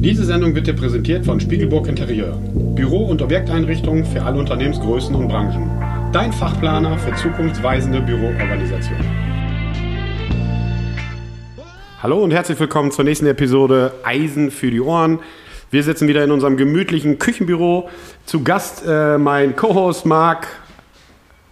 Diese Sendung wird dir präsentiert von Spiegelburg Interieur. Büro- und Objekteinrichtungen für alle Unternehmensgrößen und Branchen. Dein Fachplaner für zukunftsweisende Büroorganisation. Hallo und herzlich willkommen zur nächsten Episode Eisen für die Ohren. Wir sitzen wieder in unserem gemütlichen Küchenbüro. Zu Gast äh, mein Co-Host Marc.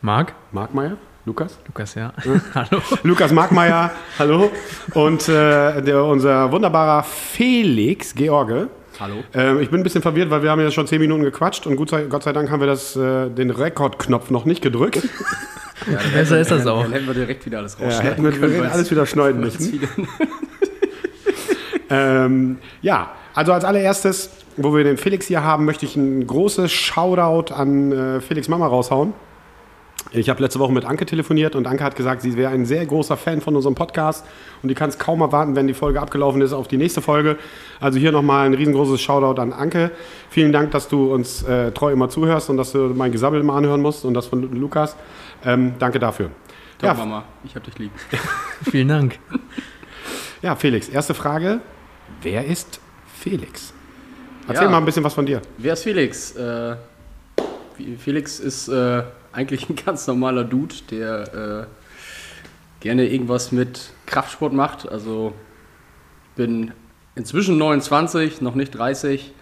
Marc? Marc Meyer? Lukas? Lukas, ja. Hallo. Lukas Markmeier, hallo. Und äh, der, unser wunderbarer Felix George. Hallo. Ähm, ich bin ein bisschen verwirrt, weil wir haben ja schon zehn Minuten gequatscht und gut sei, Gott sei Dank haben wir das, äh, den Rekordknopf noch nicht gedrückt. Ja, Besser ist das auch. Dann hätten wir direkt wieder alles Ja, rausschneiden hätten wir weil's- alles wieder schneiden müssen. Ähm, ja, also als allererstes, wo wir den Felix hier haben, möchte ich ein großes Shoutout an äh, Felix Mama raushauen. Ich habe letzte Woche mit Anke telefoniert und Anke hat gesagt, sie wäre ein sehr großer Fan von unserem Podcast und die kann es kaum erwarten, wenn die Folge abgelaufen ist, auf die nächste Folge. Also hier nochmal ein riesengroßes Shoutout an Anke. Vielen Dank, dass du uns äh, treu immer zuhörst und dass du mein Gesabbel mal anhören musst und das von Lukas. Ähm, danke dafür. Doch, Ja, Mama, ich hab dich lieb. Vielen Dank. ja, Felix, erste Frage. Wer ist Felix? Erzähl Ja. mal ein bisschen was von dir. Wer ist Felix? Äh, Felix ist äh, eigentlich ein ganz normaler Dude, der äh, gerne irgendwas mit Kraftsport macht. Also bin inzwischen 29, noch nicht 30.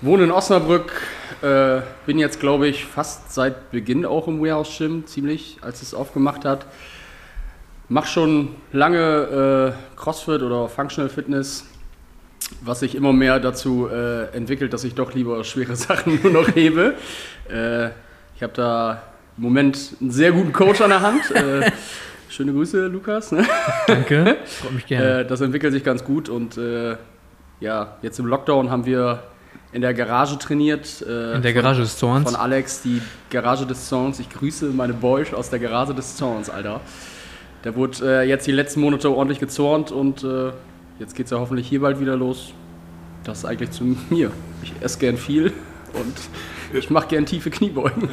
Wohne in Osnabrück, äh, bin jetzt glaube ich fast seit Beginn auch im Warehouse Gym, ziemlich, als es aufgemacht hat. Mach schon lange äh, CrossFit oder Functional Fitness, was sich immer mehr dazu äh, entwickelt, dass ich doch lieber schwere Sachen nur noch hebe. Ich habe da im Moment einen sehr guten Coach an der Hand. Äh, schöne Grüße, Lukas. Ne? Danke. Freut mich gerne. Äh, das entwickelt sich ganz gut und äh, ja, jetzt im Lockdown haben wir in der Garage trainiert. Äh, In der Garage des Zorns. von Alex, die Garage des Zorns. Ich grüße meine Boys aus der Garage des Zorns, Alter. Da wurde äh, jetzt die letzten Monate ordentlich gezornt und äh, jetzt geht es ja hoffentlich hier bald wieder los. Das ist eigentlich zu mir. Ich esse gern viel und ich mache gern tiefe Kniebeugen.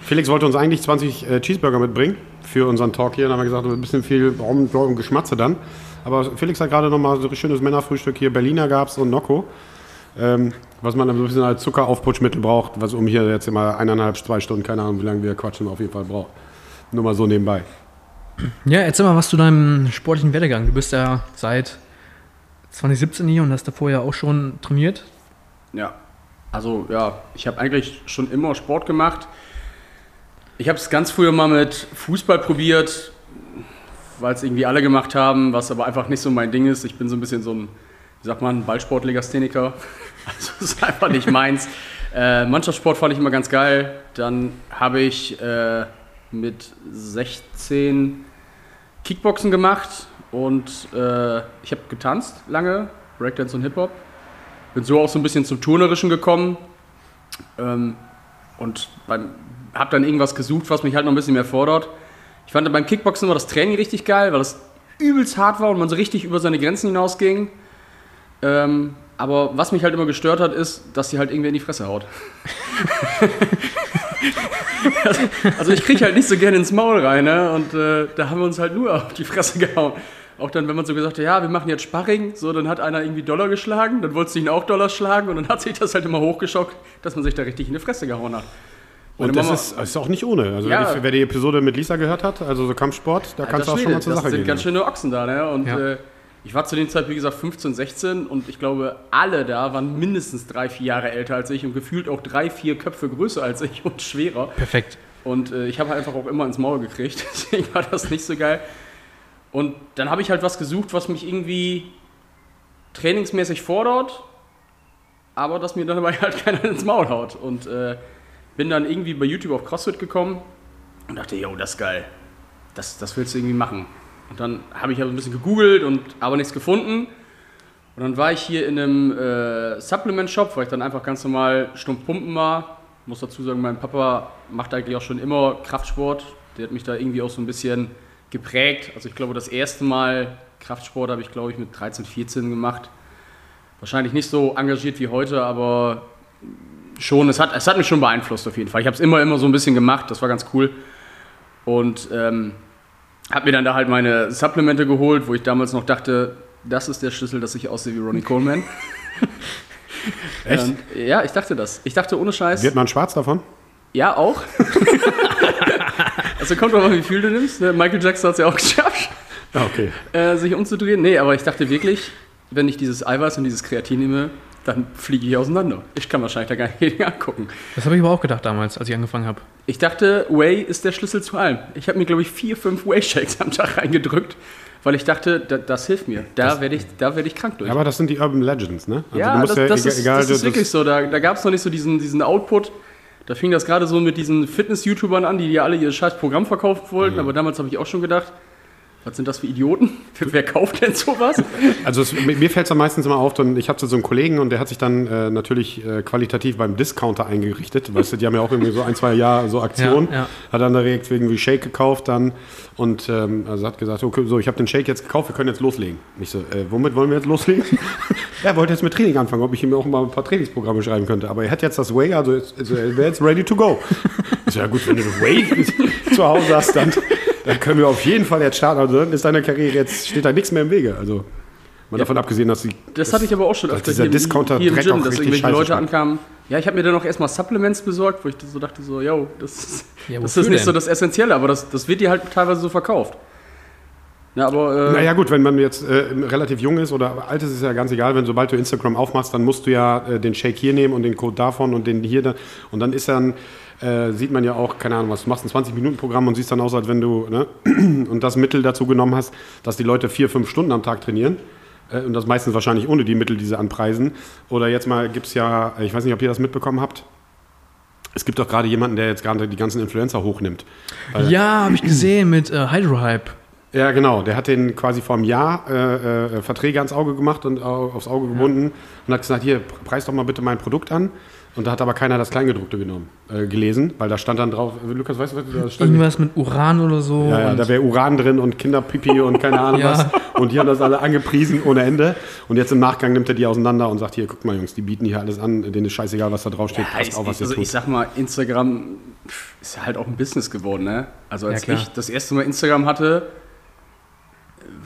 Felix wollte uns eigentlich 20 äh, Cheeseburger mitbringen für unseren Talk hier. Dann haben wir gesagt, ein bisschen viel Raum und Geschmatze dann. Aber Felix hat gerade noch mal so ein schönes Männerfrühstück hier. Berliner gab es und Nocco. Ähm, was man dann so ein bisschen als Zuckeraufputschmittel braucht, was um hier jetzt immer eineinhalb, zwei Stunden, keine Ahnung, wie lange wir quatschen, auf jeden Fall braucht. Nur mal so nebenbei. Ja, erzähl mal was zu deinem sportlichen Werdegang. Du bist ja seit 2017 hier und hast davor ja auch schon trainiert. Ja, also ja, ich habe eigentlich schon immer Sport gemacht. Ich habe es ganz früher mal mit Fußball probiert, weil es irgendwie alle gemacht haben, was aber einfach nicht so mein Ding ist. Ich bin so ein bisschen so ein, wie sagt man, Ballsportlegastheniker. Also es ist einfach nicht meins. Äh, Mannschaftssport fand ich immer ganz geil. Dann habe ich äh, mit 16 Kickboxen gemacht und äh, ich habe getanzt lange, Breakdance und Hip-Hop. Bin so auch so ein bisschen zum Turnerischen gekommen ähm, und habe dann irgendwas gesucht, was mich halt noch ein bisschen mehr fordert. Ich fand beim Kickboxen immer das Training richtig geil, weil das übelst hart war und man so richtig über seine Grenzen hinausging. Ähm, aber was mich halt immer gestört hat, ist, dass sie halt irgendwie in die Fresse haut. also ich kriege halt nicht so gerne ins Maul rein, ne? Und äh, da haben wir uns halt nur auf die Fresse gehauen. Auch dann, wenn man so gesagt hat, ja, wir machen jetzt Sparring, so, dann hat einer irgendwie Dollar geschlagen, dann wollte sie ihn auch Dollar schlagen und dann hat sich das halt immer hochgeschockt, dass man sich da richtig in die Fresse gehauen hat. Meine Und das ist, ist auch nicht ohne. Also Ja. wer, die, wer die Episode mit Lisa gehört hat, also so Kampfsport, da kannst du auch schon mal zur das Sache sind gehen. ganz schöne Ochsen da, ne? Und Ja. äh, ich war zu dem Zeit, wie gesagt, 15, 16 und ich glaube, alle da waren mindestens drei, vier Jahre älter als ich und gefühlt auch drei, vier Köpfe größer als ich und schwerer. Perfekt. Und äh, ich habe halt einfach auch immer ins Maul gekriegt, deswegen war das nicht so geil. Und dann habe ich halt was gesucht, was mich irgendwie trainingsmäßig fordert, aber dass mir dann dabei halt keiner ins Maul haut. Und äh, bin dann irgendwie bei YouTube auf CrossFit gekommen und dachte, yo, das ist geil. Das, das willst du irgendwie machen. Und dann habe ich halt ein bisschen gegoogelt und aber nichts gefunden. Und dann war ich hier in einem äh, Supplement-Shop, weil ich dann einfach ganz normal stumpf pumpen war. Muss dazu sagen, mein Papa macht eigentlich auch schon immer Kraftsport. Der hat mich da irgendwie auch so ein bisschen geprägt. Also ich glaube, das erste Mal Kraftsport habe ich, glaube ich, mit 13, 14 gemacht. Wahrscheinlich nicht so engagiert wie heute, aber schon, es hat, es hat mich schon beeinflusst auf jeden Fall. Ich habe es immer, immer so ein bisschen gemacht, das war ganz cool. Und ähm, habe mir dann da halt meine Supplemente geholt, wo ich damals noch dachte, das ist der Schlüssel, dass ich aussehe wie Ronnie Coleman. Echt? Und, ja, ich dachte das. Ich dachte ohne Scheiß. Wird man schwarz davon? Ja, auch. also kommt drauf an, wie viel du nimmst. ne? Michael Jackson hat es ja auch geschafft, Ah, okay. äh, sich umzudrehen. Nee, aber ich dachte wirklich, wenn ich dieses Eiweiß und dieses Kreatin nehme, dann fliege ich auseinander. Ich kann wahrscheinlich da gar nicht angucken. Das habe ich aber auch gedacht damals, als ich angefangen habe. Ich dachte, Whey ist der Schlüssel zu allem. Ich habe mir, glaube ich, vier, fünf Whey-Shakes am Tag reingedrückt, weil ich dachte, da, das hilft mir. Da werde ich, da werd ich krank durch. Ja, aber das sind die Urban Legends, ne? Also ja, du musst das, das, egal- ist, das ist wirklich so. Da, da gab es noch nicht so diesen, diesen Output. Da fing das gerade so mit diesen Fitness-YouTubern an, die ja alle ihr scheiß Programm verkaufen wollten. Aber damals habe ich auch schon gedacht, was sind das für Idioten? Wer kauft denn sowas? Also es, mir fällt es am meisten immer auf, und ich hatte so einen Kollegen und der hat sich dann äh, natürlich äh, qualitativ beim Discounter eingerichtet. Weißt du, die haben ja auch irgendwie so ein, zwei Jahre so Aktionen. Ja, ja. Hat dann direkt irgendwie Shake gekauft dann und ähm, also hat gesagt, okay, so ich habe den Shake jetzt gekauft, wir können jetzt loslegen. Ich so, äh, womit wollen wir jetzt loslegen? er wollte jetzt mit Training anfangen, ob ich ihm auch mal ein paar Trainingsprogramme schreiben könnte. Aber er hat jetzt das Way, also, also er wäre jetzt ready to go. Ich so, ja gut, wenn du das Way zu Hause hast, dann, dann können wir auf jeden Fall jetzt starten. Also dann ist deiner Karriere jetzt, steht da nichts mehr im Wege. Also mal davon abgesehen, dass sie Das hatte ich aber auch schon öfter dieser hier, Discounter hier im Gym, dass irgendwelche Leute schmeckt. ankamen. Ja, ich habe mir dann auch erstmal Supplements besorgt, wo ich so dachte so, yo, das ist, Ja, das ist nicht denn? so das Essentielle, aber das, das wird dir halt teilweise so verkauft. Ja, aber äh, Naja gut, wenn man jetzt äh, relativ jung ist oder alt ist, ist ja ganz egal. Wenn sobald du Instagram aufmachst, dann musst du ja äh, den Shake hier nehmen und den Code davon und den hier. Da, und dann ist dann, äh, sieht man ja auch, keine Ahnung was, du machst ein 20-Minuten-Programm und siehst dann aus, als wenn du, ne, und das Mittel dazu genommen hast, dass die Leute vier, fünf Stunden am Tag trainieren. Äh, und das meistens wahrscheinlich ohne die Mittel, die sie anpreisen. Oder jetzt mal gibt es ja, ich weiß nicht, ob ihr das mitbekommen habt. Es gibt doch gerade jemanden, der jetzt gerade die ganzen Influencer hochnimmt. Weil- Ja, habe ich gesehen mit äh, Hydrohype. Ja, genau. Der hat den quasi vor einem Jahr äh, äh, Verträge ans Auge gemacht und au- aufs Auge gebunden und hat gesagt, hier, preis doch mal bitte mein Produkt an. Und da hat aber keiner das Kleingedruckte genommen, äh, gelesen, weil da stand dann drauf, äh, Lukas, weißt du, was da stand? Irgendwas mit Uran oder so. Ja, ja, da wäre Uran drin und Kinderpipi und keine Ahnung Ja. was. Und die haben das alle angepriesen ohne Ende. Und jetzt im Nachgang nimmt er die auseinander und sagt, hier, guck mal Jungs, die bieten hier alles an, denen ist scheißegal, was da draufsteht, Ja, passt ich, auf, was also ihr ich tut. sag mal, Instagram ist ja halt auch ein Business geworden, ne? Also als Ja, ich das erste Mal Instagram hatte, äh,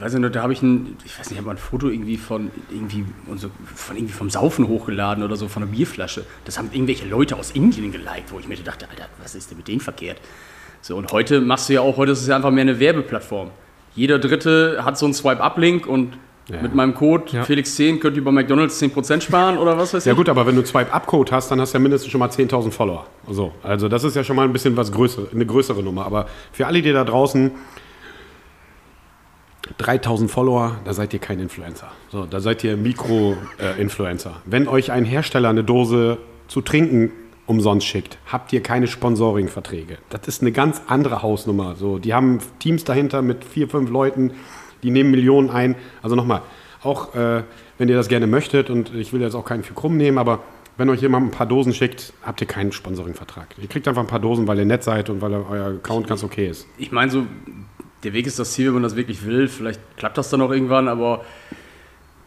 weiß ich nicht, da habe ich ein, ich weiß nicht, ich habe mal ein Foto irgendwie von irgendwie so, von irgendwie vom Saufen hochgeladen oder so von einer Bierflasche. Das haben irgendwelche Leute aus Indien geliked, wo ich mir dachte, Alter, was ist denn mit denen verkehrt? So und heute machst du ja auch, heute ist es ja einfach mehr eine Werbeplattform. Jeder Dritte hat so einen Swipe-Up-Link und Ja. mit meinem Code Ja. Felix10 könnt ihr bei McDonalds 10% sparen oder was weiß ich. Ja gut, aber wenn du Swipe-Up-Code hast, dann hast du ja mindestens schon mal 10.000 Follower. So, also das ist ja schon mal ein bisschen was größere, eine größere Nummer. Aber für alle, die da draußen 3.000 Follower, da seid ihr kein Influencer. So, da seid ihr Mikro-Influencer. Wenn euch ein Hersteller eine Dose zu trinken umsonst schickt, habt ihr keine Sponsoring-Verträge. Das ist eine ganz andere Hausnummer. So, die haben Teams dahinter mit vier, fünf Leuten, die nehmen Millionen ein. Also nochmal, auch äh, wenn ihr das gerne möchtet, und ich will jetzt auch keinen für krumm nehmen, aber wenn euch jemand ein paar Dosen schickt, habt ihr keinen Sponsoring-Vertrag. Ihr kriegt einfach ein paar Dosen, weil ihr nett seid und weil euer Account ganz okay ist. ich meine, so, der Weg ist das Ziel, wenn man das wirklich will. Vielleicht klappt das dann auch irgendwann, aber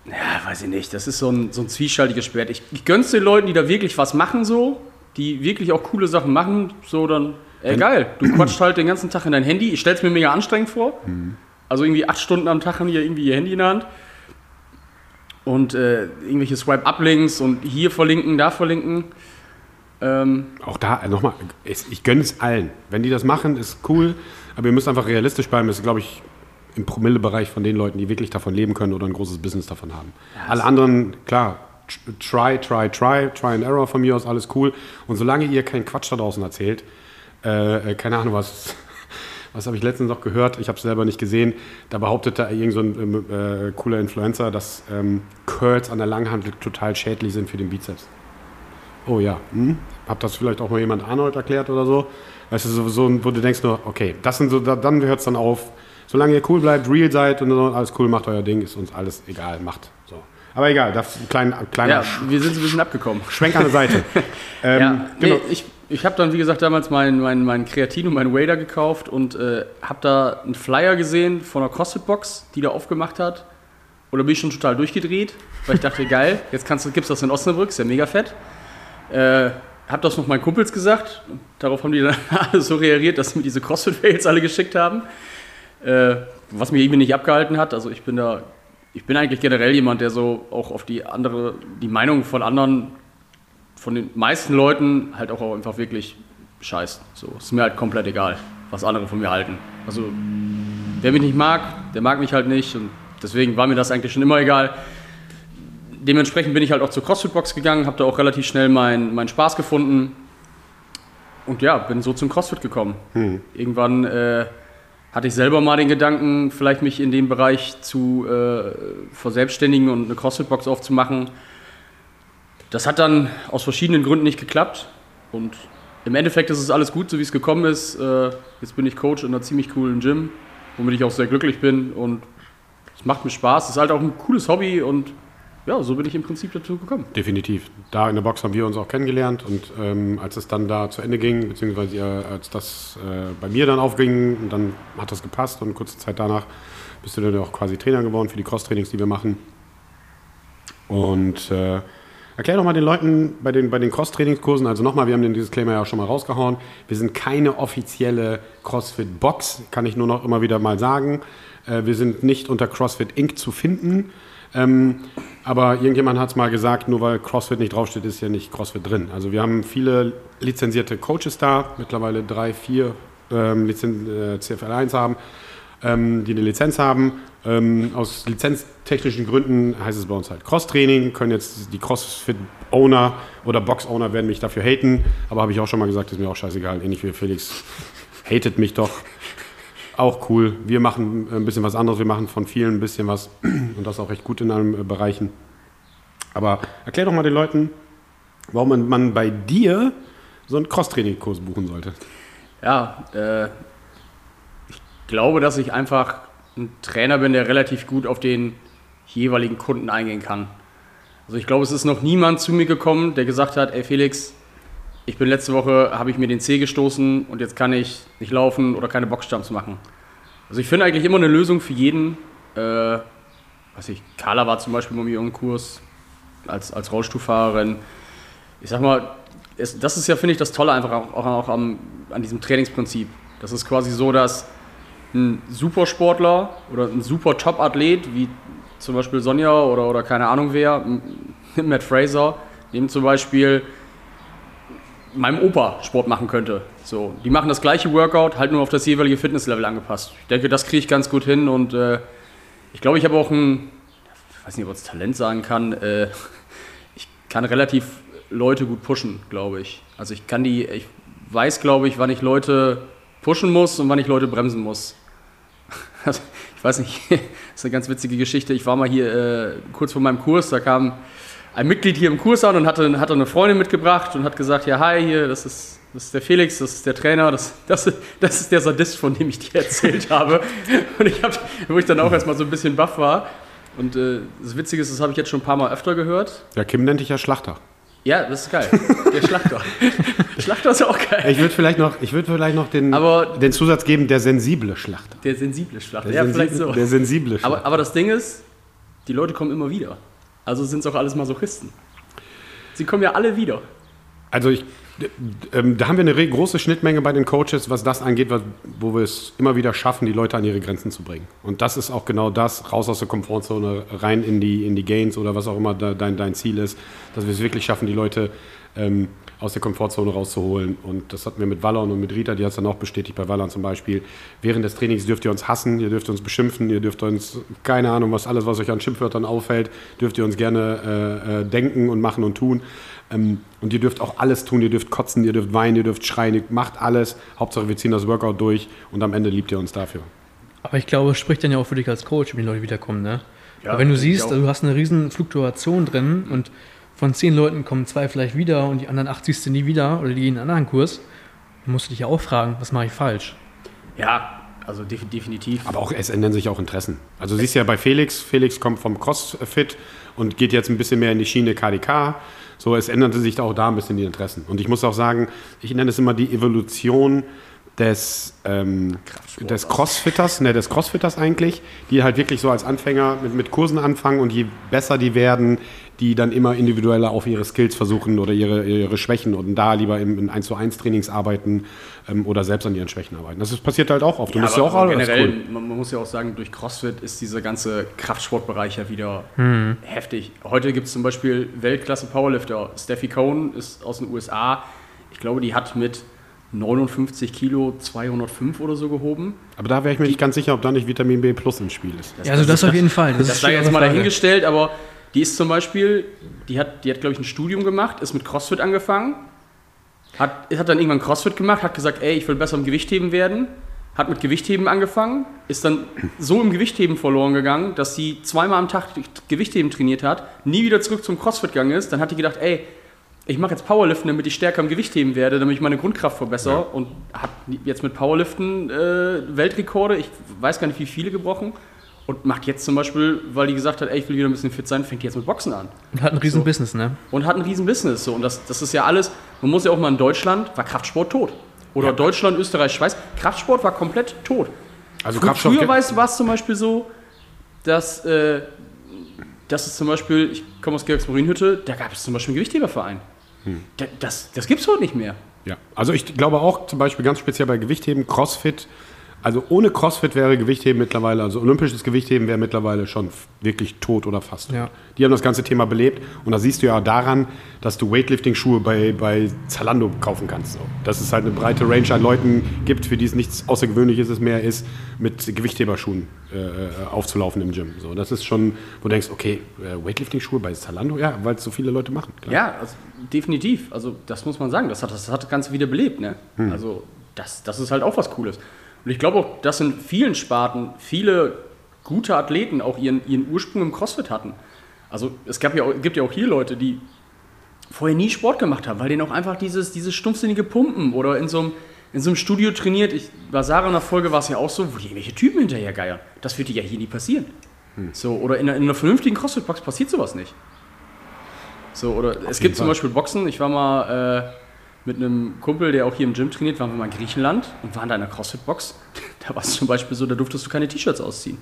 ja, weiß ich nicht. Das ist so ein, so ein zwiespältiges Schwert. Ich, ich gönn's den Leuten, die da wirklich was machen, so, die wirklich auch coole Sachen machen, so dann, ey, geil. Du quatscht halt den ganzen Tag in dein Handy. Ich stell's mir mega anstrengend vor. Also irgendwie acht Stunden am Tag haben die ja irgendwie ihr Handy in der Hand. Und äh, irgendwelche Swipe-Up-Links und hier verlinken, da verlinken. Ähm, Auch da, äh, nochmal, ich gönne es allen. Wenn die das machen, ist cool, aber ihr müsst einfach realistisch bleiben. Das ist, glaube ich, im Promillebereich von den Leuten, die wirklich davon leben können oder ein großes Business davon haben. Alle anderen, klar, try, try, try, try and error von mir aus, alles cool. Und solange ihr keinen Quatsch da draußen erzählt, äh, äh, keine Ahnung, was, was habe ich letztens noch gehört, ich habe es selber nicht gesehen, da behauptete irgend so ein ähm, äh, cooler Influencer, dass ähm, Curls an der Langhantel total schädlich sind für den Bizeps. Oh ja, hm? hab das vielleicht auch mal jemand Arnold erklärt oder so. Weißt du, so, so wo du denkst nur, okay, das sind so, da, dann hört es dann auf. Solange ihr cool bleibt, real seid und so, alles cool, macht euer Ding, ist uns alles egal, macht. So. Aber egal, das ist ein kleiner, kleiner Ja, wir sind so ein bisschen abgekommen. Schwenk an der Seite. ähm, ja, genau. nee, ich, ich habe dann, wie gesagt, damals meinen mein, mein Kreatin und meinen Wader gekauft und äh, habe da einen Flyer gesehen von einer CrossFit-Box, die da aufgemacht hat. Und da bin ich schon total durchgedreht, weil ich dachte, geil, jetzt kannst du, gibt's das in Osnabrück, ist ja mega fett. Äh, hab das noch meinen Kumpels gesagt. Darauf haben die dann alle so reagiert, dass sie mir diese CrossFit-Fails alle geschickt haben. Äh, was mich irgendwie nicht abgehalten hat. Also ich bin da, ich bin eigentlich generell jemand, der so auch auf die andere, die Meinung von anderen, von den meisten Leuten halt auch einfach wirklich scheißt. So, ist mir halt komplett egal, was andere von mir halten. Also wer mich nicht mag, der mag mich halt nicht und deswegen war mir das eigentlich schon immer egal. Dementsprechend bin ich halt auch zur CrossFit-Box gegangen, habe da auch relativ schnell meinen mein Spaß gefunden und ja, bin so zum CrossFit gekommen. Irgendwann äh, hatte ich selber mal den Gedanken, vielleicht mich in dem Bereich zu äh, verselbstständigen und eine CrossFit-Box aufzumachen. Das hat dann aus verschiedenen Gründen nicht geklappt und im Endeffekt ist es alles gut, so wie es gekommen ist. Äh, jetzt bin ich Coach in einer ziemlich coolen Gym, womit ich auch sehr glücklich bin und es macht mir Spaß. Es ist halt auch ein cooles Hobby und ja, so bin ich im Prinzip dazu gekommen. Definitiv. Da in der Box haben wir uns auch kennengelernt und ähm, als es dann da zu Ende ging, beziehungsweise äh, als das äh, bei mir dann aufging, dann hat das gepasst und kurze Zeit danach bist du dann auch quasi Trainer geworden für die Cross-Trainings, die wir machen. Und äh, erklär doch mal den Leuten bei den, bei den Cross-Trainingskursen, also nochmal, wir haben den Disclaimer ja schon mal rausgehauen, wir sind keine offizielle CrossFit-Box, kann ich nur noch immer wieder mal sagen. Äh, wir sind nicht unter CrossFit Inc. zu finden. Ähm, aber irgendjemand hat es mal gesagt, nur weil CrossFit nicht draufsteht, ist ja nicht CrossFit drin. Also wir haben viele lizenzierte Coaches da, mittlerweile drei, vier ähm, Lizen äh, CFL 1 haben, ähm, die eine Lizenz haben. Ähm, aus lizenztechnischen Gründen heißt es bei uns halt Cross-Training, können jetzt die CrossFit-Owner oder Box-Owner werden mich dafür haten, aber habe ich auch schon mal gesagt, ist mir auch scheißegal, ähnlich wie Felix hatet mich doch. Auch cool. Wir machen ein bisschen was anderes. Wir machen von vielen ein bisschen was und das auch recht gut in allen äh, Bereichen. Aber erklär doch mal den Leuten, warum man, man bei dir so einen Cross-Training-Kurs buchen sollte. Ja, äh, ich glaube, dass ich einfach ein Trainer bin, der relativ gut auf den jeweiligen Kunden eingehen kann. Also ich glaube, es ist noch niemand zu mir gekommen, der gesagt hat, ey Felix, ich bin letzte Woche, habe ich mir den Zeh gestoßen und jetzt kann ich nicht laufen oder keine Boxjumps machen. Also ich finde eigentlich immer eine Lösung für jeden. Äh, weiß ich, Carla war zum Beispiel bei mir im Kurs als, als Rollstuhlfahrerin. Ich sag mal, es, das ist ja, finde ich, das Tolle einfach auch, auch, auch am, an diesem Trainingsprinzip. Das ist quasi so, dass ein Supersportler oder ein super Top-Athlet, wie zum Beispiel Sonja oder, oder keine Ahnung wer, Matt Fraser, dem zum Beispiel meinem Opa Sport machen könnte. So, die machen das gleiche Workout, halt nur auf das jeweilige Fitnesslevel angepasst. Ich denke, das kriege ich ganz gut hin und äh, ich glaube, ich habe auch ein, ich weiß nicht, ob ich es Talent sagen kann, äh, ich kann relativ Leute gut pushen, glaube ich. Also ich kann die, ich weiß, glaube ich, wann ich Leute pushen muss und wann ich Leute bremsen muss. Also, ich weiß nicht, das ist eine ganz witzige Geschichte. Ich war mal hier äh, kurz vor meinem Kurs, da kam ein Mitglied hier im Kurs an und hatte, hatte eine Freundin mitgebracht und hat gesagt, ja, hi, hier, das ist, das ist der Felix, das ist der Trainer, das, das, ist- das ist der Sadist, von dem ich dir erzählt habe. Und ich habe, wo ich dann auch erstmal so ein bisschen baff war. Und äh, das Witzige ist, das habe ich jetzt schon ein paar Mal öfter gehört. Ja, Kim nennt dich ja Schlachter. Ja, das ist geil. Der Schlachter. Schlachter ist auch geil. Ich würde vielleicht noch, ich würd vielleicht noch den, Aber- den Zusatz geben, der sensible Schlachter. Der sensible Schlachter. Der ja, vielleicht sensible, so. Der sensible Schlachter. Aber, aber das Ding ist, die Leute kommen immer wieder. Also sind es auch alles Masochisten. Sie kommen ja alle wieder. Also ich, ähm, da haben wir eine große Schnittmenge bei den Coaches, was das angeht, wo wir es immer wieder schaffen, die Leute an ihre Grenzen zu bringen. Und das ist auch genau das, raus aus der Komfortzone, rein in die, in die Gains oder was auch immer dein, dein Ziel ist, dass wir es wirklich schaffen, die Leute ähm, aus der Komfortzone rauszuholen. Und das hatten wir mit Wallon und mit Rita, die hat es dann auch bestätigt bei Wallon zum Beispiel. Während des Trainings dürft ihr uns hassen, ihr dürft uns beschimpfen, ihr dürft uns, keine Ahnung, was alles, was euch an Schimpfwörtern auffällt, dürft ihr uns gerne äh, äh, denken und machen und tun. Ähm, und ihr dürft auch alles tun, ihr dürft kotzen, ihr dürft weinen, ihr dürft schreien, ihr macht alles. Hauptsache wir ziehen das Workout durch und am Ende liebt ihr uns dafür. Aber ich glaube, es spricht dann ja auch für dich als Coach, wenn die Leute wiederkommen, ne? Ja, Aber wenn du siehst, du hast eine riesen Fluktuation drin und von zehn Leuten kommen zwei vielleicht wieder und die anderen acht siehst du nie wieder oder die gehen in einen anderen Kurs, dann musst du dich ja auch fragen, was mache ich falsch? Ja, also def definitiv. Aber auch es ändern sich auch Interessen. Also siehst ja bei Felix, Felix kommt vom CrossFit und geht jetzt ein bisschen mehr in die Schiene KDK. So, es änderte sich auch da ein bisschen die Interessen. Und ich muss auch sagen, ich nenne es immer die Evolution des, ähm, des Crossfitters, ne, des Crossfitters eigentlich, die halt wirklich so als Anfänger mit, mit Kursen anfangen und je besser die werden, die dann immer individueller auf ihre Skills versuchen oder ihre, ihre Schwächen und da lieber in, in 1 zu 1 Trainings arbeiten ähm, oder selbst an ihren Schwächen arbeiten. Das ist, passiert halt auch oft. Und Ja, das ist ja auch aber generell, cool. man, man muss ja auch sagen, durch CrossFit ist dieser ganze Kraftsportbereich ja wieder Mhm. heftig. Heute gibt es zum Beispiel Weltklasse Powerlifter. Steffi Cohn ist aus den USA. Ich glaube, die hat mit 59 Kilo 205 oder so gehoben. Aber da wäre ich mir nicht ganz sicher, ob da nicht Vitamin B Plus im Spiel ist. Ja, also das auf jeden Fall. Das ist sei jetzt mal dahingestellt, aber die ist zum Beispiel, die hat, die hat glaube ich, ein Studium gemacht, ist mit CrossFit angefangen, hat, hat dann irgendwann CrossFit gemacht, hat gesagt, ey, ich will besser im Gewichtheben werden, hat mit Gewichtheben angefangen, ist dann so im Gewichtheben verloren gegangen, dass sie zweimal am Tag Gewichtheben trainiert hat, nie wieder zurück zum CrossFit gegangen ist. Dann hat die gedacht, ey, ich mache jetzt Powerliften, damit ich stärker im Gewichtheben werde, damit ich meine Grundkraft verbessere und hat jetzt mit Powerliften äh, Weltrekorde, ich weiß gar nicht wie viele gebrochen und macht jetzt zum Beispiel, weil die gesagt hat, ey, ich will wieder ein bisschen fit sein, fängt die jetzt mit Boxen an Und hat ein riesen So. Business, ne? und hat ein riesen Business. So. Und das, das ist ja alles, man muss ja auch mal in Deutschland, war Kraftsport tot. Oder Deutschland, Österreich, Schweiz, Kraftsport war komplett tot. Also Frü- Kraftstoff Früher war es, zum Beispiel so, dass, äh, dass es zum Beispiel, ich komme aus Georgsmarienhütte, da gab es zum Beispiel einen Gewichtheberverein. Hm. Da, das das gibt es heute nicht mehr. Ja, also ich glaube auch zum Beispiel ganz speziell bei Gewichtheben, Crossfit. Also ohne Crossfit wäre Gewichtheben mittlerweile, also olympisches Gewichtheben wäre mittlerweile schon wirklich tot oder fast tot. Ja. Die haben das ganze Thema belebt und da siehst du ja daran, dass du Weightlifting-Schuhe bei, bei Zalando kaufen kannst. So. Dass es halt eine breite Range an Leuten gibt, für die es nichts Außergewöhnliches mehr ist, mit Gewichtheberschuhen äh, äh, aufzulaufen im Gym. So, das ist schon, wo du denkst, okay, äh, Weightlifting-Schuhe bei Zalando? Ja, weil es so viele Leute machen. Klar. Ja, also, definitiv. Also das muss man sagen. Das hat das, hat das Ganze wieder belebt. Ne? Hm. Also das, das ist halt auch was Cooles. Und ich glaube auch, dass in vielen Sparten viele gute Athleten auch ihren, ihren Ursprung im CrossFit hatten. Also es gab ja, auch- gibt ja auch hier Leute, die vorher nie Sport gemacht haben, weil denen auch einfach dieses, dieses stumpfsinnige Pumpen oder in so einem, in so einem Studio trainiert. Ich, bei Sarah in der Folge war es ja auch so, wo die irgendwelche Typen hinterher geiern. Das dir ja hier nie passieren. So, oder in einer, in einer vernünftigen CrossFit-Box passiert sowas nicht. So, oder es gibt zum Fall. Beispiel Boxen. Ich war mal äh, mit einem Kumpel, der auch hier im Gym trainiert, waren wir mal in Griechenland und waren da in einer CrossFit-Box. Da war es zum Beispiel so, da durftest du keine T-Shirts ausziehen.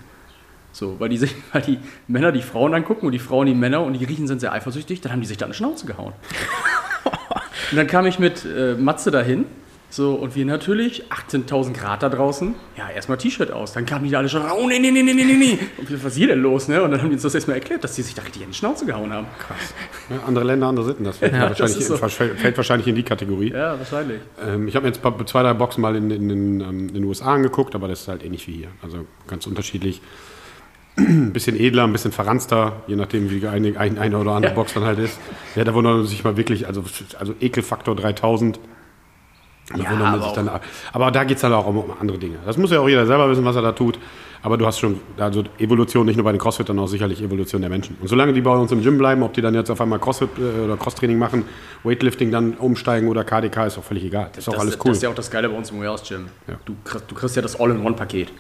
So, weil die, weil die Männer die Frauen angucken und die Frauen die Männer und die Griechen sind sehr eifersüchtig, dann haben die sich da eine Schnauze gehauen. und dann kam ich mit äh, Matze dahin. So, und wir natürlich, 18.000 Grad da draußen, ja, erstmal T-Shirt aus. Dann kamen die da alle schon, oh, nee, nee, nee, nee, nee, nee. Und was ist hier denn los, ne? Und dann haben die uns das erstmal erklärt, dass die sich da richtig in die Schnauze gehauen haben. Ja, andere Länder, andere Sitten. Das fällt, Ja, wahrscheinlich, das so. fällt, fällt wahrscheinlich in die Kategorie. Ja, wahrscheinlich. Ähm, ich habe mir jetzt zwei, drei Boxen mal in, in, in, ähm, in den USA angeguckt, aber das ist halt ähnlich wie hier. Also ganz unterschiedlich. Ein bisschen edler, ein bisschen verranzter, je nachdem, wie eine, ein, eine oder andere Ja. Box dann halt ist. Ja, da wundert man sich mal wirklich, also, also Ekelfaktor 3000. Ja, aber aber da geht es dann auch um, um andere Dinge. Das muss ja auch jeder selber wissen, was er da tut. Aber du hast schon, also Evolution nicht nur bei den Crossfittern, auch sicherlich Evolution der Menschen. Und solange die bei uns im Gym bleiben, ob die dann jetzt auf einmal Crossfit äh, oder Crosstraining machen, Weightlifting dann umsteigen oder KDK, ist auch völlig egal. ist auch das, alles Das cool. ist ja auch das Geile bei uns im Warehouse Gym. Ja. Du, kriegst, du kriegst ja das All-in-One-Paket.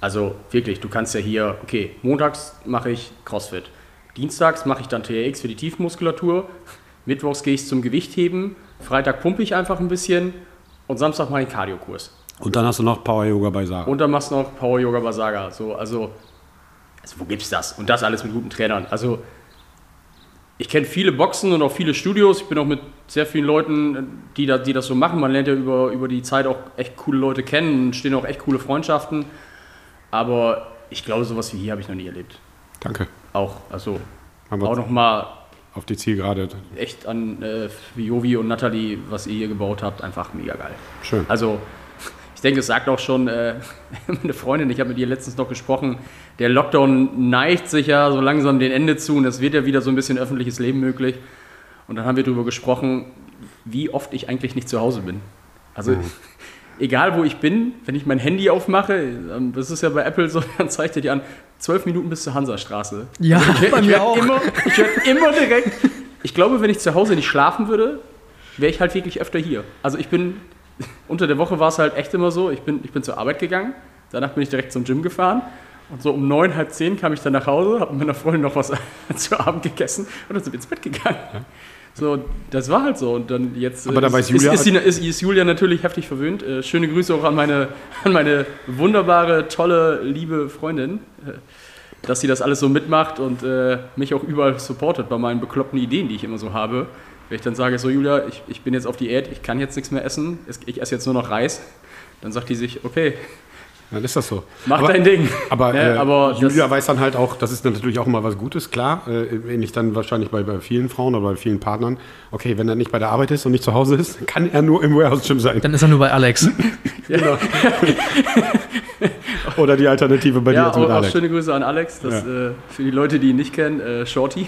Also wirklich, du kannst ja hier, okay, montags mache ich CrossFit, dienstags mache ich dann TRX für die Tiefmuskulatur, mittwochs gehe ich zum Gewichtheben, Freitag pumpe ich einfach ein bisschen und Samstag mache ich einen Cardio-Kurs. Und dann hast du noch Power Yoga bei Sarah. Und dann machst du noch Power Yoga Basaga. So, also, also, wo gibt's das? Und das alles mit guten Trainern. Also, ich kenne viele Boxen und auch viele Studios. Ich bin auch mit sehr vielen Leuten, die, da, die das so machen. Man lernt ja über, über die Zeit auch echt coole Leute kennen und stehen auch echt coole Freundschaften. Aber ich glaube, sowas wie hier habe ich noch nie erlebt. Danke. Auch, also, auch nochmal auf die Zielgerade. echt an äh, Jovi und Nathalie, was ihr hier gebaut habt, einfach mega geil. Schön. Also, ich denke, es sagt auch schon äh, meine Freundin, ich habe mit ihr letztens noch gesprochen, der Lockdown neigt sich ja so langsam dem Ende zu und es wird ja wieder so ein bisschen öffentliches Leben möglich. Und dann haben wir darüber gesprochen, wie oft ich eigentlich nicht zu Hause bin. Also, egal wo ich bin, wenn ich mein Handy aufmache, das ist ja bei Apple so, dann zeigt er dir an, zwölf Minuten bis zur Hansastraße. Ja, bei ich mir werd auch. Immer, ich werde immer direkt. Ich glaube, wenn ich zu Hause nicht schlafen würde, wäre ich halt wirklich öfter hier. Also ich bin, unter der Woche war es halt echt immer so, ich bin, ich bin zur Arbeit gegangen, Danach bin ich direkt zum Gym gefahren. Und so um neun, halb zehn kam ich dann nach Hause, habe mit meiner Freundin noch was zu Abend gegessen und dann sind wir ins Bett gegangen. So, das war halt so. Und dann jetzt Aber da ist, weiß Julia- ist, ist, die- ist, ist Julia natürlich heftig verwöhnt. Äh, schöne Grüße auch an meine, an meine wunderbare, tolle, liebe Freundin, äh, dass sie das alles so mitmacht und äh, mich auch überall supportet bei meinen bekloppten Ideen, die ich immer so habe. Wenn ich dann sage, so Julia, ich, ich bin jetzt auf Diät, ich kann jetzt nichts mehr essen, es- ich esse jetzt nur noch Reis, dann sagt die sich, okay, Dann ist das so. mach aber, dein Ding. Aber, Ne, äh, aber Julia weiß dann halt auch, das ist natürlich auch immer was Gutes, klar. Äh, ähnlich dann wahrscheinlich bei, bei vielen Frauen oder bei vielen Partnern. Okay, wenn er nicht bei der Arbeit ist und nicht zu Hause ist, kann er nur im Warehouse-Gym sein. Dann ist er nur bei Alex. Genau. oder die Alternative bei dir Ja, auch, mit auch Alex. schöne Grüße an Alex. Das, äh, für die Leute, die ihn nicht kennen, äh, Shorty.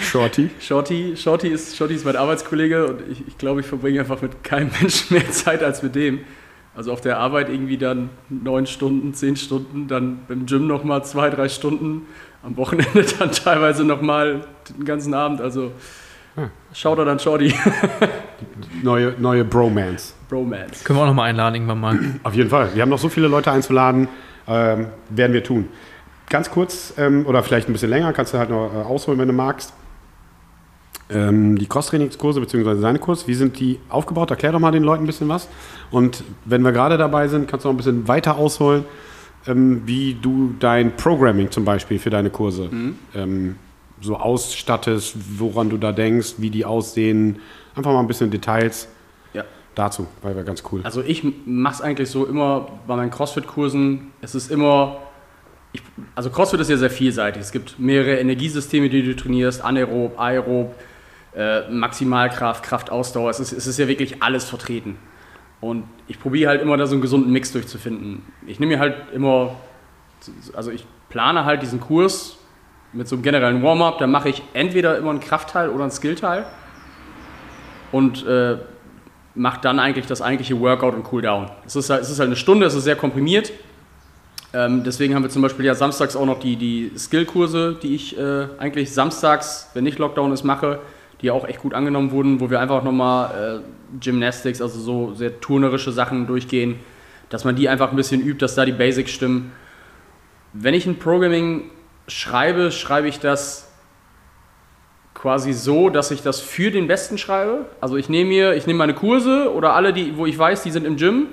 Shorty. Shorty, Shorty, ist, Shorty ist mein Arbeitskollege und ich, ich glaube, ich verbringe einfach mit keinem Menschen mehr Zeit als mit dem. Also auf der Arbeit irgendwie dann neun Stunden, zehn Stunden, dann beim Gym nochmal zwei, drei Stunden, am Wochenende dann teilweise nochmal den ganzen Abend. Also schaut er dann Shorty. Neue, neue Bromance. Bromance. Können wir auch noch mal einladen irgendwann mal. Auf jeden Fall. Wir haben noch so viele Leute einzuladen. Ähm, werden wir tun. Ganz kurz ähm, oder vielleicht ein bisschen länger, kannst du halt noch äh, ausholen, wenn du magst. Ähm, die Cross-Trainingskurse bzw. seine Kurs, wie sind die aufgebaut? Erklär doch mal den Leuten ein bisschen was. Und wenn wir gerade dabei sind, kannst du noch ein bisschen weiter ausholen, ähm, wie du dein Programming zum Beispiel für deine Kurse ähm, so ausstattest, woran du da denkst, wie die aussehen. Einfach mal ein bisschen Details Ja. dazu, weil wäre ganz cool. Also ich mache es eigentlich so immer bei meinen CrossFit-Kursen. Es ist immer, ich, also CrossFit ist ja sehr vielseitig. Es gibt mehrere Energiesysteme, die du trainierst, anaerob, aerob, äh, Maximalkraft, Kraftausdauer. Es ist, es ist ja wirklich alles vertreten. Und ich probiere halt immer da so einen gesunden Mix durchzufinden. Ich nehme mir halt immer, also ich plane halt diesen Kurs mit so einem generellen Warm-up. Da mache ich entweder immer einen Kraftteil oder einen Skillteil. Und äh, macht dann eigentlich das eigentliche Workout und Cooldown. Es ist halt, es ist halt eine Stunde, es ist sehr komprimiert. Ähm, deswegen haben wir zum Beispiel ja samstags auch noch die, die Skillkurse, die ich äh, eigentlich samstags, wenn nicht Lockdown ist, mache, die auch echt gut angenommen wurden, wo wir einfach nochmal äh, Gymnastics, also so sehr turnerische Sachen durchgehen, dass man die einfach ein bisschen übt, dass da die Basics stimmen. Wenn ich ein Programming schreibe, schreibe ich das quasi so, dass ich das für den Besten schreibe. Also ich nehme mir, ich nehme meine Kurse oder alle, die, wo ich weiß, die sind im Gym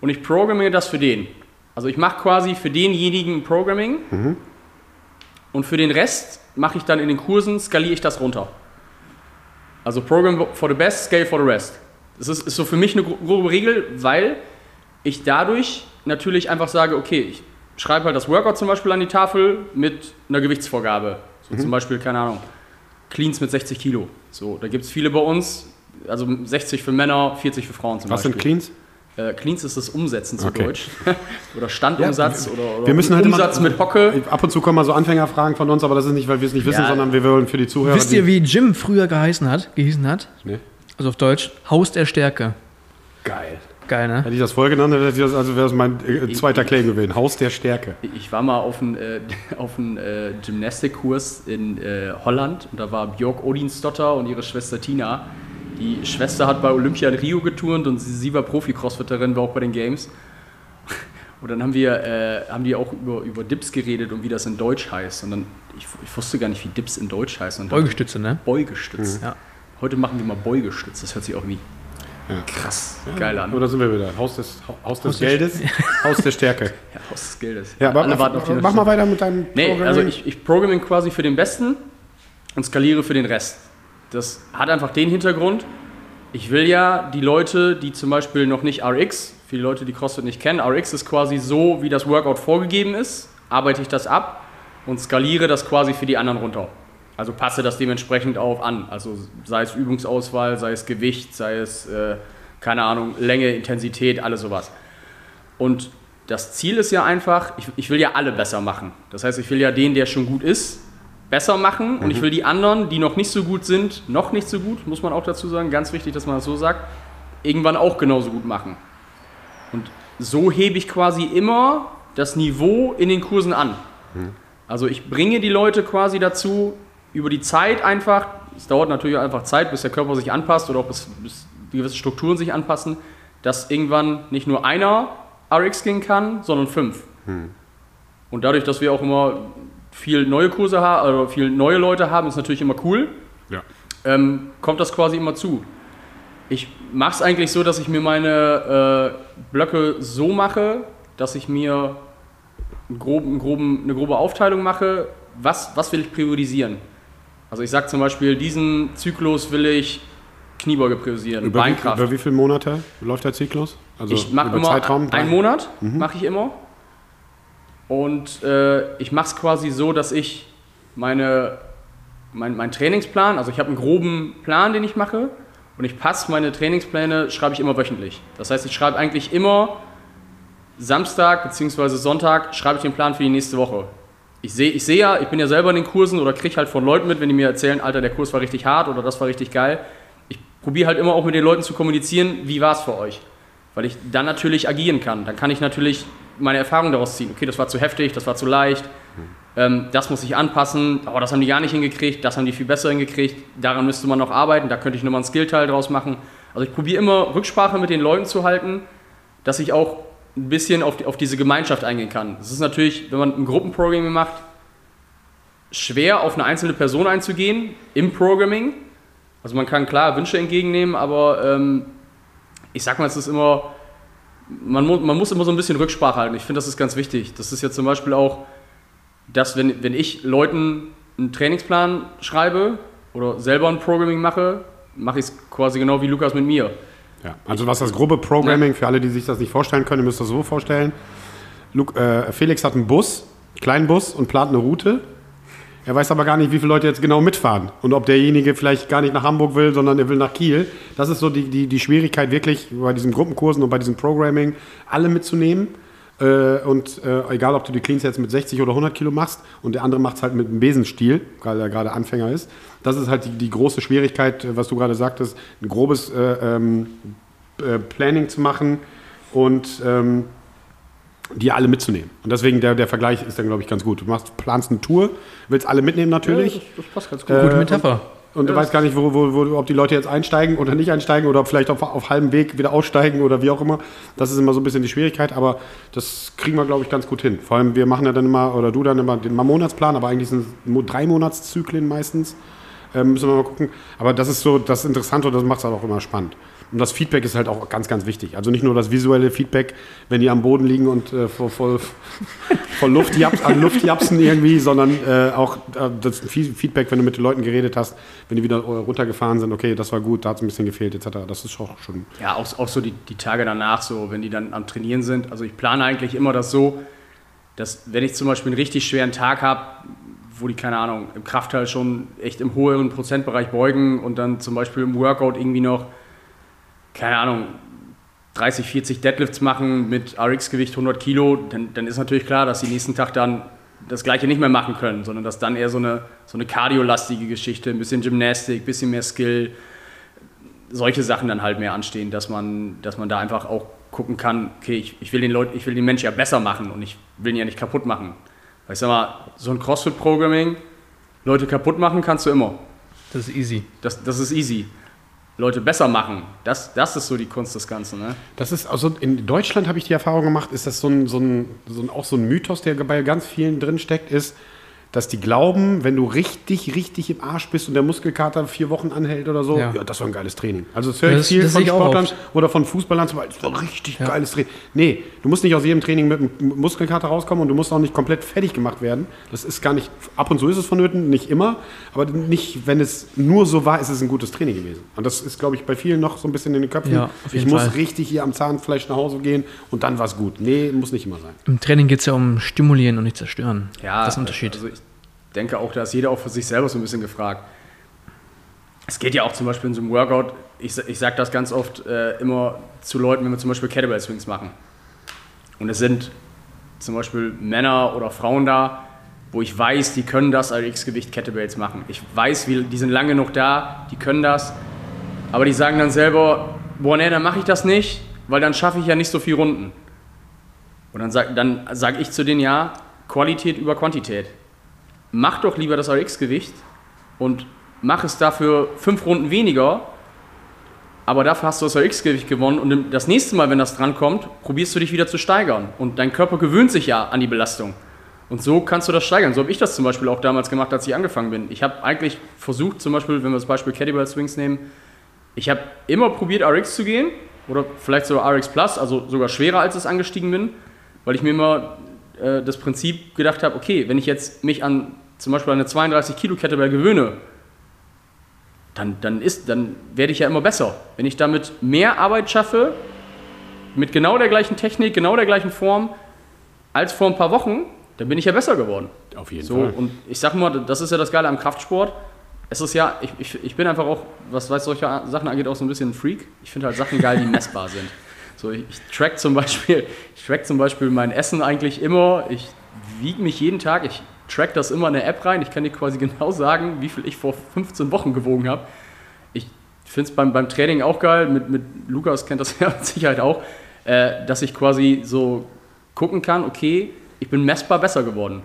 und ich programmiere das für den. Also ich mache quasi für denjenigen Programming und für den Rest mache ich dann in den Kursen, skaliere ich das runter. Also Program for the best, scale for the rest. Das ist, ist so für mich eine gro- grobe Regel, weil ich dadurch natürlich einfach sage, okay, ich schreibe halt das Workout zum Beispiel an die Tafel mit einer Gewichtsvorgabe. So zum Beispiel, keine Ahnung, Cleans mit 60 Kilo. So, da gibt es viele bei uns, also 60 für Männer, 40 für Frauen zum Was sind Beispiel. Cleans? Äh, Cleans ist das Umsetzen zu Okay. Deutsch. oder Standumsatz Ja, oder, oder wir müssen halt Umsatz immer- mit Hocke. Ab und zu kommen mal so Anfängerfragen von uns, aber das ist nicht, weil wir es nicht wissen, Ja. sondern wir wollen für die Zuhörer. Wisst ihr, wie Jim früher geheißen hat? Gehießen hat? Nee. Also auf Deutsch, Haus der Stärke. Geil. Geil, ne? Hätte ich das voll genannt, hätte ich das, also wäre das mein äh, zweiter Claim gewesen. Haus der Stärke. Ich war mal auf einem äh, auf einen, äh, Gymnastikkurs in äh, Holland und da war Björk Odinsdotter und ihre Schwester Tina. Die Schwester hat bei Olympia in Rio geturnt und sie, sie war Profi-Crossfitterin, war auch bei den Games. Und dann haben wir, äh, haben die auch über, über Dips geredet und wie das in Deutsch heißt. Und dann, ich, ich wusste gar nicht, wie Dips in Deutsch heißen. Und Beugestütze, ne? Beugestütz. Ja. Heute machen wir mal Beugestütz. Das hört sich auch irgendwie Ja. krass geil an. Oder sind wir wieder? Haus des, Haus des Haus des- Geldes, Haus der Stärke. Ja, Haus des Geldes. Ja, aber Alle warten auf die mach mal weiter mit deinem Nee, Programming. also ich, ich programme quasi für den Besten und skaliere für den Rest. Das hat einfach den Hintergrund, ich will ja die Leute, die zum Beispiel noch nicht RX, viele Leute, die CrossFit nicht kennen, RX ist quasi so, wie das Workout vorgegeben ist, arbeite ich das ab und skaliere das quasi für die anderen runter. Also passe das dementsprechend auf an. Also sei es Übungsauswahl, sei es Gewicht, sei es, äh, keine Ahnung, Länge, Intensität, alles sowas. Und das Ziel ist ja einfach, ich, ich will ja alle besser machen. Das heißt, ich will ja den, der schon gut ist, besser machen und ich will die anderen, die noch nicht so gut sind, noch nicht so gut, muss man auch dazu sagen, ganz wichtig, dass man das so sagt, irgendwann auch genauso gut machen. Und so hebe ich quasi immer das Niveau in den Kursen an. Also ich bringe die Leute quasi dazu, über die Zeit einfach, es dauert natürlich einfach Zeit, bis der Körper sich anpasst oder auch bis, bis die gewissen Strukturen sich anpassen, dass irgendwann nicht nur einer RX gehen kann, sondern fünf. Und dadurch, dass wir auch immer viel neue Kurse haben, also viel neue Leute haben, ist natürlich immer cool. Ja. ähm, kommt das quasi immer zu. Ich mache es eigentlich so, dass ich mir meine äh, Blöcke so mache, dass ich mir einen groben, einen groben, eine grobe Aufteilung mache, was, was will ich priorisieren. Also ich sage zum Beispiel, diesen Zyklus will ich Kniebeuge priorisieren, Über wie, Beinkraft. über wie viele Monate läuft der Zyklus? Also ich mache immer Zeitraum? einen Monat, mache ich immer. Und äh, ich mache es quasi so, dass ich meine, mein, mein Trainingsplan, also ich habe einen groben Plan, den ich mache und ich passe meine Trainingspläne, schreibe ich immer wöchentlich. Das heißt, ich schreibe eigentlich immer Samstag bzw. Sonntag, schreibe ich den Plan für die nächste Woche. Ich sehe ich seh ja, ich bin ja selber in den Kursen oder kriege halt von Leuten mit, wenn die mir erzählen, Alter, der Kurs war richtig hart oder das war richtig geil. Ich probiere halt immer auch mit den Leuten zu kommunizieren, wie war es für euch. Weil ich dann natürlich agieren kann. Dann kann ich natürlich meine Erfahrung daraus ziehen. Okay, das war zu heftig, das war zu leicht, ähm, das muss ich anpassen, aber das haben die gar nicht hingekriegt, das haben die viel besser hingekriegt, daran müsste man noch arbeiten, da könnte ich nochmal einen Skillteil draus machen. Also ich probiere immer Rücksprache mit den Leuten zu halten, dass ich auch ein bisschen auf, die, auf diese Gemeinschaft eingehen kann. Es ist natürlich, wenn man ein Gruppenprogramming macht, schwer auf eine einzelne Person einzugehen im Programming. Also man kann klar Wünsche entgegennehmen, aber ähm, ich sag mal, es ist immer, man, mu man muss immer so ein bisschen Rücksprache halten. Ich finde, das ist ganz wichtig. Das ist ja zum Beispiel auch, dass wenn, wenn ich Leuten einen Trainingsplan schreibe oder selber ein Programming mache, mache ich es quasi genau wie Lukas mit mir. Ja, also was das grobe Programming, für alle, die sich das nicht vorstellen können, ihr müsst das so vorstellen. Luke, äh, Felix hat einen Bus, kleinen Bus und plant eine Route. Er weiß aber gar nicht, wie viele Leute jetzt genau mitfahren und ob derjenige vielleicht gar nicht nach Hamburg will, sondern er will nach Kiel. Das ist so die, die, die Schwierigkeit wirklich bei diesen Gruppenkursen und bei diesem Programming, alle mitzunehmen. Äh, und äh, egal, ob du die Cleans jetzt mit 60 oder 100 Kilo machst und der andere macht es halt mit einem Besenstiel, weil er gerade Anfänger ist. Das ist halt die, die große Schwierigkeit, was du gerade sagtest, ein grobes äh, ähm, äh, Planning zu machen und ähm, die alle mitzunehmen. Und deswegen der, der Vergleich ist dann, glaube ich, ganz gut. Du machst, planst eine Tour, willst alle mitnehmen natürlich. das, das passt ganz gut. Äh, Gute Metapher. Und du weißt gar nicht, wo, wo, wo, ob die Leute jetzt einsteigen oder nicht einsteigen oder vielleicht auf, auf halbem Weg wieder aussteigen oder wie auch immer. Das ist immer so ein bisschen die Schwierigkeit, aber das kriegen wir, glaube ich, ganz gut hin. Vor allem, wir machen ja dann immer, oder du dann immer den mal Monatsplan, aber eigentlich sind es drei Monatszyklen meistens. Ähm, müssen wir mal gucken. Aber das ist so das Interessante und das macht es halt auch immer spannend. Und das Feedback ist halt auch ganz, ganz wichtig. Also nicht nur das visuelle Feedback, wenn die am Boden liegen und äh, voll, voll, voll Luft, an Luft japsen irgendwie, sondern äh, auch äh, das Fe- Feedback, wenn du mit den Leuten geredet hast, wenn die wieder äh, runtergefahren sind, okay, das war gut, da hat es ein bisschen gefehlt, etc. Das ist auch schon. Ja, auch, auch so die, die Tage danach, so wenn die dann am Trainieren sind. Also ich plane eigentlich immer das so, dass wenn ich zum Beispiel einen richtig schweren Tag habe, wo die, keine Ahnung, im Kraftteil schon echt im höheren Prozentbereich beugen und dann zum Beispiel im Workout irgendwie noch, keine Ahnung, 30, 40 Deadlifts machen mit RX-Gewicht 100 Kilo, dann, dann ist natürlich klar, dass sie nächsten Tag dann das gleiche nicht mehr machen können, sondern dass dann eher so eine, so eine kardiolastige Geschichte, ein bisschen Gymnastik, ein bisschen mehr Skill, solche Sachen dann halt mehr anstehen, dass man, dass man da einfach auch gucken kann, okay, ich, ich will den Leuten, ich will den Menschen ja besser machen und ich will ihn ja nicht kaputt machen. Weil ich sag mal, so ein CrossFit-Programming, Leute kaputt machen kannst du immer. Das ist easy. Das, das ist easy. Leute besser machen, das, das ist so die Kunst des Ganzen. Ne? Das ist also in Deutschland habe ich die Erfahrung gemacht, ist das so ein, so ein, so ein auch so ein Mythos, der bei ganz vielen drin steckt, ist, dass die glauben, wenn du richtig, richtig im Arsch bist und der Muskelkater vier Wochen anhält oder so, ja, Ja. das war ein geiles Training. Also das höre ich Das- viel das von auch Sportlern oder von Fußballern zum Beispiel, das war richtig geiles Training. Nee, du musst nicht aus jedem Training mit einem Muskelkater rauskommen und du musst auch nicht komplett fertig gemacht werden. Das ist gar nicht, ab und zu ist es vonnöten, nicht immer, aber nicht, wenn es nur so war, ist es ein gutes Training gewesen. Und das ist, glaube ich, bei vielen noch so ein bisschen in den Köpfen. Ja, ich muss Fall. richtig hier am Zahnfleisch nach Hause gehen und dann war es gut. Nee, muss nicht immer sein. Im Training geht es ja um Stimulieren und nicht zerstören. Ja, das ist ein Unterschied. Also ich denke auch, da ist jeder auch für sich selber so ein bisschen gefragt. Es geht ja auch zum Beispiel in so einem Workout, ich, ich sage das ganz oft äh, immer zu Leuten, wenn wir zum Beispiel Kettlebell Swings machen. Und es sind zum Beispiel Männer oder Frauen da, wo ich weiß, die können das als X-Gewicht Kettlebells machen. Ich weiß, wie, die sind lange genug da, die können das. Aber die sagen dann selber, boah, nee, dann mache ich das nicht, weil dann schaffe ich ja nicht so viel Runden. Und dann sage dann sag ich zu denen, ja, Qualität über Quantität. Mach doch lieber das RX-Gewicht und mach es dafür fünf Runden weniger aber dafür hast du das RX-Gewicht gewonnen und das nächste Mal, wenn das drankommt, probierst du dich wieder zu steigern. Und dein Körper gewöhnt sich ja an die Belastung. Und so kannst du das steigern. So habe ich das zum Beispiel auch damals gemacht, als ich angefangen bin. Ich habe eigentlich versucht, zum Beispiel, wenn wir das Beispiel Kettlebell Swings nehmen, ich habe immer probiert, RX zu gehen oder vielleicht sogar RX Plus, also sogar schwerer, als ich angestiegen bin, weil ich mir immer äh, das Prinzip gedacht habe, okay, wenn ich jetzt mich an zum Beispiel eine 32 Kilo Kettlebell gewöhne, dann, dann, ist, dann werde ich ja immer besser. Wenn ich damit mehr Arbeit schaffe, mit genau der gleichen Technik, genau der gleichen Form, als vor ein paar Wochen, dann bin ich ja besser geworden. Auf jeden so, Fall. Und ich sag mal, das ist ja das Geile am Kraftsport. Es ist ja, ich, ich, ich bin einfach auch, was, was solche Sachen angeht, auch so ein bisschen ein Freak. Ich finde halt Sachen geil, die messbar sind. So, ich, ich track zum Beispiel, ich track zum Beispiel mein Essen eigentlich immer. Ich wiege mich jeden Tag. Ich track das immer in eine App rein. Ich kann dir quasi genau sagen, wie viel ich vor 15 Wochen gewogen habe. Ich finde es beim, beim Training auch geil. Mit, mit Lukas kennt das ja mit Sicherheit auch, äh, dass ich quasi so gucken kann, okay, ich bin messbar besser geworden.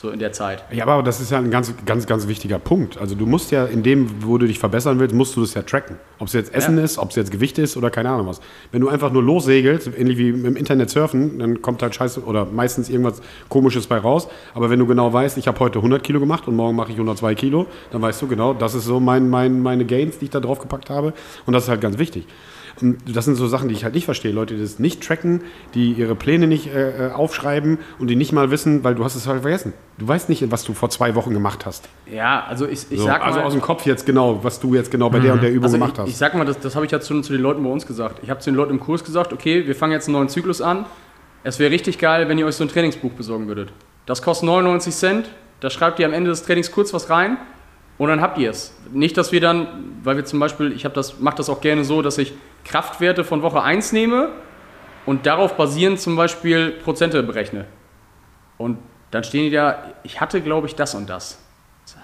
So in der Zeit. Ja, aber das ist ja ein ganz, ganz, ganz wichtiger Punkt. Also du musst ja in dem, wo du dich verbessern willst, musst du das ja tracken. Ob es jetzt Essen Ja. ist, ob es jetzt Gewicht ist oder keine Ahnung was. Wenn du einfach nur lossegelst, ähnlich wie im Internet surfen, dann kommt halt scheiße oder meistens irgendwas Komisches bei raus. Aber wenn du genau weißt, ich habe heute 100 Kilo gemacht und morgen mache ich 102 Kilo, dann weißt du genau, das ist so mein, mein, meine Gains, die ich da drauf gepackt habe. Und das ist halt ganz wichtig. Das sind so Sachen, die ich halt nicht verstehe. Leute, die das nicht tracken, die ihre Pläne nicht äh, äh, aufschreiben und die nicht mal wissen, weil du hast es halt vergessen. Du weißt nicht, was du vor zwei Wochen gemacht hast. Ja, also ich, ich So, sag also mal. aus dem Kopf jetzt genau, was du jetzt genau bei der und der Übung Also gemacht ich, hast. ich sag mal, das, das habe ich ja zu, zu den Leuten bei uns gesagt. Ich habe zu den Leuten im Kurs gesagt, okay, wir fangen jetzt einen neuen Zyklus an. Es wäre richtig geil, wenn ihr euch so ein Trainingsbuch besorgen würdet. Das kostet 99 Cent. Da schreibt ihr am Ende des Trainings kurz was rein und dann habt ihr es. Nicht, dass wir dann, weil wir zum Beispiel, ich das, mache das auch gerne so, dass ich Kraftwerte von Woche 1 nehme und darauf basierend zum Beispiel Prozente berechne. Und dann stehen die da, ich hatte, glaube ich, das und das.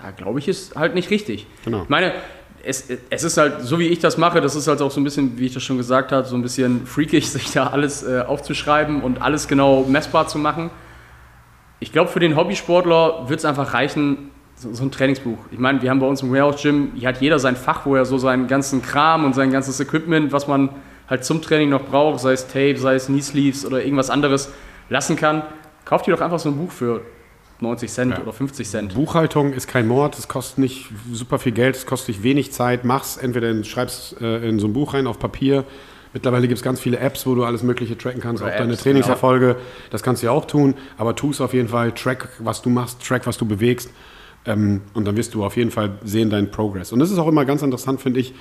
Ja, glaube ich, ist halt nicht richtig. Genau. Ich meine, es, es ist halt, so wie ich das mache, das ist halt auch so ein bisschen, wie ich das schon gesagt habe, so ein bisschen freakig, sich da alles äh, aufzuschreiben und alles genau messbar zu machen. Ich glaube, für den Hobbysportler wird es einfach reichen, so, so ein Trainingsbuch. Ich meine, wir haben bei uns im Warehouse Gym, hier hat jeder sein Fach, wo er so seinen ganzen Kram und sein ganzes Equipment, was man halt zum Training noch braucht, sei es Tape, sei es Knee Sleeves oder irgendwas anderes, lassen kann. Kauft dir doch einfach so ein Buch für 90 Cent Ja. oder 50 Cent. Buchhaltung ist kein Mord, es kostet nicht super viel Geld, es kostet dich wenig Zeit. Mach's entweder in, schreib's äh, in so ein Buch rein auf Papier. Mittlerweile gibt es ganz viele Apps, wo du alles Mögliche tracken kannst, Oder auch deine Apps, Trainingserfolge. Das kannst du ja auch tun, aber tu es auf jeden Fall. Track, was du machst, track, was du bewegst. Ähm, und dann wirst du auf jeden Fall sehen deinen Progress. Und das ist auch immer ganz interessant, finde ich,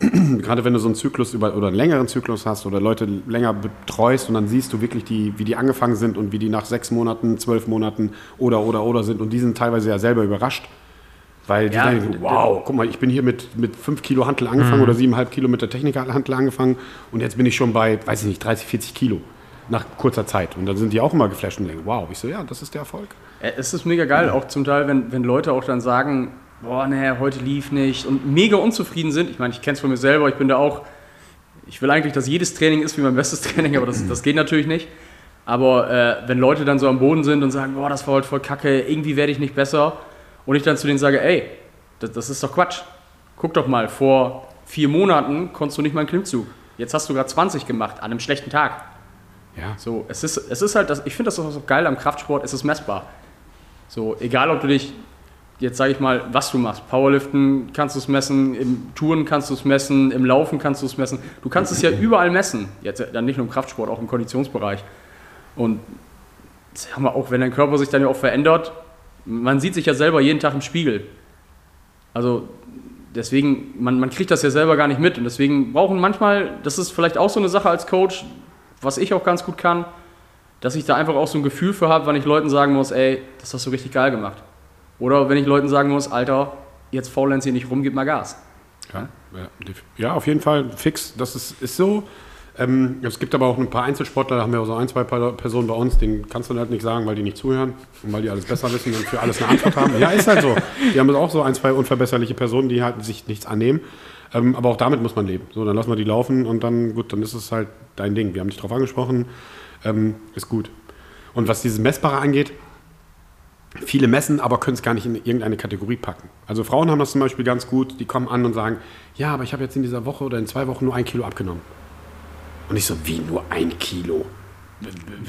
gerade wenn du so einen Zyklus über, oder einen längeren Zyklus hast oder Leute länger betreust und dann siehst du wirklich, die, wie die angefangen sind und wie die nach sechs Monaten, zwölf Monaten oder oder oder sind und die sind teilweise ja selber überrascht. Weil die Ja, denken, wow, guck mal, ich bin hier mit, mit 5 Kilo Hantel angefangen oder 7,5 Kilo mit der Techniker-Hantel angefangen und jetzt bin ich schon bei, weiß ich nicht, 30, 40 Kilo nach kurzer Zeit. Und dann sind die auch immer geflasht und denken, wow, ich so, ja, das ist der Erfolg. Äh, Es ist mega geil, auch zum Teil, wenn, wenn Leute auch dann sagen, boah, nee, heute lief nicht und mega unzufrieden sind. Ich meine, ich kenne es von mir selber, ich bin da auch, ich will eigentlich, dass jedes Training ist wie mein bestes Training, aber das, das geht natürlich nicht. Aber äh, wenn Leute dann so am Boden sind und sagen, boah, das war heute voll kacke, irgendwie werde ich nicht besser und ich dann zu denen sage, ey, das, das ist doch Quatsch. Guck doch mal, vor vier Monaten konntest du nicht mal einen Klimmzug. Jetzt hast du gerade 20 gemacht an einem schlechten Tag. Ja. So, es ist, es ist halt, das, ich finde das auch so geil am Kraftsport, es ist messbar. So, egal ob du dich, jetzt sage ich mal, was du machst. Powerliften kannst du es messen, im Touren kannst du es messen, im Laufen kannst du es messen. Du kannst es ja überall messen. Jetzt dann nicht nur im Kraftsport, auch im Konditionsbereich. Und sag mal, auch wenn dein Körper sich dann ja auch verändert, man sieht sich ja selber jeden Tag im Spiegel. Also deswegen, man, man kriegt das ja selber gar nicht mit. Und deswegen brauchen manchmal, das ist vielleicht auch so eine Sache als Coach, was ich auch ganz gut kann, dass ich da einfach auch so ein Gefühl für habe, wenn ich Leuten sagen muss, ey, das hast du richtig geil gemacht. Oder wenn ich Leuten sagen muss, Alter, jetzt faulenz hier nicht rum, gib mal Gas. Ja, ja, auf jeden Fall fix. Das ist, ist so. Ähm, es gibt aber auch ein paar Einzelsportler, da haben wir auch so ein, zwei Personen bei uns, denen kannst du halt nicht sagen, weil die nicht zuhören und weil die alles besser wissen und für alles eine Antwort haben. Ja, ist halt so. Die haben auch so ein, zwei unverbesserliche Personen, die halt sich nichts annehmen. Ähm, aber auch damit muss man leben. So, dann lassen wir die laufen und dann, gut, dann ist es halt dein Ding. Wir haben dich drauf angesprochen. Ähm, ist gut. Und was dieses Messbare angeht, viele messen, aber können es gar nicht in irgendeine Kategorie packen. Also Frauen haben das zum Beispiel ganz gut, die kommen an und sagen, ja, aber ich habe jetzt in dieser Woche oder in zwei Wochen nur ein Kilo abgenommen. Und ich so, wie nur ein Kilo?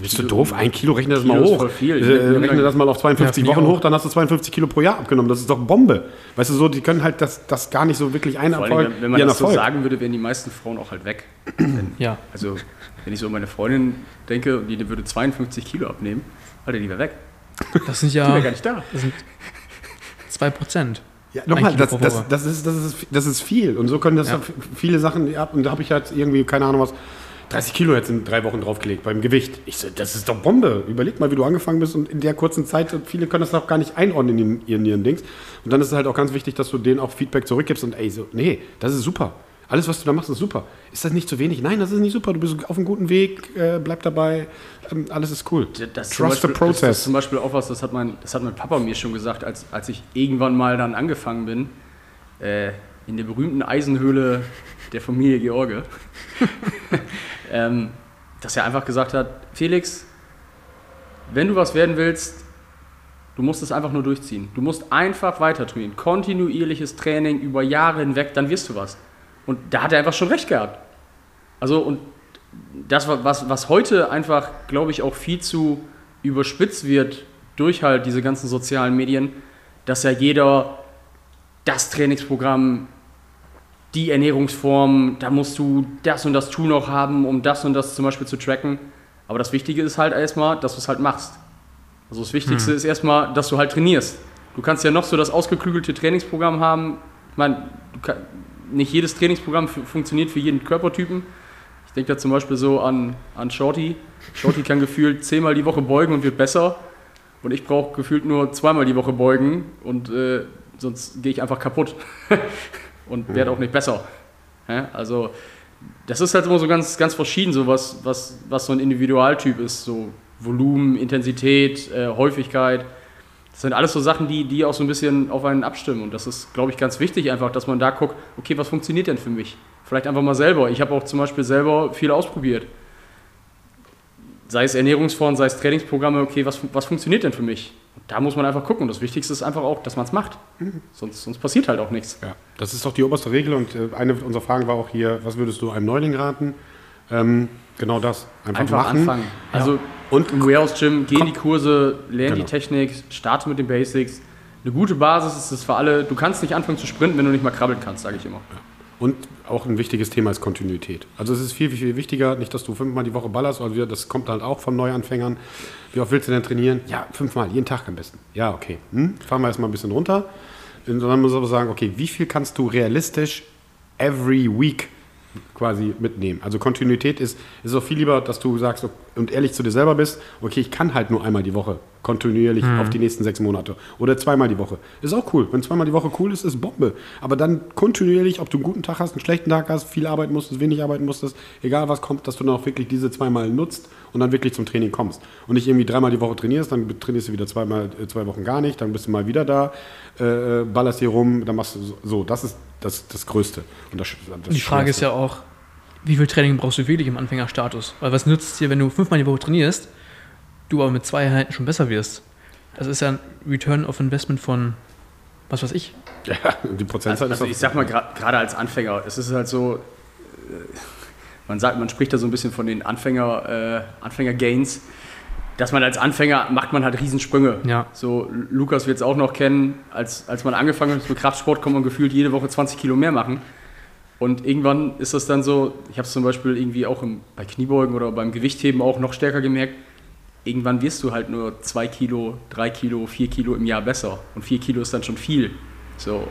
Bist du doof? Ein Kilo, rechne das Kilo mal ist hoch. voll viel. Äh, rechne das mal auf 52 Ja, Wochen hoch, dann hast du 52 Kilo pro Jahr abgenommen. Das ist doch Bombe. Weißt du, so, die können halt das, das gar nicht so wirklich ein Vor allem, Erfolg, wenn, man das so Erfolg. sagen würde, wären die meisten Frauen auch halt weg. Ja. Also, wenn ich so an meine Freundin denke, und die würde 52 Kilo abnehmen, Alter, die wäre weg. Das sind Die wäre gar ja nicht da. das sind 2 Prozent. Ja, nochmal, das, das, das, ist, das, ist, das ist viel. Und so können das Ja. ja. viele Sachen, ja, und da habe ich halt irgendwie, keine Ahnung was, 30 Kilo jetzt in drei Wochen draufgelegt beim Gewicht. Ich so, das ist doch Bombe. Überleg mal, wie du angefangen bist und in der kurzen Zeit, und viele können das auch gar nicht einordnen in ihren, ihren Dings. Und dann ist es halt auch ganz wichtig, dass du denen auch Feedback zurückgibst und ey, so, nee, das ist super. Alles, was du da machst, ist super. Ist das nicht zu wenig? Nein, das ist nicht super. Du bist auf einem guten Weg, äh, bleib dabei, ähm, alles ist cool. Das Trust the Beispiel- Das ist process. zum Beispiel auch was, das hat mein, das hat mein Papa mir schon gesagt, als, als ich irgendwann mal dann angefangen bin, äh, in der berühmten Eisenhöhle der Familie George, ähm, dass er einfach gesagt hat, Felix, wenn du was werden willst, du musst es einfach nur durchziehen. Du musst einfach weiter trainieren. Kontinuierliches Training über Jahre hinweg, dann wirst du was. Und da hat er einfach schon recht gehabt. Also, und das, was, was heute einfach, glaube ich, auch viel zu überspitzt wird durch halt diese ganzen sozialen Medien, dass ja jeder das Trainingsprogramm, die Ernährungsform, da musst du das und das Tool noch haben, um das und das zum Beispiel zu tracken. Aber das Wichtige ist halt erstmal, dass du es halt machst. Also das Wichtigste ist erstmal, dass du halt trainierst. Du kannst ja noch so das ausgeklügelte Trainingsprogramm haben. Ich meine, nicht jedes Trainingsprogramm fu- funktioniert für jeden Körpertypen. Ich denke da zum Beispiel so an, an Shorty. Shorty kann gefühlt zehnmal die Woche beugen und wird besser. Und ich brauche gefühlt nur zweimal die Woche beugen und äh, sonst gehe ich einfach kaputt und werde auch nicht besser. Ja, also das ist halt immer so ganz, ganz verschieden, so was, was, was so ein Individualtyp ist. So Volumen, Intensität, äh, Häufigkeit. Das sind alles so Sachen, die, die auch so ein bisschen auf einen abstimmen. Und das ist, glaube ich, ganz wichtig einfach, dass man da guckt, okay, was funktioniert denn für mich? Vielleicht einfach mal selber. Ich habe auch zum Beispiel selber viel ausprobiert. Sei es Ernährungsformen, sei es Trainingsprogramme, okay, was, was funktioniert denn für mich? Und da muss man einfach gucken. Und das Wichtigste ist einfach auch, dass man es macht. Sonst, sonst passiert halt auch nichts. Ja, das ist doch die oberste Regel und äh, eine unserer Fragen war auch hier, was würdest du einem Neuling raten? Ähm, genau das. Einfach, Einfach machen. anfangen. Also Und im Warehouse Gym, geh in die Kurse, lerne Genau. die Technik, starte mit den Basics. Eine gute Basis ist es für alle. Du kannst nicht anfangen zu sprinten, wenn du nicht mal krabbeln kannst, sage ich immer. Und auch ein wichtiges Thema ist Kontinuität. Also es ist viel, viel, viel wichtiger, nicht, dass du fünfmal die Woche ballerst, also wir- das kommt halt auch von Neuanfängern. Wie oft willst du denn trainieren? Ja, fünfmal, jeden Tag am besten. Ja, okay. Hm? Fahren wir erstmal ein bisschen runter. Und dann muss man aber sagen, okay, wie viel kannst du realistisch every week quasi mitnehmen? Also Kontinuität ist, ist auch viel lieber, dass du sagst und ehrlich zu dir selber bist, okay, ich kann halt nur einmal die Woche kontinuierlich auf die nächsten sechs Monate oder zweimal die Woche. Ist auch cool. Wenn zweimal die Woche cool ist, ist Bombe. Aber dann kontinuierlich, ob du einen guten Tag hast, einen schlechten Tag hast, viel arbeiten musstest, wenig arbeiten musstest, egal was kommt, dass du dann auch wirklich diese zweimal nutzt und dann wirklich zum Training kommst. Und nicht irgendwie dreimal die Woche trainierst, dann trainierst du wieder zweimal, äh, zwei Wochen gar nicht, dann bist du mal wieder da, äh, ballerst hier rum, dann machst du so. Das ist das, das Größte. Und das, das Die Frage ist ja auch, wie viel Training brauchst du wirklich im Anfängerstatus? Weil was nützt es dir, wenn du fünfmal die Woche trainierst, du aber mit zwei Einheiten schon besser wirst? Das ist ja ein Return of Investment von, was weiß ich. Ja, die Prozentzahl Also ist ich sag mal, gerade als Anfänger, es ist halt so, äh, man sagt, man spricht da so ein bisschen von den Anfänger, äh, Anfänger-Gains, dass man als Anfänger macht man halt Riesensprünge. Ja. So, Lukas wird es auch noch kennen, als, als man angefangen hat mit Kraftsport, kann man gefühlt jede Woche 20 Kilo mehr machen. Und irgendwann ist das dann so, ich habe es zum Beispiel irgendwie auch im, bei Kniebeugen oder beim Gewichtheben auch noch stärker gemerkt, irgendwann wirst du halt nur 2 Kilo, 3 Kilo, 4 Kilo im Jahr besser. Und 4 Kilo ist dann schon viel. So,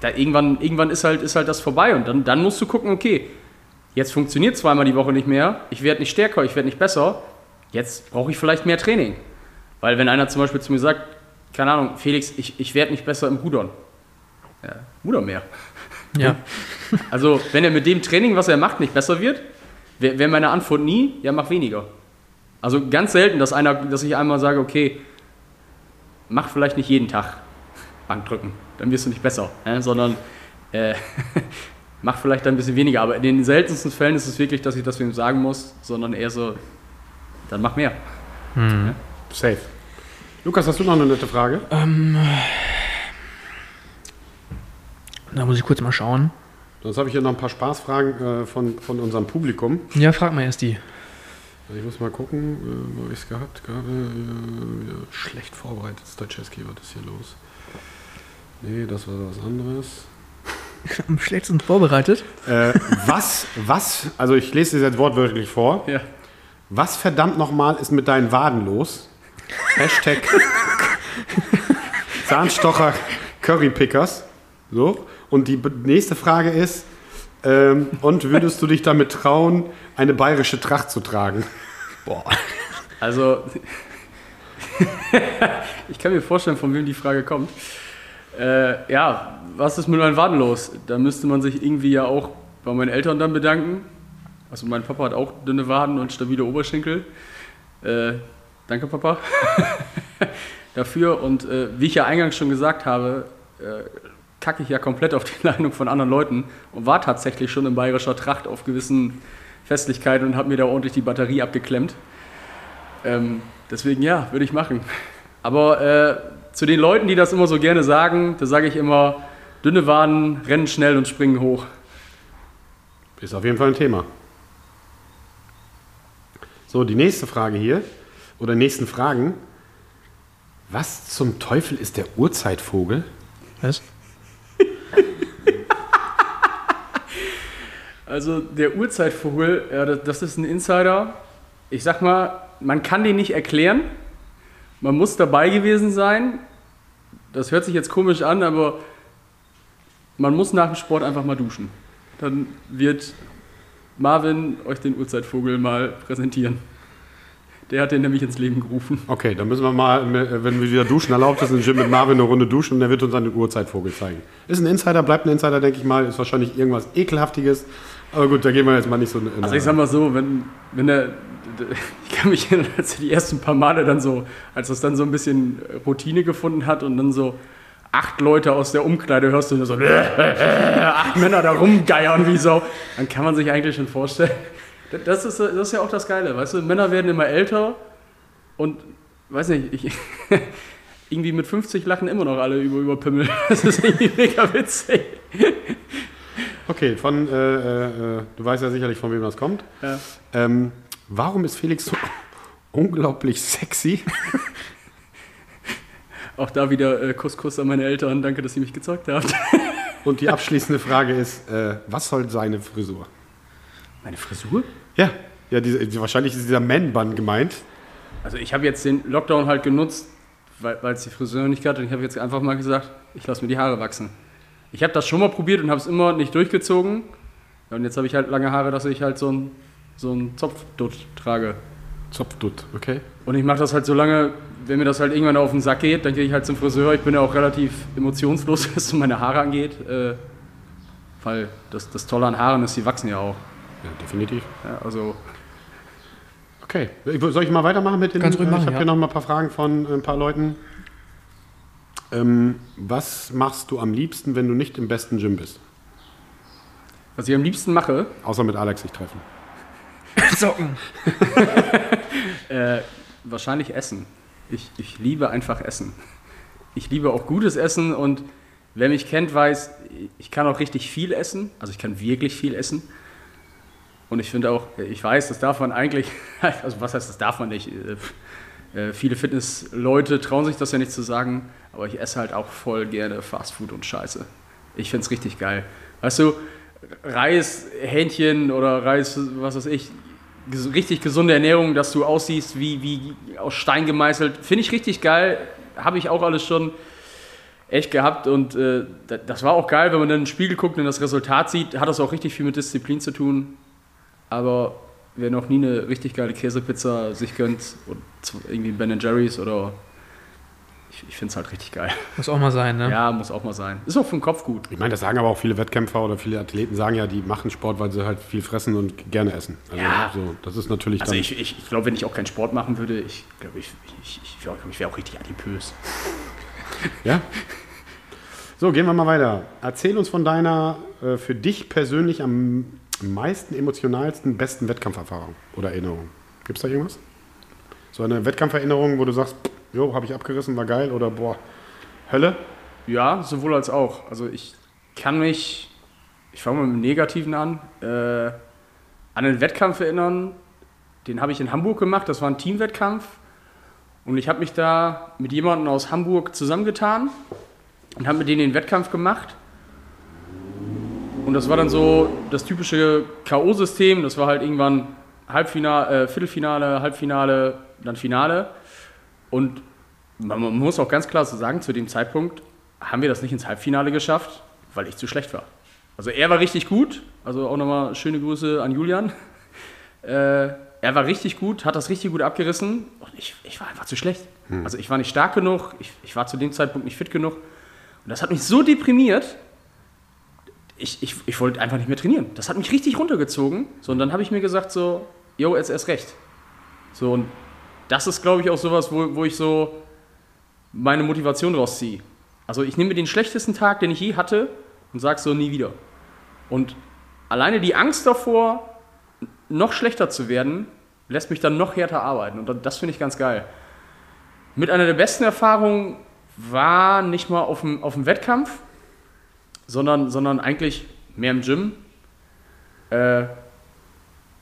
da irgendwann, irgendwann ist, halt, ist halt das vorbei und dann, dann musst du gucken, okay, jetzt funktioniert zweimal die Woche nicht mehr, ich werde nicht stärker, ich werde nicht besser, jetzt brauche ich vielleicht mehr Training. Weil wenn einer zum Beispiel zu mir sagt, keine Ahnung, Felix, ich, ich werde nicht besser im Rudern. Ja, Ruder mehr. Ja. Also, wenn er mit dem Training, was er macht, nicht besser wird, wäre wär meine Antwort nie, ja, mach weniger. Also ganz selten, dass, einer, dass ich einmal sage, okay, mach vielleicht nicht jeden Tag Bankdrücken, dann wirst du nicht besser, äh, sondern äh, mach vielleicht ein bisschen weniger. Aber in den seltensten Fällen ist es wirklich, dass ich das ihm sagen muss, sondern eher so, dann mach mehr. Safe. Lukas, hast du noch eine nette Frage? Da muss ich kurz mal schauen. Sonst habe ich hier noch ein paar Spaßfragen äh, von, von unserem Publikum. Ja, frag mal erst die. Ich muss mal gucken, äh, wo habe ich es gehabt gerade. Äh, ja, schlecht vorbereitet, Stoicheski, was ist hier los? Nee, das war was anderes. Am schlechtesten vorbereitet. Äh, was, was, also ich lese es jetzt wortwörtlich vor. Ja. Was verdammt nochmal ist mit deinen Waden los? Hashtag Zahnstocher Currypickers. So. Und die nächste Frage ist, ähm, und würdest du dich damit trauen, eine bayerische Tracht zu tragen? Boah. Also, ich kann mir vorstellen, von wem die Frage kommt. Äh, ja, was ist mit meinen Waden los? Da müsste man sich irgendwie ja auch bei meinen Eltern dann bedanken. Also mein Papa hat auch dünne Waden und stabile Oberschenkel. Äh, danke, Papa, dafür. Und äh, wie ich ja eingangs schon gesagt habe, äh, kacke ich ja komplett auf die Meinung von anderen Leuten und war tatsächlich schon in bayerischer Tracht auf gewissen Festlichkeiten und habe mir da ordentlich die Batterie abgeklemmt. Ähm, deswegen ja, würde ich machen. Aber äh, zu den Leuten, die das immer so gerne sagen, da sage ich immer, dünne Waden rennen schnell und springen hoch. Ist auf jeden Fall ein Thema. So, die nächste Frage hier, oder nächsten Fragen. Was zum Teufel ist der Urzeitvogel? Was? Also der Urzeitvogel, ja, das, das ist ein Insider. Ich sag mal, man kann den nicht erklären. Man muss dabei gewesen sein. Das hört sich jetzt komisch an, aber man muss nach dem Sport einfach mal duschen. Dann wird Marvin euch den Urzeitvogel mal präsentieren. Der hat den nämlich ins Leben gerufen. Okay, dann müssen wir mal, wenn wir wieder duschen erlaubt ist, im Gym mit Marvin eine Runde duschen und der wird uns dann den Urzeitvogel zeigen. Ist ein Insider, bleibt ein Insider, denke ich mal. Ist wahrscheinlich irgendwas Ekelhaftiges. Aber gut, da gehen wir jetzt mal nicht so. in- Also ich sag mal so, wenn, wenn der, ich kann mich erinnern, als er die ersten paar Male dann so, als das dann so ein bisschen Routine gefunden hat und dann so acht Leute aus der Umkleide hörst du nur so, acht Männer da rumgeiern wie so, dann kann man sich eigentlich schon vorstellen. Das ist, das ist ja auch das Geile, weißt du, Männer werden immer älter und, weiß nicht, ich, irgendwie mit 50 lachen immer noch alle über, über Pimmel. Das ist irgendwie mega witzig. Okay, von, äh, äh, äh, du weißt ja sicherlich, von wem das kommt. Ja. Ähm, warum ist Felix so unglaublich sexy? Auch da wieder äh, Kuss, Kuss an meine Eltern. Danke, dass ihr mich gezeugt habt. Und die abschließende Frage ist, äh, was soll seine Frisur? Meine Frisur? Ja, ja diese, die, wahrscheinlich ist dieser Man-Bun gemeint. Also ich habe jetzt den Lockdown halt genutzt, weil es die Friseur nicht gab. Und ich habe jetzt einfach mal gesagt, ich lasse mir die Haare wachsen. Ich habe das schon mal probiert und habe es immer nicht durchgezogen. Ja, Und jetzt habe ich halt lange Haare, dass ich halt so einen so einen Zopfdutt trage. Zopfdutt, okay. Und ich mache das halt so lange, wenn mir das halt irgendwann auf den Sack geht, dann gehe ich halt zum Friseur. Ich bin ja auch relativ emotionslos, was meine Haare angeht. Äh, weil das, das Tolle an Haaren ist, die wachsen ja auch. Ja, definitiv. Ja, also Okay, Ich- soll ich mal weitermachen mit den Kannst ruhig äh, machen, Ich habe ja. hier noch mal ein paar Fragen von äh, ein paar Leuten. Ähm, was machst du am liebsten, wenn du nicht im besten Gym bist? was ich am liebsten mache, Außer mit Alex sich treffen. Zocken. Äh, wahrscheinlich Essen. Ich, ich liebe einfach Essen. Ich liebe auch gutes Essen und wer mich kennt, weiß, ich kann auch richtig viel essen. Also ich kann wirklich viel essen. Und ich finde auch, ich weiß, das darf man eigentlich, also was heißt, das darf man nicht. Äh, äh, viele Fitnessleute trauen sich das ja nicht zu sagen, aber ich esse halt auch voll gerne Fastfood und Scheiße. Ich finde es richtig geil. Weißt du, Reis, Hähnchen oder Reis, was weiß ich, richtig gesunde Ernährung, dass du aussiehst wie, wie aus Stein gemeißelt, finde ich richtig geil. Habe ich auch alles schon echt gehabt und äh, da- das war auch geil, wenn man dann in den Spiegel guckt und das Resultat sieht, hat das auch richtig viel mit Disziplin zu tun. Aber wer noch nie eine richtig geile Käsepizza sich gönnt irgendwie Ben Jerry's oder ich, ich finde es halt richtig geil. Muss auch mal sein, ne? Ja, muss auch mal sein. Ist auch für den Kopf gut. Ich meine, das sagen aber auch viele Wettkämpfer oder viele Athleten sagen ja, die machen Sport, weil sie halt viel fressen und gerne essen. Also Ja. so, das ist natürlich Also ich, ich, ich glaube, wenn ich auch keinen Sport machen würde, ich glaube, ich, ich, ich wäre ich wär auch richtig adipös. Ja? So, gehen wir mal weiter. Erzähl uns von deiner äh, für dich persönlich am meisten emotionalsten, besten Wettkampferfahrung oder Erinnerung. Gibt es da irgendwas? So eine Wettkampferinnerung, wo du sagst, jo, habe ich abgerissen, war geil oder boah, Hölle? Ja, sowohl als auch. Also ich kann mich, ich fange mal mit dem Negativen an, äh, an einen Wettkampf erinnern, den habe ich in Hamburg gemacht, das war ein Teamwettkampf. Und ich habe mich da mit jemandem aus Hamburg zusammengetan und habe mit denen den Wettkampf gemacht. Und das war dann so das typische K.O.-System. Das war halt irgendwann Halbfinale, äh, Viertelfinale, Halbfinale, dann Finale. Und man, man muss auch ganz klar so sagen, zu dem Zeitpunkt haben wir das nicht ins Halbfinale geschafft, weil ich zu schlecht war. Also er war richtig gut, also auch nochmal schöne Grüße an Julian. Äh, er war richtig gut, hat das richtig gut abgerissen und ich, ich war einfach zu schlecht. Also ich war nicht stark genug, ich, ich war zu dem Zeitpunkt nicht fit genug. Und das hat mich so deprimiert, ich, ich, ich wollte einfach nicht mehr trainieren. Das hat mich richtig runtergezogen. So, und dann habe ich mir gesagt, so, yo, jetzt erst recht. So, und das ist, glaube ich, auch sowas, wo, wo ich so meine Motivation rausziehe. Also ich nehme den schlechtesten Tag, den ich je hatte und sage so nie wieder. Und alleine die Angst davor, noch schlechter zu werden, lässt mich dann noch härter arbeiten. Und das finde ich ganz geil. Mit einer der besten Erfahrungen war nicht mal auf dem, auf dem Wettkampf, sondern, sondern eigentlich mehr im Gym. Äh,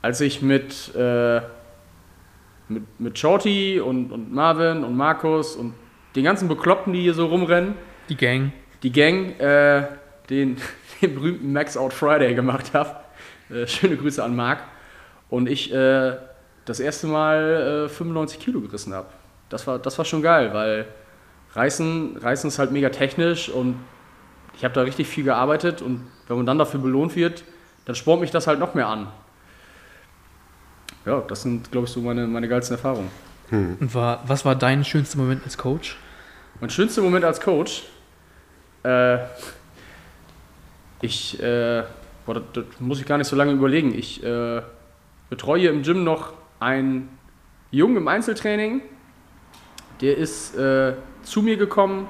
als ich mit, äh, mit, mit Shorty und, und Marvin und Markus und den ganzen Bekloppten, die hier so rumrennen, Die Gang. die Gang äh, den, den berühmten Max Out Friday gemacht habe. Äh, schöne Grüße an Marc. Und ich äh, das erste Mal äh, 95 Kilo gerissen habe. Das war, das war schon geil, weil Reißen, Reißen ist halt mega technisch und ich habe da richtig viel gearbeitet und wenn man dann dafür belohnt wird, dann spornt mich das halt noch mehr an. Ja, das sind, glaube ich, so meine, meine geilsten Erfahrungen. Und war, was war dein schönster Moment als Coach? Mein schönster Moment als Coach, äh, ich, äh, boah, das, das muss ich gar nicht so lange überlegen. Ich äh, betreue im Gym noch einen Jungen im Einzeltraining, der ist äh, zu mir gekommen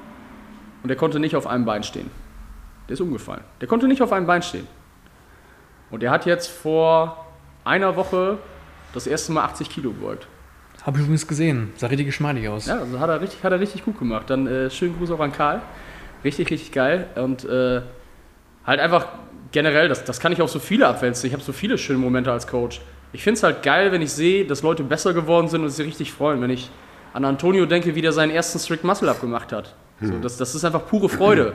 und der konnte nicht auf einem Bein stehen. Der ist umgefallen. Der konnte nicht auf einem Bein stehen. Und der hat jetzt vor einer Woche das erste Mal 80 Kilo gebeugt. Habe ich übrigens gesehen. Sah richtig geschmeidig aus. Ja, also hat er richtig, hat er richtig gut gemacht. Dann äh, schönen Gruß auch an Karl. Richtig, richtig geil. Und äh, halt einfach generell, das, das kann ich auch so viele abwälzen. Ich habe so viele schöne Momente als Coach. Ich finde es halt geil, wenn ich sehe, dass Leute besser geworden sind und sich richtig freuen. Wenn ich an Antonio denke, wie der seinen ersten Strict Muscle Up gemacht hat. So, das, das ist einfach pure Freude.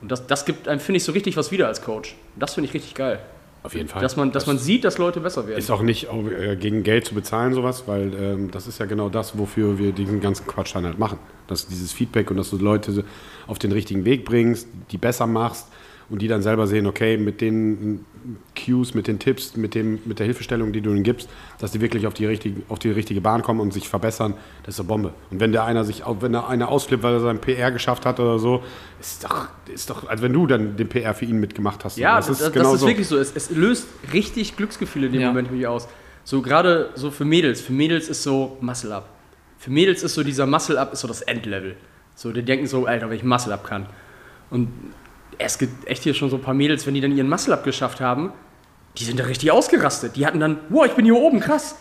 Und das, das gibt einem, finde ich, so richtig was wieder als Coach. Und das finde ich richtig geil. Auf jeden Fall. Dass man, dass man sieht, dass Leute besser werden. Ist auch nicht äh, gegen Geld zu bezahlen, sowas, weil ähm, das ist ja genau das, wofür wir diesen ganzen Quatsch dann halt machen. Dass dieses Feedback und dass du Leute auf den richtigen Weg bringst, die besser machst und die dann selber sehen, okay, mit den Cues, mit den Tipps, mit, dem, mit der Hilfestellung, die du ihnen gibst, dass die wirklich auf die, richtige, auf die richtige Bahn kommen und sich verbessern, das ist eine Bombe. Und wenn der einer sich, auch wenn der einer ausflippt, weil er sein PR geschafft hat oder so, ist doch, ist doch, als wenn du dann den PR für ihn mitgemacht hast. Ja, das, ist, das genau ist so. wirklich so. Es, es löst richtig Glücksgefühle in dem Ja. Moment mich aus. So gerade so für Mädels. Für Mädels ist so Muscle Up. Für Mädels ist so dieser Muscle Up ist so das Endlevel. So, die denken so, Alter, wenn ich Muscle Up kann. Und es gibt echt hier schon so ein paar Mädels, wenn die dann ihren Muscle Up geschafft haben, die sind da richtig ausgerastet. Die hatten dann, wow, ich bin hier oben, krass.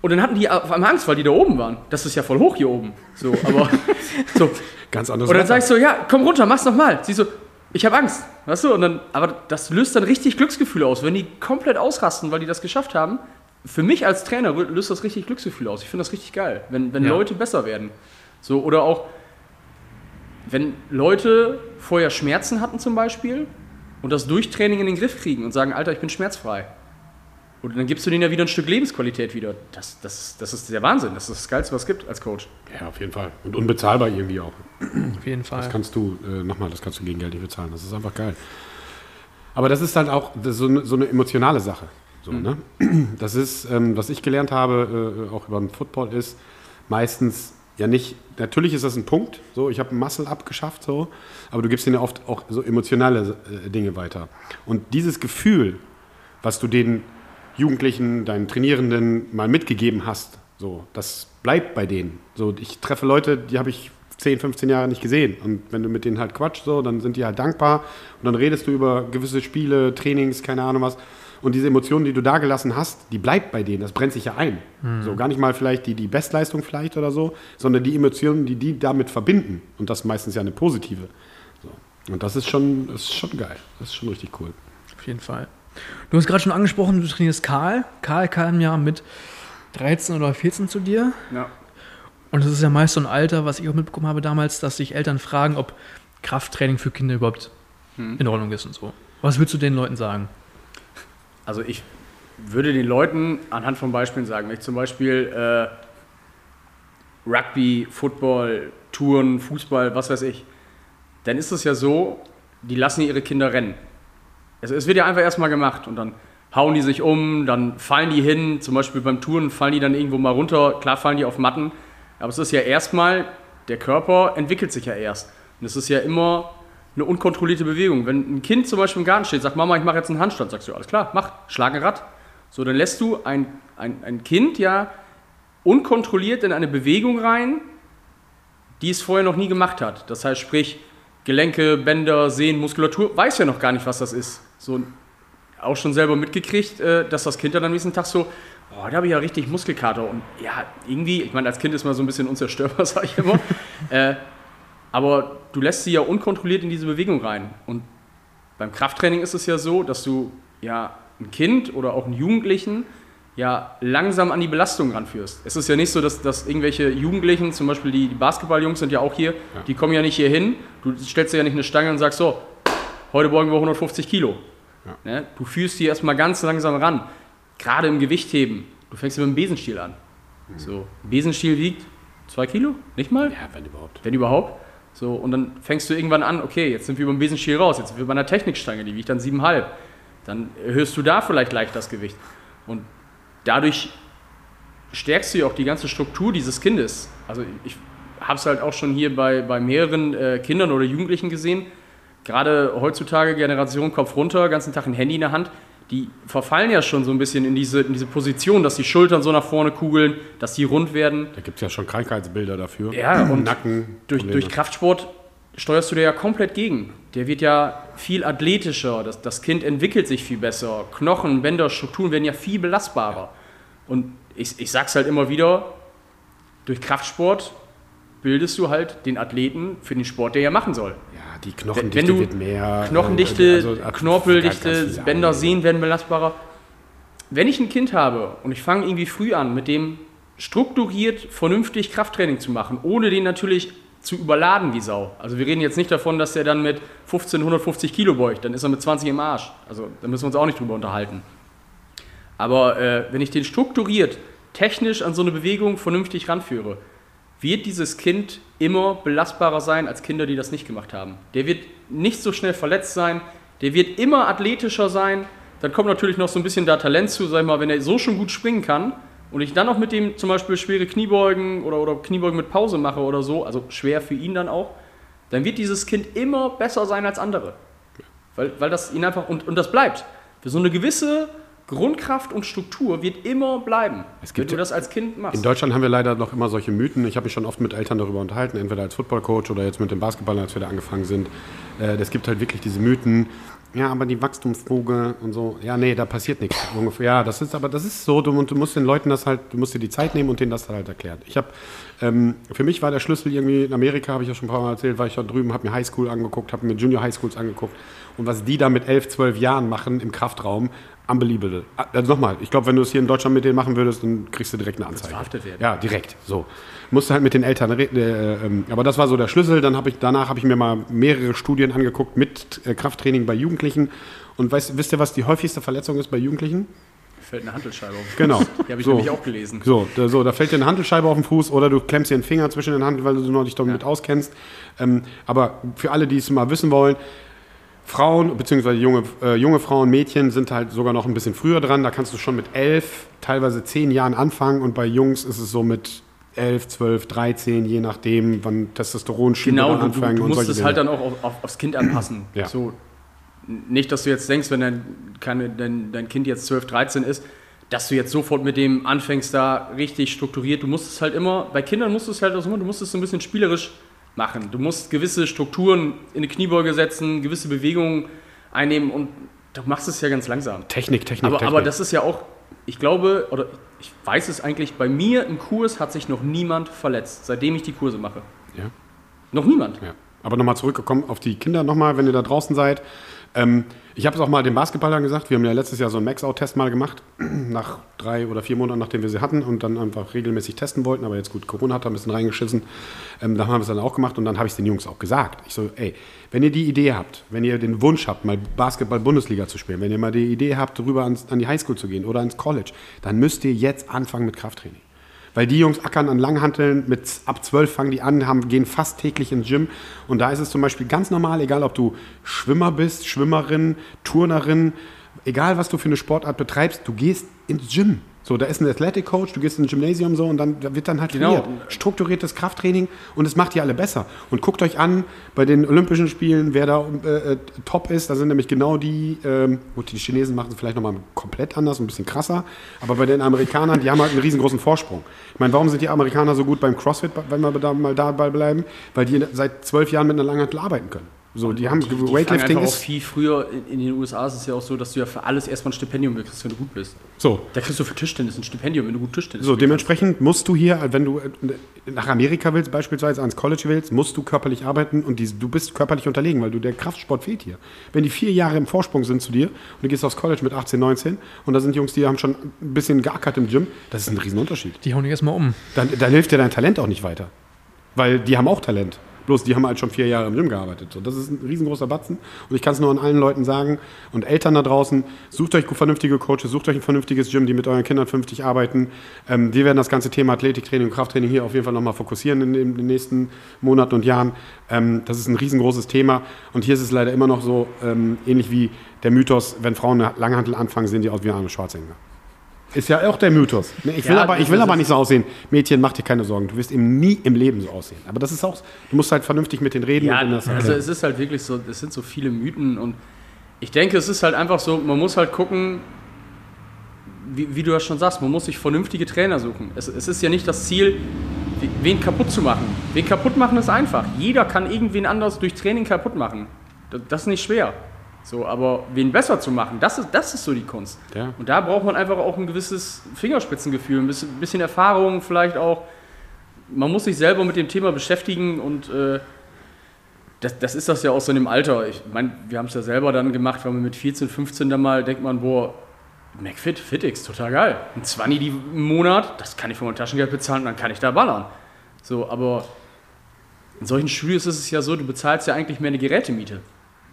Und dann hatten die auf einmal Angst, weil die da oben waren. Das ist ja voll hoch hier oben. So, aber so, Ganz anderes und dann sagst du, ja, komm runter, mach's nochmal. Sie so, ich habe Angst. Weißt du? Und dann, aber das löst dann richtig Glücksgefühle aus. Wenn die komplett ausrasten, weil die das geschafft haben, für mich als Trainer löst das richtig Glücksgefühle aus. Ich finde das richtig geil, wenn, wenn Ja. Leute besser werden. So, oder auch, wenn Leute vorher Schmerzen hatten zum Beispiel und das durch Training in den Griff kriegen und sagen, Alter, ich bin schmerzfrei. Und dann gibst du denen ja wieder ein Stück Lebensqualität wieder. Das, das, das ist der Wahnsinn. Das ist das Geilste, was es gibt als Coach. Ja, auf jeden Fall. Und unbezahlbar irgendwie auch. Auf jeden Fall. Das kannst du, äh, nochmal, das kannst du gegen Geld nicht bezahlen. Das ist einfach geil. Aber das ist halt auch ist so, eine, so eine emotionale Sache. So, ne? Das ist, ähm, was ich gelernt habe, äh, auch über den Football, ist meistens ja nicht, natürlich ist das ein Punkt, so, ich habe ein Muscle abgeschafft, so, aber du gibst ihnen ja oft auch so emotionale äh, Dinge weiter. Und dieses Gefühl, was du den Jugendlichen, deinen Trainierenden mal mitgegeben hast, so, das bleibt bei denen. So, ich treffe Leute, die habe ich 10, 15 Jahre nicht gesehen. Und wenn du mit denen halt quatschst, so, dann sind die halt dankbar. Und dann redest du über gewisse Spiele, Trainings, keine Ahnung was. Und diese Emotionen, die du da gelassen hast, die bleibt bei denen. Das brennt sich ja ein. So gar nicht mal vielleicht die, die Bestleistung vielleicht oder so, sondern die Emotionen, die die damit verbinden. Und das meistens ja eine positive. So. Und das ist schon, das ist schon geil. Das ist schon richtig cool. Auf jeden Fall. Du hast gerade schon angesprochen, du trainierst Karl. Karl kam ja mit 13 oder 14 zu dir. Ja. Und das ist ja meist so ein Alter, was ich auch mitbekommen habe damals, dass sich Eltern fragen, ob Krafttraining für Kinder überhaupt in Ordnung ist und so. Was würdest du den Leuten sagen? Also ich würde den Leuten anhand von Beispielen sagen, wenn ich zum Beispiel äh, Rugby, Football, Touren, Fußball, was weiß ich, dann ist es ja so, die lassen ihre Kinder rennen. Es, es wird ja einfach erstmal gemacht und dann hauen die sich um, dann fallen die hin, zum Beispiel beim Touren fallen die dann irgendwo mal runter, klar fallen die auf Matten, aber es ist ja erstmal, der Körper entwickelt sich ja erst. Und es ist ja immer eine unkontrollierte Bewegung. Wenn ein Kind zum Beispiel im Garten steht, sagt Mama, ich mache jetzt einen Handstand, sagst du, alles klar, mach, schlag ein Rad. So, dann lässt du ein, ein, ein Kind ja unkontrolliert in eine Bewegung rein, die es vorher noch nie gemacht hat. Das heißt, sprich, Gelenke, Bänder, Sehnen, Muskulatur, weiß ja noch gar nicht, was das ist. So, auch schon selber mitgekriegt, äh, dass das Kind dann am nächsten Tag so, oh, da habe ich ja richtig Muskelkater. Und ja, irgendwie, ich meine, als Kind ist man so ein bisschen unzerstörbar, sage ich immer. äh, aber du lässt sie ja unkontrolliert in diese Bewegung rein. Und beim Krafttraining ist es ja so, dass du ja ein Kind oder auch einen Jugendlichen ja langsam an die Belastung ranführst. Es ist ja nicht so, dass, dass irgendwelche Jugendlichen, zum Beispiel die, die Basketballjungs sind ja auch hier, die kommen ja nicht hier hin. Du stellst dir ja nicht eine Stange und sagst so, heute beugen wir 150 Kilo. Ne? Du führst die erstmal ganz langsam ran. Gerade im Gewichtheben. Du fängst mit dem Besenstiel an. So, ein Besenstiel wiegt zwei Kilo? Nicht mal? Ja, wenn überhaupt. Wenn überhaupt. So, und dann fängst du irgendwann an, okay, jetzt sind wir beim Besenstiel raus, jetzt sind wir bei einer Technikstange, die wiegt dann 7,5. Dann erhöhst du da vielleicht leicht das Gewicht. Und dadurch stärkst du ja auch die ganze Struktur dieses Kindes. Also ich habe es halt auch schon hier bei, bei mehreren äh, Kindern oder Jugendlichen gesehen, gerade heutzutage Generation Kopf runter, ganzen Tag ein Handy in der Hand, die verfallen ja schon so ein bisschen in diese, in diese Position, dass die Schultern so nach vorne kugeln, dass die rund werden. Da gibt es ja schon Krankheitsbilder dafür. Ja, und Nacken. Durch, durch Kraftsport steuerst du dir ja komplett gegen. Der wird ja viel athletischer, das, das Kind entwickelt sich viel besser, Knochen, Bänder, Strukturen werden ja viel belastbarer. Und ich, ich sag's halt immer wieder, durch Kraftsport bildest du halt den Athleten für den Sport, der er machen soll. Ja, die Wenn, Knochendichte wenn du wird mehr. Knochendichte, äh, also, äh, Knorpeldichte, Bänder. Sehnen werden belastbarer. Wenn ich ein Kind habe und ich fange irgendwie früh an, mit dem strukturiert, vernünftig Krafttraining zu machen, ohne den natürlich zu überladen wie Sau. Also wir reden jetzt nicht davon, dass der dann mit 15, 150 Kilo beugt, dann ist er mit 20 im Arsch. Also da müssen wir uns auch nicht drüber unterhalten. Aber äh, wenn ich den strukturiert, technisch an so eine Bewegung vernünftig ranführe, wird dieses Kind immer belastbarer sein als Kinder, die das nicht gemacht haben. Der wird nicht so schnell verletzt sein, der wird immer athletischer sein. Dann kommt natürlich noch so ein bisschen da Talent zu, sag ich mal, wenn er so schon gut springen kann und ich dann auch mit dem zum Beispiel schwere Kniebeugen oder, oder Kniebeugen mit Pause mache oder so, also schwer für ihn dann auch, dann wird dieses Kind immer besser sein als andere. Weil, weil das ihn einfach, und, und das bleibt. Für so eine gewisse Grundkraft und Struktur wird immer bleiben, Es gibt wenn du das als Kind machst. In Deutschland haben wir leider noch immer solche Mythen. Ich habe mich schon oft mit Eltern darüber unterhalten, entweder als Footballcoach oder jetzt mit den Basketballern, als wir da angefangen sind. Äh, Es gibt halt wirklich diese Mythen. Ja, aber die Wachstumsfuge und so. Ja, nee, da passiert nichts. Ja, das ist aber das ist so. Du, du musst den Leuten das halt, du musst dir die Zeit nehmen und denen das halt erklären. Ich habe, ähm, für mich war der Schlüssel irgendwie in Amerika, habe ich ja schon ein paar Mal erzählt, war ich da drüben, habe mir Highschool angeguckt, habe mir Junior Highschools angeguckt und was die da mit 11, 12 Jahren machen im Kraftraum, unbelievable. Also nochmal, ich glaube, wenn du es hier in Deutschland mit denen machen würdest, dann kriegst du direkt eine Anzeige. verhaftet werden. Ja, direkt. So. Musste halt mit den Eltern reden. Äh, ähm, aber das war so der Schlüssel. Dann habe ich, danach habe ich mir mal mehrere Studien angeguckt mit äh, Krafttraining bei Jugendlichen. Und weißt, wisst ihr, was die häufigste Verletzung ist bei Jugendlichen? fällt eine Handelscheibe auf. Genau. Die habe ich So. nämlich auch gelesen. So da, so, da fällt dir eine Handelscheibe auf den Fuß oder du klemmst dir einen Finger zwischen den Hand, weil du noch nicht damit auskennst. Ähm, aber für alle, die es mal wissen wollen, Frauen, beziehungsweise junge, äh, junge Frauen, Mädchen sind halt sogar noch ein bisschen früher dran. Da kannst du schon mit elf, teilweise zehn Jahren anfangen und bei Jungs ist es so mit elf, zwölf, 13, je nachdem, wann Testosteronschübe Genau, du, du, anfangen du und musst es halt dann auch auf, auf, aufs Kind anpassen. Ja. So, nicht, dass du jetzt denkst, wenn dein, keine, dein, dein Kind jetzt 12, 13 ist, dass du jetzt sofort mit dem anfängst, da richtig strukturiert. Du musst es halt immer, bei Kindern musst du es halt auch immer, du musst es so ein bisschen spielerisch machen. Du musst gewisse Strukturen in eine Kniebeuge setzen, gewisse Bewegungen einnehmen und du machst es ja ganz langsam. Technik, Technik, Aber, Technik. aber das ist ja auch, ich glaube, oder ich weiß es eigentlich, bei mir im Kurs hat sich noch niemand verletzt, seitdem ich die Kurse mache. ja. Noch niemand. Ja. Aber nochmal zurückgekommen auf die Kinder nochmal, wenn ihr da draußen seid. Ähm, ich habe es auch mal den Basketballern gesagt, wir haben ja letztes Jahr so einen Max-Out-Test mal gemacht, nach drei oder vier Monaten, nachdem wir sie hatten und dann einfach regelmäßig testen wollten, aber jetzt gut, Corona hat da ein bisschen reingeschissen. Ähm, da haben wir es dann auch gemacht und dann habe ich es den Jungs auch gesagt. Ich so, ey, wenn ihr die Idee habt, wenn ihr den Wunsch habt, mal Basketball-Bundesliga zu spielen, wenn ihr mal die Idee habt, rüber ans, an die Highschool zu gehen oder ins College, dann müsst ihr jetzt anfangen mit Krafttraining. Weil die Jungs ackern an Langhanteln, mit ab 12 fangen die an, haben, gehen fast täglich ins Gym. Und da ist es zum Beispiel ganz normal, egal ob du Schwimmer bist, Schwimmerin, Turnerin, egal was du für eine Sportart betreibst, du gehst ins Gym. So, da ist ein Athletic Coach, du gehst ins Gymnasium so und dann da wird dann halt Genau. trainiert. Strukturiertes Krafttraining und es macht die alle besser. Und guckt euch an bei den Olympischen Spielen, wer da äh, äh, top ist. Da sind nämlich genau die, ähm, gut, die Chinesen machen es vielleicht nochmal komplett anders, ein bisschen krasser. Aber bei den Amerikanern, die haben halt einen riesengroßen Vorsprung. Ich meine, warum sind die Amerikaner so gut beim CrossFit, wenn wir da mal dabei bleiben? Weil die seit zwölf Jahren mit einer Langhantel arbeiten können. So, die haben Die, die Weightlifting ist viel früher. In, in den USA ist es ja auch so, dass du ja für alles erstmal ein Stipendium kriegst, wenn du gut bist. so. Da kriegst du für Tischtennis ein Stipendium, wenn du gut Tischtennis So, dementsprechend musst du hier, wenn du äh, nach Amerika willst, beispielsweise ans College willst, musst du körperlich arbeiten und die, du bist körperlich unterlegen, weil du der Kraftsport fehlt hier. Wenn die vier Jahre im Vorsprung sind zu dir und du gehst aufs College mit 18, 19 und da sind Jungs, die haben schon ein bisschen geackert im Gym, das ist ein Riesenunterschied. Die hauen dich erstmal um. Dann, dann hilft dir dein Talent auch nicht weiter. Weil die haben auch Talent. Bloß die haben halt schon vier Jahre im Gym gearbeitet. So, das ist ein riesengroßer Batzen. Und ich kann es nur an allen Leuten sagen und Eltern da draußen, sucht euch vernünftige Coaches, sucht euch ein vernünftiges Gym, die mit euren Kindern vernünftig arbeiten. Ähm, wir werden das ganze Thema Athletiktraining und Krafttraining hier auf jeden Fall nochmal fokussieren in, den- in den nächsten Monaten und Jahren. Ähm, das ist ein riesengroßes Thema. Und hier ist es leider immer noch so, ähm, ähnlich wie der Mythos, wenn Frauen eine Langhantel anfangen, sehen die aus wie Arne Schwarzenegger. Ist ja auch der Mythos. Ich will, Ja, aber, ich will aber nicht so aussehen. Mädchen, mach dir keine Sorgen. Du wirst eben nie im Leben so aussehen. Aber das ist auch, du musst halt vernünftig mit denen reden. Ja, und das also es ist halt wirklich so, es sind so viele Mythen und ich denke, es ist halt einfach so, man muss halt gucken, wie, wie du das schon sagst, man muss sich vernünftige Trainer suchen. Es, es ist ja nicht das Ziel, we- wen kaputt zu machen. Wen kaputt machen ist einfach. Jeder kann irgendwen anders durch Training kaputt machen. Das, das ist nicht schwer. So, aber wen besser zu machen, das ist, das ist so die Kunst. Ja. Und da braucht man einfach auch ein gewisses Fingerspitzengefühl, ein bisschen, ein bisschen Erfahrung vielleicht auch. Man muss sich selber mit dem Thema beschäftigen und äh, das, das ist das ja auch so in dem Alter. Ich meine, wir haben es ja selber dann gemacht, weil man mit 14, 15 dann mal denkt man, boah, McFit, FitX, total geil. Ein 20 die im Monat, das kann ich von meinem Taschengeld bezahlen und dann kann ich da ballern. So, aber in solchen Studios ist es ja so, du bezahlst ja eigentlich mehr eine Gerätemiete.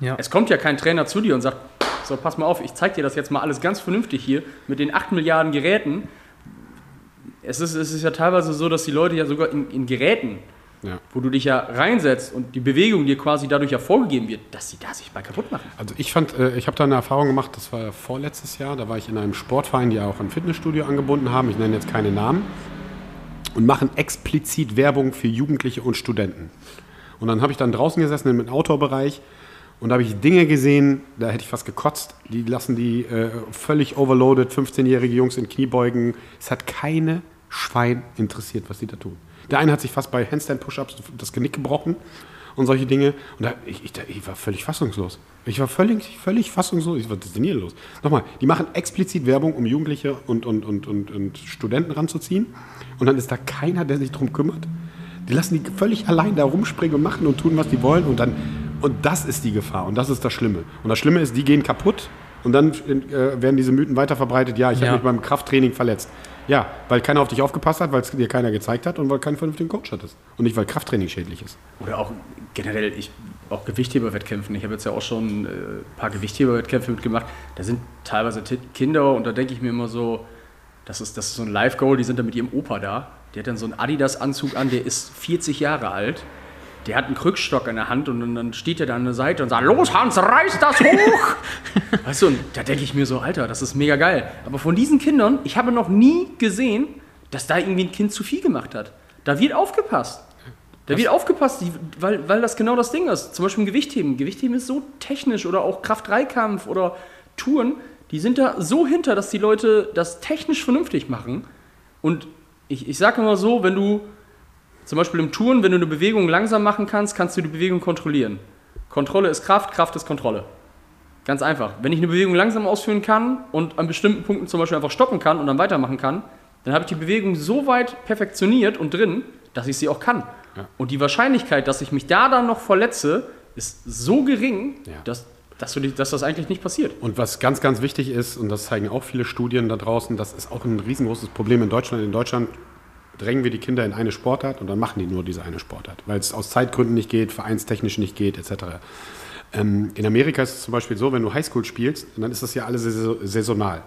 Ja. Es kommt ja kein Trainer zu dir und sagt, so, pass mal auf, ich zeig dir das jetzt mal alles ganz vernünftig hier mit den 8 Milliarden Geräten. Es ist, es ist ja teilweise so, dass die Leute ja sogar in, in Geräten, Ja. wo du dich ja reinsetzt und die Bewegung dir quasi dadurch ja vorgegeben wird, dass sie da sich mal kaputt machen. Also ich fand, äh, ich habe da eine Erfahrung gemacht, das war vorletztes Jahr, da war ich in einem Sportverein, die auch ein Fitnessstudio angebunden haben, ich nenne jetzt keine Namen, und machen explizit Werbung für Jugendliche und Studenten. Und dann habe ich dann draußen gesessen im Outdoor-Bereich und da habe ich Dinge gesehen, da hätte ich fast gekotzt. Die lassen die äh, völlig overloaded 15-jährige Jungs in Kniebeugen. Es hat keine Schwein interessiert, was die da tun. Der eine hat sich fast bei Handstand-Push-Ups das Genick gebrochen und solche Dinge. Und da, ich, ich, ich war völlig fassungslos. Ich war völlig, völlig fassungslos. Ich, was ist denn hier los? Nochmal, die machen explizit Werbung, um Jugendliche und, und, und, und, und Studenten ranzuziehen. Und dann ist da keiner, der sich darum kümmert. Die lassen die völlig allein da rumspringen und machen und tun, was die wollen. Und dann, und das ist die Gefahr. Und das ist das Schlimme. Und das Schlimme ist, die gehen kaputt. Und dann äh, werden diese Mythen weiter verbreitet. Ja, ich Ja. habe mich beim Krafttraining verletzt. Ja, weil keiner auf dich aufgepasst hat, weil es dir keiner gezeigt hat und weil keinen vernünftigen Coach hattest. Und nicht, weil Krafttraining schädlich ist. Oder auch generell, ich, auch Gewichtheberwettkämpfen. Ich habe jetzt ja auch schon äh, ein paar Gewichtheberwettkämpfe mitgemacht. Da sind teilweise Ti- Kinder und da denke ich mir immer so, das ist, das ist so ein Live-Goal, die sind dann mit ihrem Opa da. Der hat dann so einen Adidas-Anzug an, der ist 40 Jahre alt. Der hat einen Krückstock in der Hand und dann- steht er da an der Seite und sagt, los Hans, reiß das hoch! weißt du, und da denke ich mir so, Alter, das ist mega geil. Aber von diesen Kindern, ich habe noch nie gesehen, dass da irgendwie ein Kind zu viel gemacht hat. Da wird aufgepasst. Da wird aufgepasst, weil, weil das genau das Ding ist. Zum Beispiel im Gewichtheben. Gewichtheben ist so technisch oder auch Kraft-3-Kampf oder Touren, die sind da so hinter, dass die Leute das technisch vernünftig machen. Und ich, ich sage immer so, wenn du zum Beispiel im Touren, wenn du eine Bewegung langsam machen kannst, kannst du die Bewegung kontrollieren. Kontrolle ist Kraft, Kraft ist Kontrolle. Ganz einfach. Wenn ich eine Bewegung langsam ausführen kann und an bestimmten Punkten zum Beispiel einfach stoppen kann und dann weitermachen kann, dann habe ich die Bewegung so weit perfektioniert und drin, dass ich sie auch kann. Ja. Und die Wahrscheinlichkeit, dass ich mich da dann noch verletze, ist so gering, Ja. dass, dass, die- dass das eigentlich nicht passiert. Und was ganz, ganz wichtig ist, und das zeigen auch viele Studien da draußen, das ist auch ein riesengroßes Problem in Deutschland. In Deutschland drängen wir die Kinder in eine Sportart und dann machen die nur diese eine Sportart, weil es aus Zeitgründen nicht geht, vereinstechnisch nicht geht, etc. Ähm, in Amerika ist es zum Beispiel so, wenn du Highschool spielst, dann ist das ja alles saison- saisonal.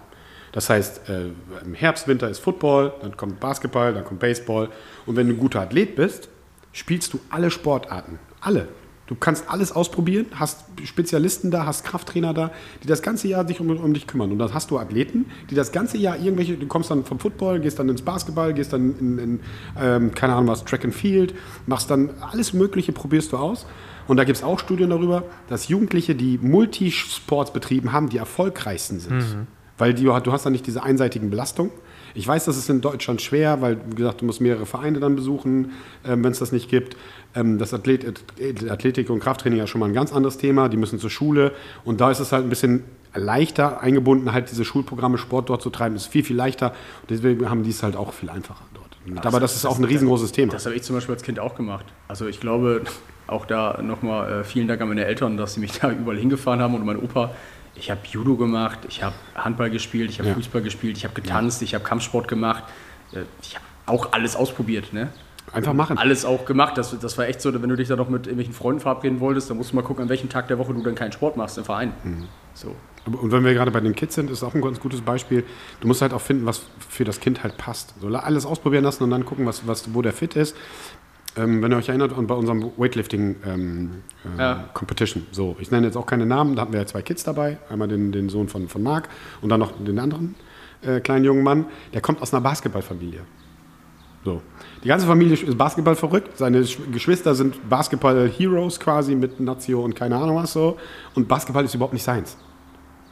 Das heißt, äh, im Herbst, Winter ist Football, dann kommt Basketball, dann kommt Baseball. Und wenn du ein guter Athlet bist, spielst du alle Sportarten. Alle. Du kannst alles ausprobieren, hast Spezialisten da, hast Krafttrainer da, die das ganze Jahr sich um, um dich kümmern. Und dann hast du Athleten, die das ganze Jahr irgendwelche, du kommst dann vom Football, gehst dann ins Basketball, gehst dann in, in ähm, keine Ahnung was, Track and Field, machst dann alles Mögliche, probierst du aus. Und da gibt es auch Studien darüber, dass Jugendliche, die Multisports betrieben haben, die erfolgreichsten sind. Weil die, du hast dann nicht diese einseitigen Belastungen. Ich weiß, das ist in Deutschland schwer, weil, wie gesagt, du musst mehrere Vereine dann besuchen, ähm, wenn es das nicht gibt. Ähm, das Athlet, Athletik und Krafttraining ist schon mal ein ganz anderes Thema. Die müssen zur Schule. Und da ist es halt ein bisschen leichter eingebunden, halt diese Schulprogramme Sport dort zu treiben. Das ist viel, viel leichter. Und deswegen haben die es halt auch viel einfacher dort. Aber das ist auch ein riesengroßes Thema. Das habe ich zum Beispiel als Kind auch gemacht. Also ich glaube, auch da nochmal äh, vielen Dank an meine Eltern, dass sie mich da überall hingefahren haben und mein Opa. Ich habe Judo gemacht, ich habe Handball gespielt, ich habe Ja. Fußball gespielt, ich habe getanzt, ich habe Kampfsport gemacht. Äh, Ich habe auch alles ausprobiert. Ne? Einfach machen. Alles auch gemacht. Das, das war echt so, wenn du dich da noch mit irgendwelchen Freunden verabreden wolltest, dann musst du mal gucken, an welchem Tag der Woche du dann keinen Sport machst im Verein. So. Und wenn wir gerade bei den Kids sind, ist auch ein ganz gutes Beispiel. Du musst halt auch finden, was für das Kind halt passt. So alles ausprobieren lassen und dann gucken, was, was, wo der fit ist. Ähm, wenn ihr euch erinnert, und bei unserem Weightlifting ähm, äh, Ja. Competition. So, ich nenne jetzt auch keine Namen, da hatten wir ja zwei Kids dabei. Einmal den, den Sohn von, von Marc und dann noch den anderen äh, kleinen jungen Mann. Der kommt aus einer Basketballfamilie. So. Die ganze Familie ist Basketball verrückt. Seine Sch- Geschwister sind Basketball-Heroes quasi mit Nazio und keine Ahnung was so. Und Basketball ist überhaupt nicht seins.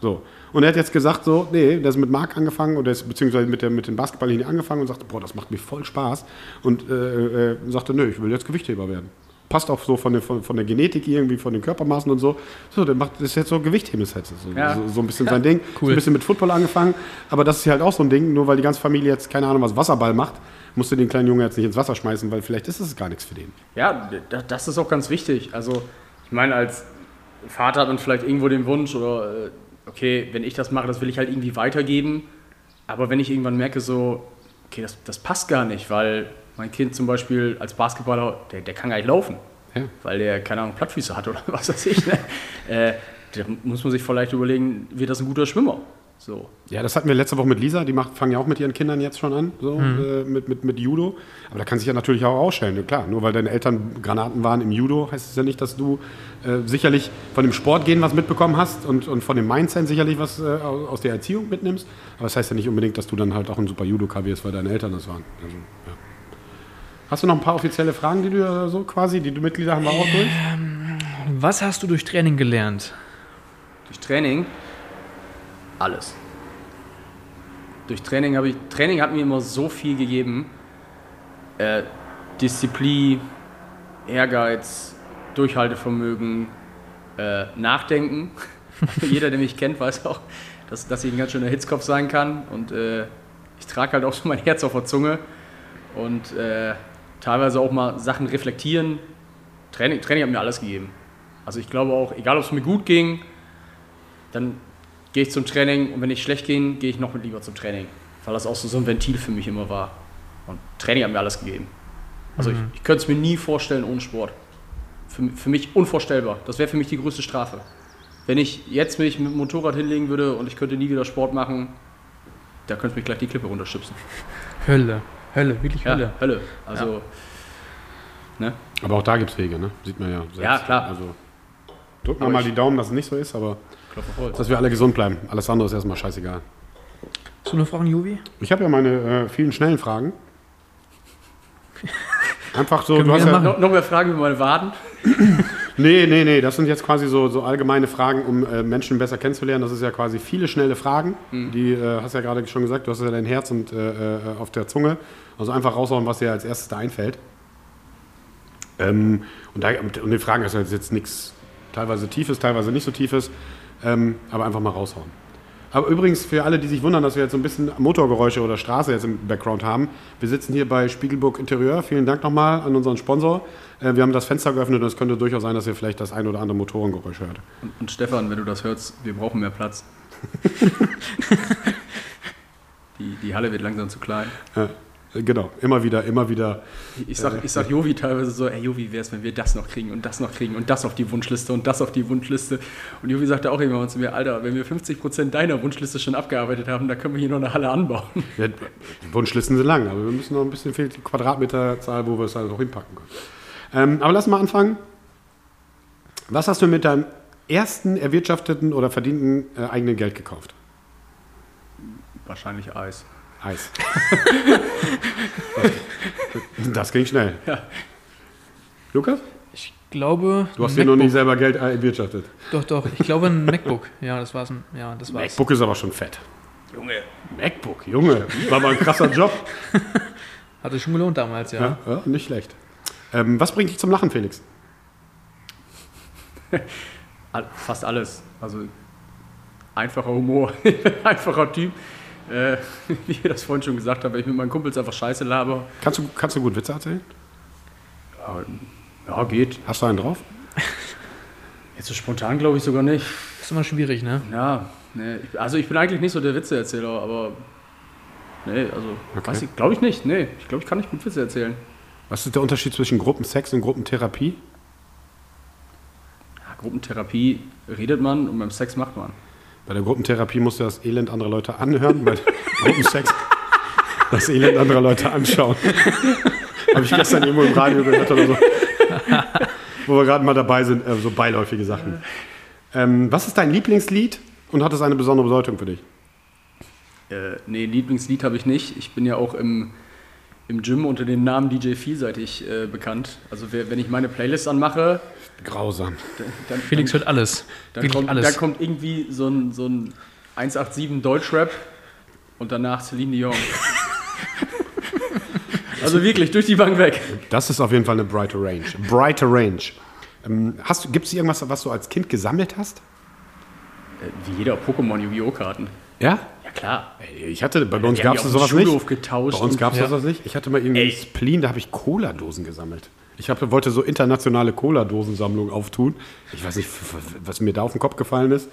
So. Und er hat jetzt gesagt, so, nee, der ist mit Marc angefangen oder ist beziehungsweise mit, der, mit den Basketballlinien angefangen und sagte, boah, das macht mir voll Spaß. Und äh, äh, sagte, nö, ich will jetzt Gewichtheber werden. Passt auch so von der, von, von der Genetik irgendwie, von den Körpermaßen und so. So, der macht das ist jetzt so Gewichtheben ist jetzt so, Ja. so, so ein bisschen sein Ding. So Cool. ein bisschen mit Football angefangen. Aber das ist halt auch so ein Ding, nur weil die ganze Familie jetzt keine Ahnung was Wasserball macht, musst du den kleinen Jungen jetzt nicht ins Wasser schmeißen, weil vielleicht ist es gar nichts für den. Ja, da- das ist auch ganz wichtig. Also, ich meine, als Vater hat man vielleicht irgendwo den Wunsch oder, äh, okay, wenn ich das mache, das will ich halt irgendwie weitergeben. Aber wenn ich irgendwann merke, so, okay, das, das passt gar nicht, weil mein Kind zum Beispiel als Basketballer, der, der kann gar nicht laufen, Ja. weil der, keine Ahnung, Plattfüße hat oder was weiß ich. Ne? äh, da muss man sich vielleicht überlegen, wird das ein guter Schwimmer? So. Ja, das hatten wir letzte Woche mit Lisa, die macht, fangen ja auch mit ihren Kindern jetzt schon an, so, äh, mit, mit, mit Judo. Aber da kann sich ja natürlich auch ausstellen. Ja, klar, nur weil deine Eltern Granaten waren im Judo, heißt es ja nicht, dass du äh, sicherlich von dem Sportgehen was mitbekommen hast und, und von dem Mindset sicherlich was äh, aus der Erziehung mitnimmst. Aber das heißt ja nicht unbedingt, dass du dann halt auch ein super Judoka wirst, weil deine Eltern das waren. Also, ja. Hast du noch ein paar offizielle Fragen, die du äh, so quasi, die du Mitglieder haben wir auch durch? Was hast du durch Training gelernt? Durch Training alles. Durch Training habe ich Training hat mir immer so viel gegeben. Äh, Disziplin, Ehrgeiz, Durchhaltevermögen, äh, Nachdenken. Jeder, der mich kennt, weiß auch, dass, dass ich ein ganz schöner Hitzkopf sein kann. Und äh, ich trage halt auch so mein Herz auf der Zunge. Und äh, teilweise auch mal Sachen reflektieren. Training, Training hat mir alles gegeben. Also ich glaube auch, egal ob es mir gut ging, dann gehe ich zum Training und wenn ich schlecht ging, gehe ich noch mit lieber zum Training. Weil das auch so, so ein Ventil für mich immer war. Und Training hat mir alles gegeben. Also ich, ich könnte es mir nie vorstellen ohne Sport. Für, für mich unvorstellbar. Das wäre für mich die größte Strafe. Wenn ich jetzt mich mit dem Motorrad hinlegen würde und ich könnte nie wieder Sport machen, da könnte mich gleich die Klippe runterschubsen. Hölle. Hölle, wirklich Ja, Hölle. Hölle. Also, ne? Aber auch da gibt es Wege, ne? Sieht man ja selbst. Ja, klar. Also, drücken wir mal ich- die Daumen, dass es nicht so ist, aber. Dass wir alle gesund bleiben. Alles andere ist erstmal scheißegal. Hast du noch Fragen, Jovi? Ich habe ja meine äh, vielen schnellen Fragen. Einfach so, Können du hast ja machen. Noch, noch mehr Fragen über meine Waden? Nee, nee, nee, das sind jetzt quasi so, so allgemeine Fragen, um äh, Menschen besser kennenzulernen. Das ist ja quasi viele schnelle Fragen. Die äh, hast ja gerade schon gesagt, du hast ja dein Herz und äh, äh, auf der Zunge. Also einfach raushauen, was dir als erstes da einfällt. Ähm, und, da, und die Fragen ist jetzt nichts teilweise tiefes, teilweise nicht so tiefes. Ähm, aber einfach mal raushauen. Aber übrigens, für alle, die sich wundern, dass wir jetzt so ein bisschen Motorgeräusche oder Straße jetzt im Background haben, wir sitzen hier bei Spiegelburg Interieur. Vielen Dank nochmal an unseren Sponsor. Äh, wir haben das Fenster geöffnet und es könnte durchaus sein, dass ihr vielleicht das ein oder andere Motorengeräusch hört. Und, und Stefan, wenn du das hörst, wir brauchen mehr Platz. die, die Halle wird langsam zu klein. Ja, genau, immer wieder, immer wieder. Ich sag, ich sag Jovi teilweise so, ey Jovi, wäre es, wenn wir das noch kriegen und das noch kriegen und das auf die Wunschliste und das auf die Wunschliste. Und Jovi sagte auch irgendwann zu mir, Alter, wenn wir 50% deiner Wunschliste schon abgearbeitet haben, dann können wir hier noch eine Halle anbauen. Ja, die Wunschlisten sind lang, aber wir müssen noch ein bisschen viel Quadratmeterzahl, wo wir es halt auch hinpacken können. Ähm, aber lass mal anfangen. Was hast du mit deinem ersten erwirtschafteten oder verdienten äh, eigenen Geld gekauft? Wahrscheinlich Eis. Eis. das ging schnell. Ja. Lukas? Ich glaube. Du hast dir noch nie MacBook. selber Geld erwirtschaftet. Doch, doch. Ich glaube ein MacBook. Ja, das war's. ein- Ja, das war's. MacBook ist aber schon fett. Junge. MacBook, Junge. War mal ein krasser Job. Hat sich schon gelohnt damals, ja. Ja, ja nicht schlecht. Ähm, was bringt dich zum Lachen, Felix? Fast alles. Also einfacher Humor, Ich bin ein einfacher Typ. Äh, wie ich das vorhin schon gesagt habe, wenn ich mit meinen Kumpels einfach Scheiße laber. Kannst du, kannst du gut Witze erzählen? Ja, ja, geht. Hast du einen drauf? Jetzt so spontan glaube ich sogar nicht. Ist immer schwierig, ne? Ja, nee. Also ich bin eigentlich nicht so der Witzeerzähler, aber. Nee, also. Okay. Weiß ich, glaube ich nicht. Nee, ich glaube, ich kann nicht gut Witze erzählen. Was ist der Unterschied zwischen Gruppensex und Gruppentherapie? Ja, Gruppentherapie redet man und beim Sex macht man. Bei der Gruppentherapie musst du das Elend anderer Leute anhören, bei Gruppensex das Elend anderer Leute anschauen. Habe ich gestern irgendwo im Radio gehört oder so. Wo wir gerade mal dabei sind, äh, so beiläufige Sachen. Ähm, was ist dein Lieblingslied und hat es eine besondere Bedeutung für dich? Äh, nee, Lieblingslied habe ich nicht. Ich bin ja auch im, im Gym unter dem Namen DJ Vielseitig äh, bekannt. Also wer, wenn ich meine Playlist anmache, Grausam. dann, dann, Felix hört alles. dann, kommt, alles. dann kommt irgendwie so ein, so ein 187 Deutschrap und danach Celine Dion. also wirklich, durch die Bank weg. Das ist auf jeden Fall eine brighter Range. Brighter Range. Ähm, hast du, gibt es irgendwas, was du als Kind gesammelt hast? Äh, wie jeder Pokémon Yu-Gi-Oh! Karten. Ja? Ja klar. Ey, Ich hatte, bei uns gab es sowas nicht. Getauscht Bei uns gab es Ja. sowas nicht. Ich hatte mal irgendwie Ey. Spleen, da habe ich Cola-Dosen gesammelt. Ich hab, wollte so internationale Cola-Dosensammlung auftun. Ich weiß nicht, was mir da auf den Kopf gefallen ist.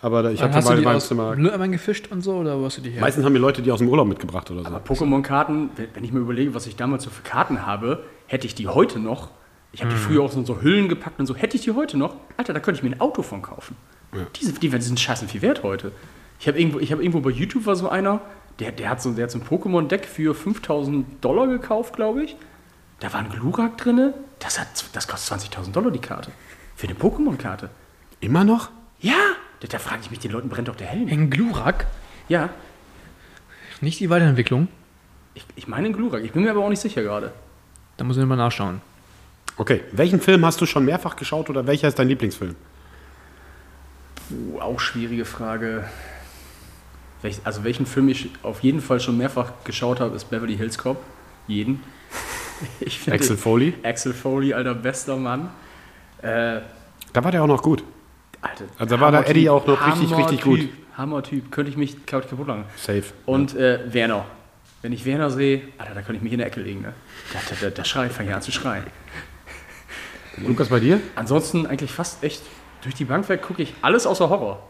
Aber da- ich du mal in die meinem aus Zimmer. Mülleimern gefischt und so oder wo hast du die her? Meistens haben mir Leute die aus dem Urlaub mitgebracht oder so. Aber Pokémon-Karten, wenn ich mir überlege, was ich damals so für Karten habe, hätte ich die heute noch. Ich habe die Hm. früher auch so in so Hüllen gepackt und so. Hätte ich die heute noch? Alter, da könnte ich mir ein Auto von kaufen. Diese, die, die sind scheißen viel wert heute. Ich habe irgendwo, ich hab irgendwo bei YouTube war so einer, der, der hat so, der hat so ein Pokémon-Deck für 5000 Dollar gekauft, glaube ich. Da war ein Glurak drin. Das, hat, das kostet 20.000 Dollar die Karte. Für eine Pokémon-Karte. Immer noch? Ja, da, da frage ich mich, den Leuten brennt doch der Helm. Ein Glurak? Ja, Nicht die Weiterentwicklung? ich, ich meine ein Glurak. Ich bin mir aber auch nicht sicher gerade. Da muss ich mal nachschauen. Okay. Welchen Film hast du schon mehrfach geschaut oder welcher ist dein Lieblingsfilm? Uh, auch schwierige Frage. Welch, also welchen Film ich auf jeden Fall schon mehrfach geschaut habe, ist Beverly Hills Cop. Jeden. Ich finde- Axel Foley? Axel Foley, alter bester Mann. Äh, Da war der auch noch gut. Alter, Also da war der Eddie auch noch richtig, richtig gut. Hammer-Typ. Könnte ich mich kaputt machen. Safe. Und äh, Werner. Wenn ich Werner sehe, Alter, da könnte ich mich in der Ecke legen. Ne? Da, da, da, da schreit, fange ich an zu schreien. Lukas, bei dir? Ansonsten eigentlich fast echt durch die Bank weg gucke ich alles außer Horror.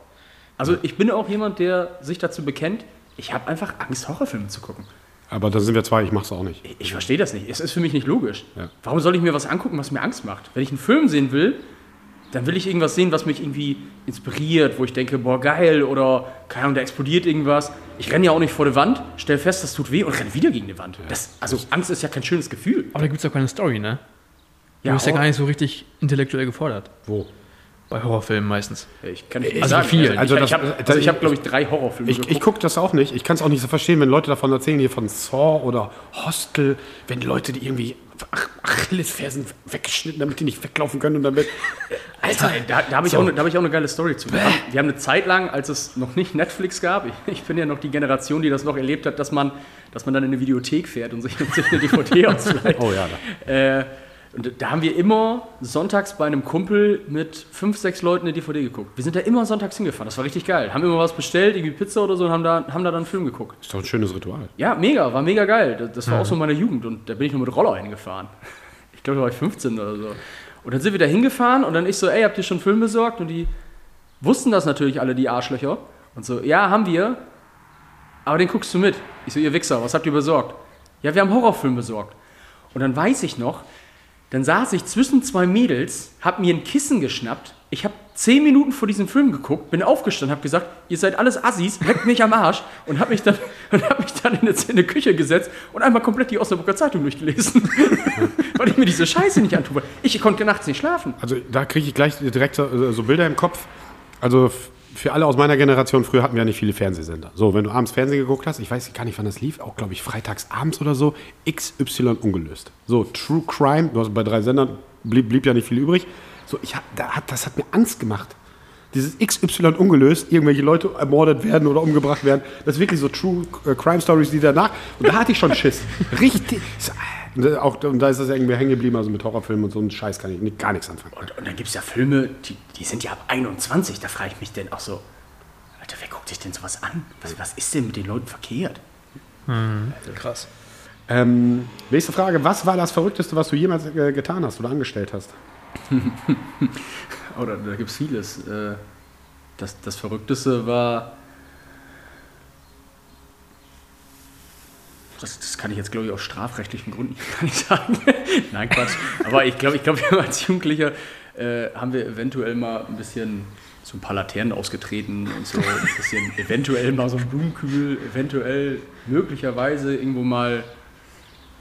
Also ich bin auch jemand, der sich dazu bekennt, ich habe einfach Angst, Horrorfilme zu gucken. Aber da sind wir zwei, ich mach's auch nicht. Ich, ich verstehe das nicht. Es ist für mich nicht logisch. Ja. Warum soll ich mir was angucken, was mir Angst macht? Wenn ich einen Film sehen will, dann will ich irgendwas sehen, was mich irgendwie inspiriert, wo ich denke, boah, geil, oder keine Ahnung, da explodiert irgendwas. Ich renne ja auch nicht vor der Wand, stell fest, das tut weh und renne wieder gegen die Wand. Das, also Angst ist ja kein schönes Gefühl. Aber da gibt es auch keine Story, ne? Du Ja, bist ja Horror- gar nicht so richtig intellektuell gefordert. Wo? Bei Horrorfilmen meistens. Ich kann nicht Also sagen. viel. Also Also, ich habe, also ich hab, glaube ich, drei Horrorfilme Ich, ich gucke das auch nicht. Ich kann es auch nicht so verstehen, wenn Leute davon erzählen, hier von Saw oder Hostel, wenn Leute die irgendwie Ach- Achillesfersen weggeschnitten, damit die nicht weglaufen können und damit. Alter, ey, da, da habe ich, So. auch eine- da hab ich auch eine geile Story zu. Wir haben, wir haben eine Zeit lang, als es noch nicht Netflix gab, ich, ich bin ja noch die Generation, die das noch erlebt hat, dass man, dass man dann in eine Videothek fährt und sich, und sich eine DVD ausleiht. Oh ja, da. Äh, Und da haben wir immer sonntags bei einem Kumpel mit fünf, sechs Leuten eine DVD geguckt. Wir sind da immer sonntags hingefahren. Das war richtig geil. Haben immer was bestellt, irgendwie Pizza oder so und haben da, haben da dann einen Film geguckt. Ist doch ein schönes Ritual. Ja, mega, war mega geil. Das, war auch so meine Jugend und da bin ich nur mit Roller hingefahren. Ich glaube, da war ich 15 oder so. Und dann sind wir da hingefahren und dann ich so, ey, habt ihr schon einen Film besorgt? Und die wussten das natürlich alle, die Arschlöcher. Und so, ja, haben wir. Aber den guckst du mit. Ich so, ihr Wichser, was habt ihr besorgt? Ja, wir haben Horrorfilm besorgt. Und dann weiß ich noch, dann saß ich zwischen zwei Mädels, hab mir ein Kissen geschnappt. Ich habe zehn Minuten vor diesem Film geguckt, bin aufgestanden, habe gesagt, ihr seid alles Assis, leckt mich am Arsch und habe mich hab mich dann in eine, in eine Küche gesetzt und einmal komplett die Osnabrücker Zeitung durchgelesen, weil ich mir diese Scheiße nicht antue. Ich konnte nachts nicht schlafen. Also da kriege ich gleich direkt so, so Bilder im Kopf. Also für alle aus meiner Generation, früher hatten wir ja nicht viele Fernsehsender. So, wenn du abends Fernsehen geguckt hast, ich weiß gar nicht, wann das lief, auch glaube ich freitags abends oder so, XY ungelöst. So, True Crime, du hast bei drei Sendern, blieb, blieb ja nicht viel übrig. So, ich hab, da hat, das hat mir Angst gemacht. Dieses XY ungelöst, irgendwelche Leute ermordet werden oder umgebracht werden. Das ist wirklich so True äh, Crime Stories, die danach. Und da hatte ich schon Schiss. Richtig. So, und da- auch, und da ist das irgendwie hängen geblieben, also mit Horrorfilmen und so einen Scheiß kann ich nicht, gar nichts anfangen. Und, und dann gibt es ja Filme, die, die sind ja ab 21, da frage ich mich denn auch so, Alter, wer guckt sich denn sowas an? Was, was ist denn mit den Leuten verkehrt? Krass. Ähm, nächste Frage. Was war das Verrückteste, was du jemals äh, getan hast oder angestellt hast? Oder da gibt es vieles. Äh, Das, das Verrückteste war. Das, das kann ich jetzt, glaube ich, aus strafrechtlichen Gründen gar nicht sagen. Nein, Quatsch. Aber ich glaube, ich glaube, wir als Jugendlicher äh, haben wir eventuell mal ein bisschen so ein paar Laternen ausgetreten und so ein bisschen eventuell mal so ein Blumenkübel, eventuell möglicherweise irgendwo mal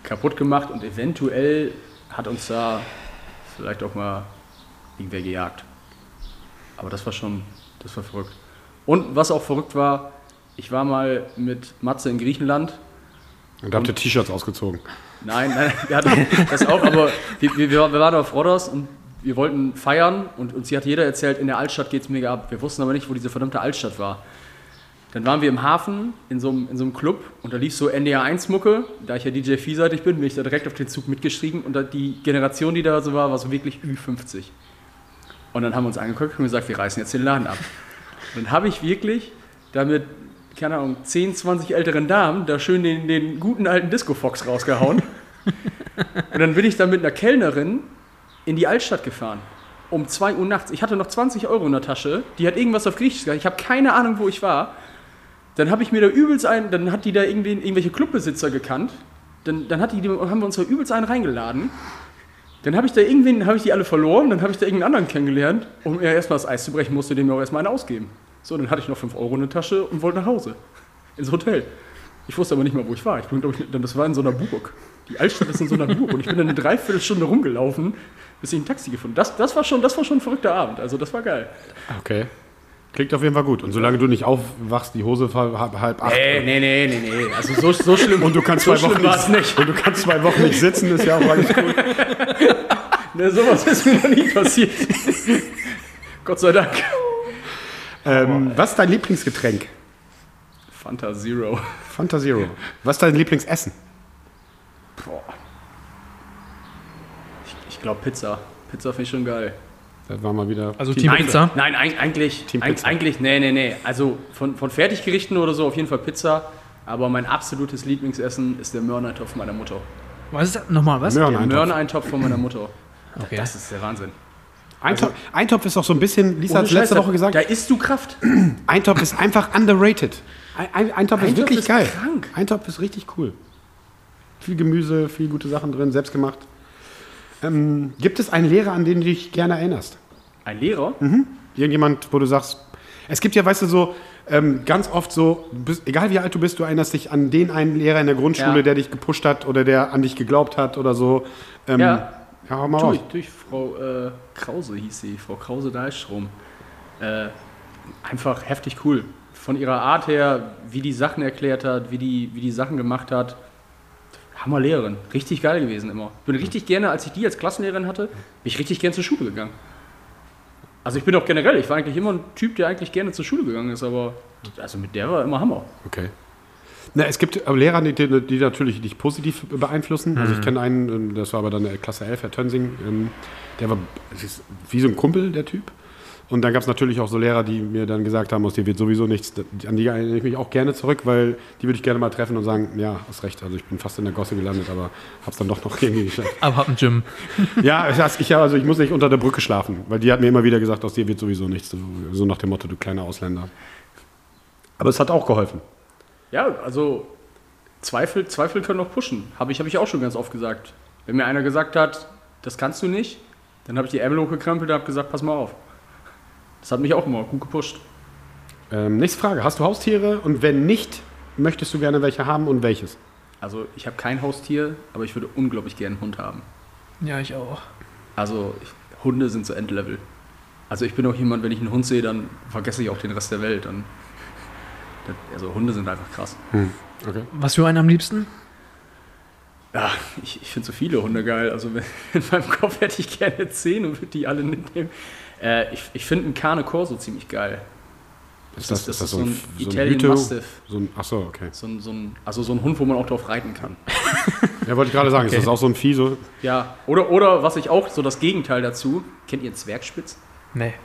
kaputt gemacht und eventuell hat uns da vielleicht auch mal irgendwer gejagt. Aber das war schon, das war verrückt. Und was auch verrückt war, ich war mal mit Matze in Griechenland. Und da habt ihr T-Shirts ausgezogen. Nein, nein, wir hatten das auch, aber wir, wir, wir waren auf Rhodos und wir wollten feiern und uns hat jeder erzählt, in der Altstadt geht es mega ab. Wir wussten aber nicht, wo diese verdammte Altstadt war. Dann waren wir im Hafen in so einem, in so einem Club und da lief so NDR 1 Mucke. Da ich ja DJ vielseitig bin, bin ich da direkt auf den Zug mitgeschrieben und die Generation, die da so war, war so wirklich Ü50. Und dann haben wir uns angeguckt und gesagt, wir reißen jetzt den Laden ab. Und dann habe ich wirklich damit, keine Ahnung, 10, 20 älteren Damen da schön den, den guten alten Disco-Fox rausgehauen. und dann bin ich dann mit einer Kellnerin in die Altstadt gefahren. Um 2 Uhr nachts. Ich hatte noch 20 Euro in der Tasche. Die hat irgendwas auf Griechisch gesagt. Ich habe keine Ahnung, wo ich war. Dann habe ich mir da übelst ein, dann hat die da irgendwie irgendwelche Clubbesitzer gekannt. Dann, dann hat die, haben wir uns da übelst einen reingeladen. Dann habe ich da irgendwen, habe ich die alle verloren, dann habe ich da irgendeinen anderen kennengelernt. Um mir erstmal das Eis zu brechen, musste dem ja auch erstmal einen ausgeben. So, dann hatte ich noch 5 Euro in der Tasche und wollte nach Hause. Ins Hotel. Ich wusste aber nicht mal, wo ich war. Ich bin, glaub ich, das war in so einer Burg. Die Altstadt ist in so einer Burg. Und ich bin dann eine Dreiviertelstunde rumgelaufen, bis ich ein Taxi gefunden habe. Das, das, war schon, das war schon ein verrückter Abend. Also, das war geil. Okay. Klingt auf jeden Fall gut. Und solange du nicht aufwachst, die Hose halb, halb acht. Nee, nee, nee, nee, nee. Also, so, so schlimm. Und du kannst so zwei Wochen es nicht. Und du kannst zwei Wochen nicht sitzen, ist ja auch alles cool. Ne, sowas ist mir noch nie passiert. Gott sei Dank. Ähm, was ist dein Lieblingsgetränk? Fanta Zero. Fanta Zero. Was ist dein Lieblingsessen? Boah. Ich, ich glaube Pizza. Pizza finde ich schon geil. Das war mal wieder. Also Team Nein, Pizza. Nein, eig- eigentlich, Team Pizza. eigentlich, nee, nee, nee. Also von, von Fertiggerichten oder so auf jeden Fall Pizza. Aber mein absolutes Lieblingsessen ist der Möhreneintopf meiner Mutter. Was ist das? Nochmal, was? Möhren- Der Eintopf. Möhreneintopf von meiner Mutter. Okay. Das ist der Wahnsinn. Eintopf, Eintopf ist auch so ein bisschen, Lisa hat Ohne letzte Woche gesagt, Da isst du Kraft. Eintopf ist einfach underrated. Ein, ein, Eintopf ist Eintopf wirklich ist geil. krank. Eintopf ist richtig cool. Viel Gemüse, viel gute Sachen drin, selbstgemacht. Ähm, gibt es einen Lehrer, an den du dich gerne erinnerst? Ein Lehrer? Irgendjemand, wo du sagst, es gibt ja, weißt du, so ähm, ganz oft so, bist, egal wie alt du bist, du erinnerst dich an den einen Lehrer in der Grundschule, Ja. der dich gepusht hat oder der an dich geglaubt hat oder so. Ähm, Ja. Hau mal Durch, durch Frau äh, Krause hieß sie, Frau Krause Dahlstrom. Äh, einfach heftig cool. Von ihrer Art her, wie die Sachen erklärt hat, wie die, wie die Sachen gemacht hat. Hammer Lehrerin. Richtig geil gewesen immer. Ich bin richtig gerne, als ich die als Klassenlehrerin hatte, bin ich richtig gern zur Schule gegangen. Also ich bin auch generell, ich war eigentlich immer ein Typ, der eigentlich gerne zur Schule gegangen ist, aber also mit der war immer Hammer. Okay. Na, es gibt äh, Lehrer, die, die, die natürlich dich positiv beeinflussen. Also Mhm. ich kenne einen, ähm, das war aber dann der Klasse 11, Herr Tönsing, ähm, der war wie so ein Kumpel, der Typ. Und dann gab es natürlich auch so Lehrer, die mir dann gesagt haben, aus dir wird sowieso nichts. An die erinnere ich mich auch gerne zurück, weil die würde ich gerne mal treffen und sagen, ja, hast recht, also ich bin fast in der Gosse gelandet, aber hab's dann doch noch irgendwie geschafft. Aber hab ein Gym. ja, ich, also ich muss nicht unter der Brücke schlafen, weil die hat mir immer wieder gesagt, aus dir wird sowieso nichts. So, so nach dem Motto, du kleiner Ausländer. Aber es hat auch geholfen. Ja, also Zweifel, Zweifel können auch pushen. Habe ich, hab ich auch schon ganz oft gesagt. Wenn mir einer gesagt hat, das kannst du nicht, dann habe ich die Ärmel hochgekrempelt und habe gesagt, pass mal auf. Das hat mich auch immer gut gepusht. Ähm, nächste Frage. Hast du Haustiere? Und wenn nicht, möchtest du gerne welche haben und welches? Also ich habe kein Haustier, aber ich würde unglaublich gerne einen Hund haben. Ja, ich auch. Also ich, Hunde sind so Endlevel. Also ich bin auch jemand, wenn ich einen Hund sehe, dann vergesse ich auch den Rest der Welt. Dann, also Hunde sind einfach krass. Okay. Was für einen am liebsten? Ja, ich, ich finde so viele Hunde geil. Also in meinem Kopf hätte ich gerne zehn und würde die alle mitnehmen. Äh, ich ich finde einen Cane Corso ziemlich geil. Ist Das, das, ist so ein, so Italian Hüte- Mastiff. So ein, ach so, okay. So ein, so ein, also so ein Hund, wo man auch drauf reiten kann. Ja, wollte ich gerade sagen. Okay. Ist das auch so ein Vieh? So? Ja, oder, oder was ich auch, so das Gegenteil dazu. Kennt ihr einen Zwergspitz? Nee.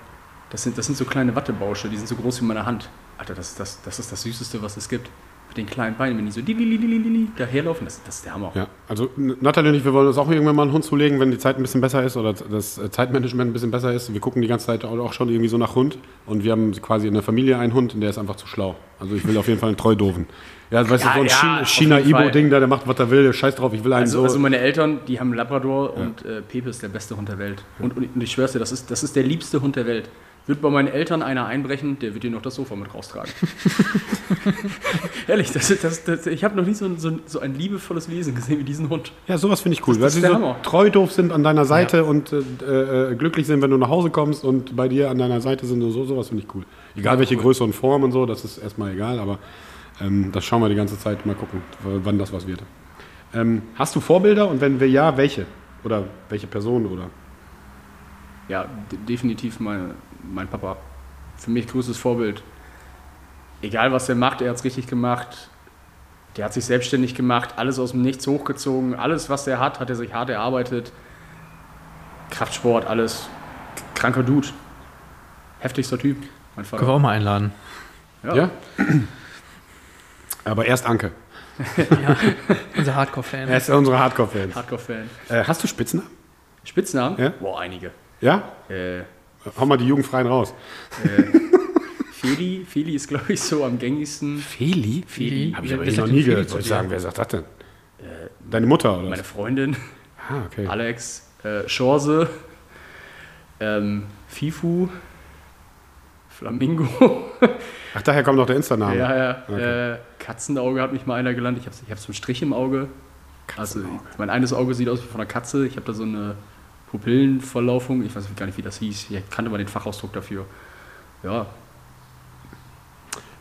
Das sind, das sind so kleine Wattebausche, die sind so groß wie meine Hand. Alter, das, das, das ist das Süßeste, was es gibt. Mit den kleinen Beinen, wenn die so dililililili daherlaufen, das, das ist der Hammer. Ja, also N- Natalie und ich, wir wollen uns auch irgendwann mal einen Hund zulegen, wenn die Zeit ein bisschen besser ist oder das äh, Zeitmanagement ein bisschen besser ist. Wir gucken die ganze Zeit auch schon irgendwie so nach Hund und wir haben quasi in der Familie einen Hund und der ist einfach zu schlau. Also ich will auf jeden Fall einen Treudoven. Ja, weißt Ja, du, so ein ja, China-Ibo-Ding, da, der macht, was er will, der scheiß drauf, ich will einen Also, so. also meine Eltern, die haben Labrador und äh, Pepe ist der beste Hund der Welt. Und, und ich schwör's dir, das ist, das ist der liebste Hund der Welt. Wird bei meinen Eltern einer einbrechen, der wird dir noch das Sofa mit raustragen. Ehrlich, das, das, das, ich habe noch nie so ein, so, so ein liebevolles Wesen gesehen wie diesen Hund. ja, sowas finde ich cool, weil sie so Hammer. treu doof sind an deiner Seite und äh, äh, glücklich sind, wenn du nach Hause kommst und bei dir an deiner Seite sind und so, sowas finde ich cool. Egal welche Größe und Form und so, das ist erstmal egal, aber ähm, das schauen wir die ganze Zeit, mal gucken, wann das was wird. Ähm, hast du Vorbilder und wenn wir ja, welche? Oder welche Person oder? Ja, de- definitiv meine, mein Papa. Für mich größtes Vorbild. Egal was er macht, er hat es richtig gemacht. Der hat sich selbstständig gemacht, alles aus dem Nichts hochgezogen. Alles, was er hat, hat er sich hart erarbeitet. Kraftsport, alles. Kranker Dude. Heftigster Typ, mein Können wir Vater. auch mal einladen. Ja? Aber erst Anke. Unser Hardcore-Fan. Er ist ja unsere Hardcore-Fans. Hardcore-Fan. Äh, hast du Spitznamen? Spitznamen? Ja. Boah, einige. Ja? Äh, Hau mal die Jugendfreien raus. Feli, Feli ist, glaube ich, so am gängigsten. Feli? Feli? Habe ich aber noch nie Feli gehört. Soll ich sagen, wer sagt das denn? Deine Mutter oder? Meine? Freundin, Ah, okay. Alex, äh, Chance, ähm, Fifu, Flamingo. Ach, daher kommt noch der Insta-Name. Ja, ja. Okay. Äh, Katzenauge hat mich mal einer gelernt. Ich habe ich hab so einen Strich im Auge. Also, Katzenauge. mein eines Auge sieht aus wie von einer Katze. Ich habe da so eine Pupillenverlaufung. Ich weiß gar nicht, wie das hieß. Ich kannte mal den Fachausdruck dafür. Ja,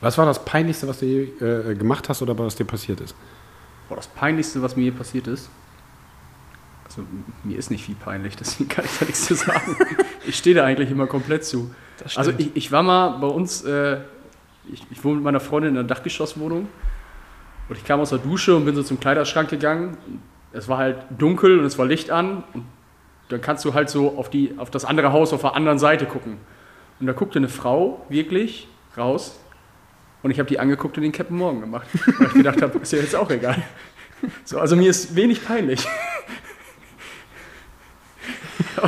Was war das Peinlichste, was du je, äh, gemacht hast oder was dir passiert ist? Boah, das Peinlichste, was mir je passiert ist. Also, mir ist nicht viel peinlich, deswegen kann ich da nichts zu sagen. ich stehe da eigentlich immer komplett zu. Das Also, ich, ich war mal bei uns, äh, ich, ich wohne mit meiner Freundin in einer Dachgeschosswohnung. Und ich kam aus der Dusche und bin so zum Kleiderschrank gegangen. Es war halt dunkel und es war Licht an. Und dann kannst du halt so auf, die, auf das andere Haus auf der anderen Seite gucken. Und da guckte eine Frau wirklich raus. Und ich habe die angeguckt und den Captain Morgan gemacht. Weil ich gedacht habe, ist ja jetzt auch egal. So, also mir ist wenig peinlich.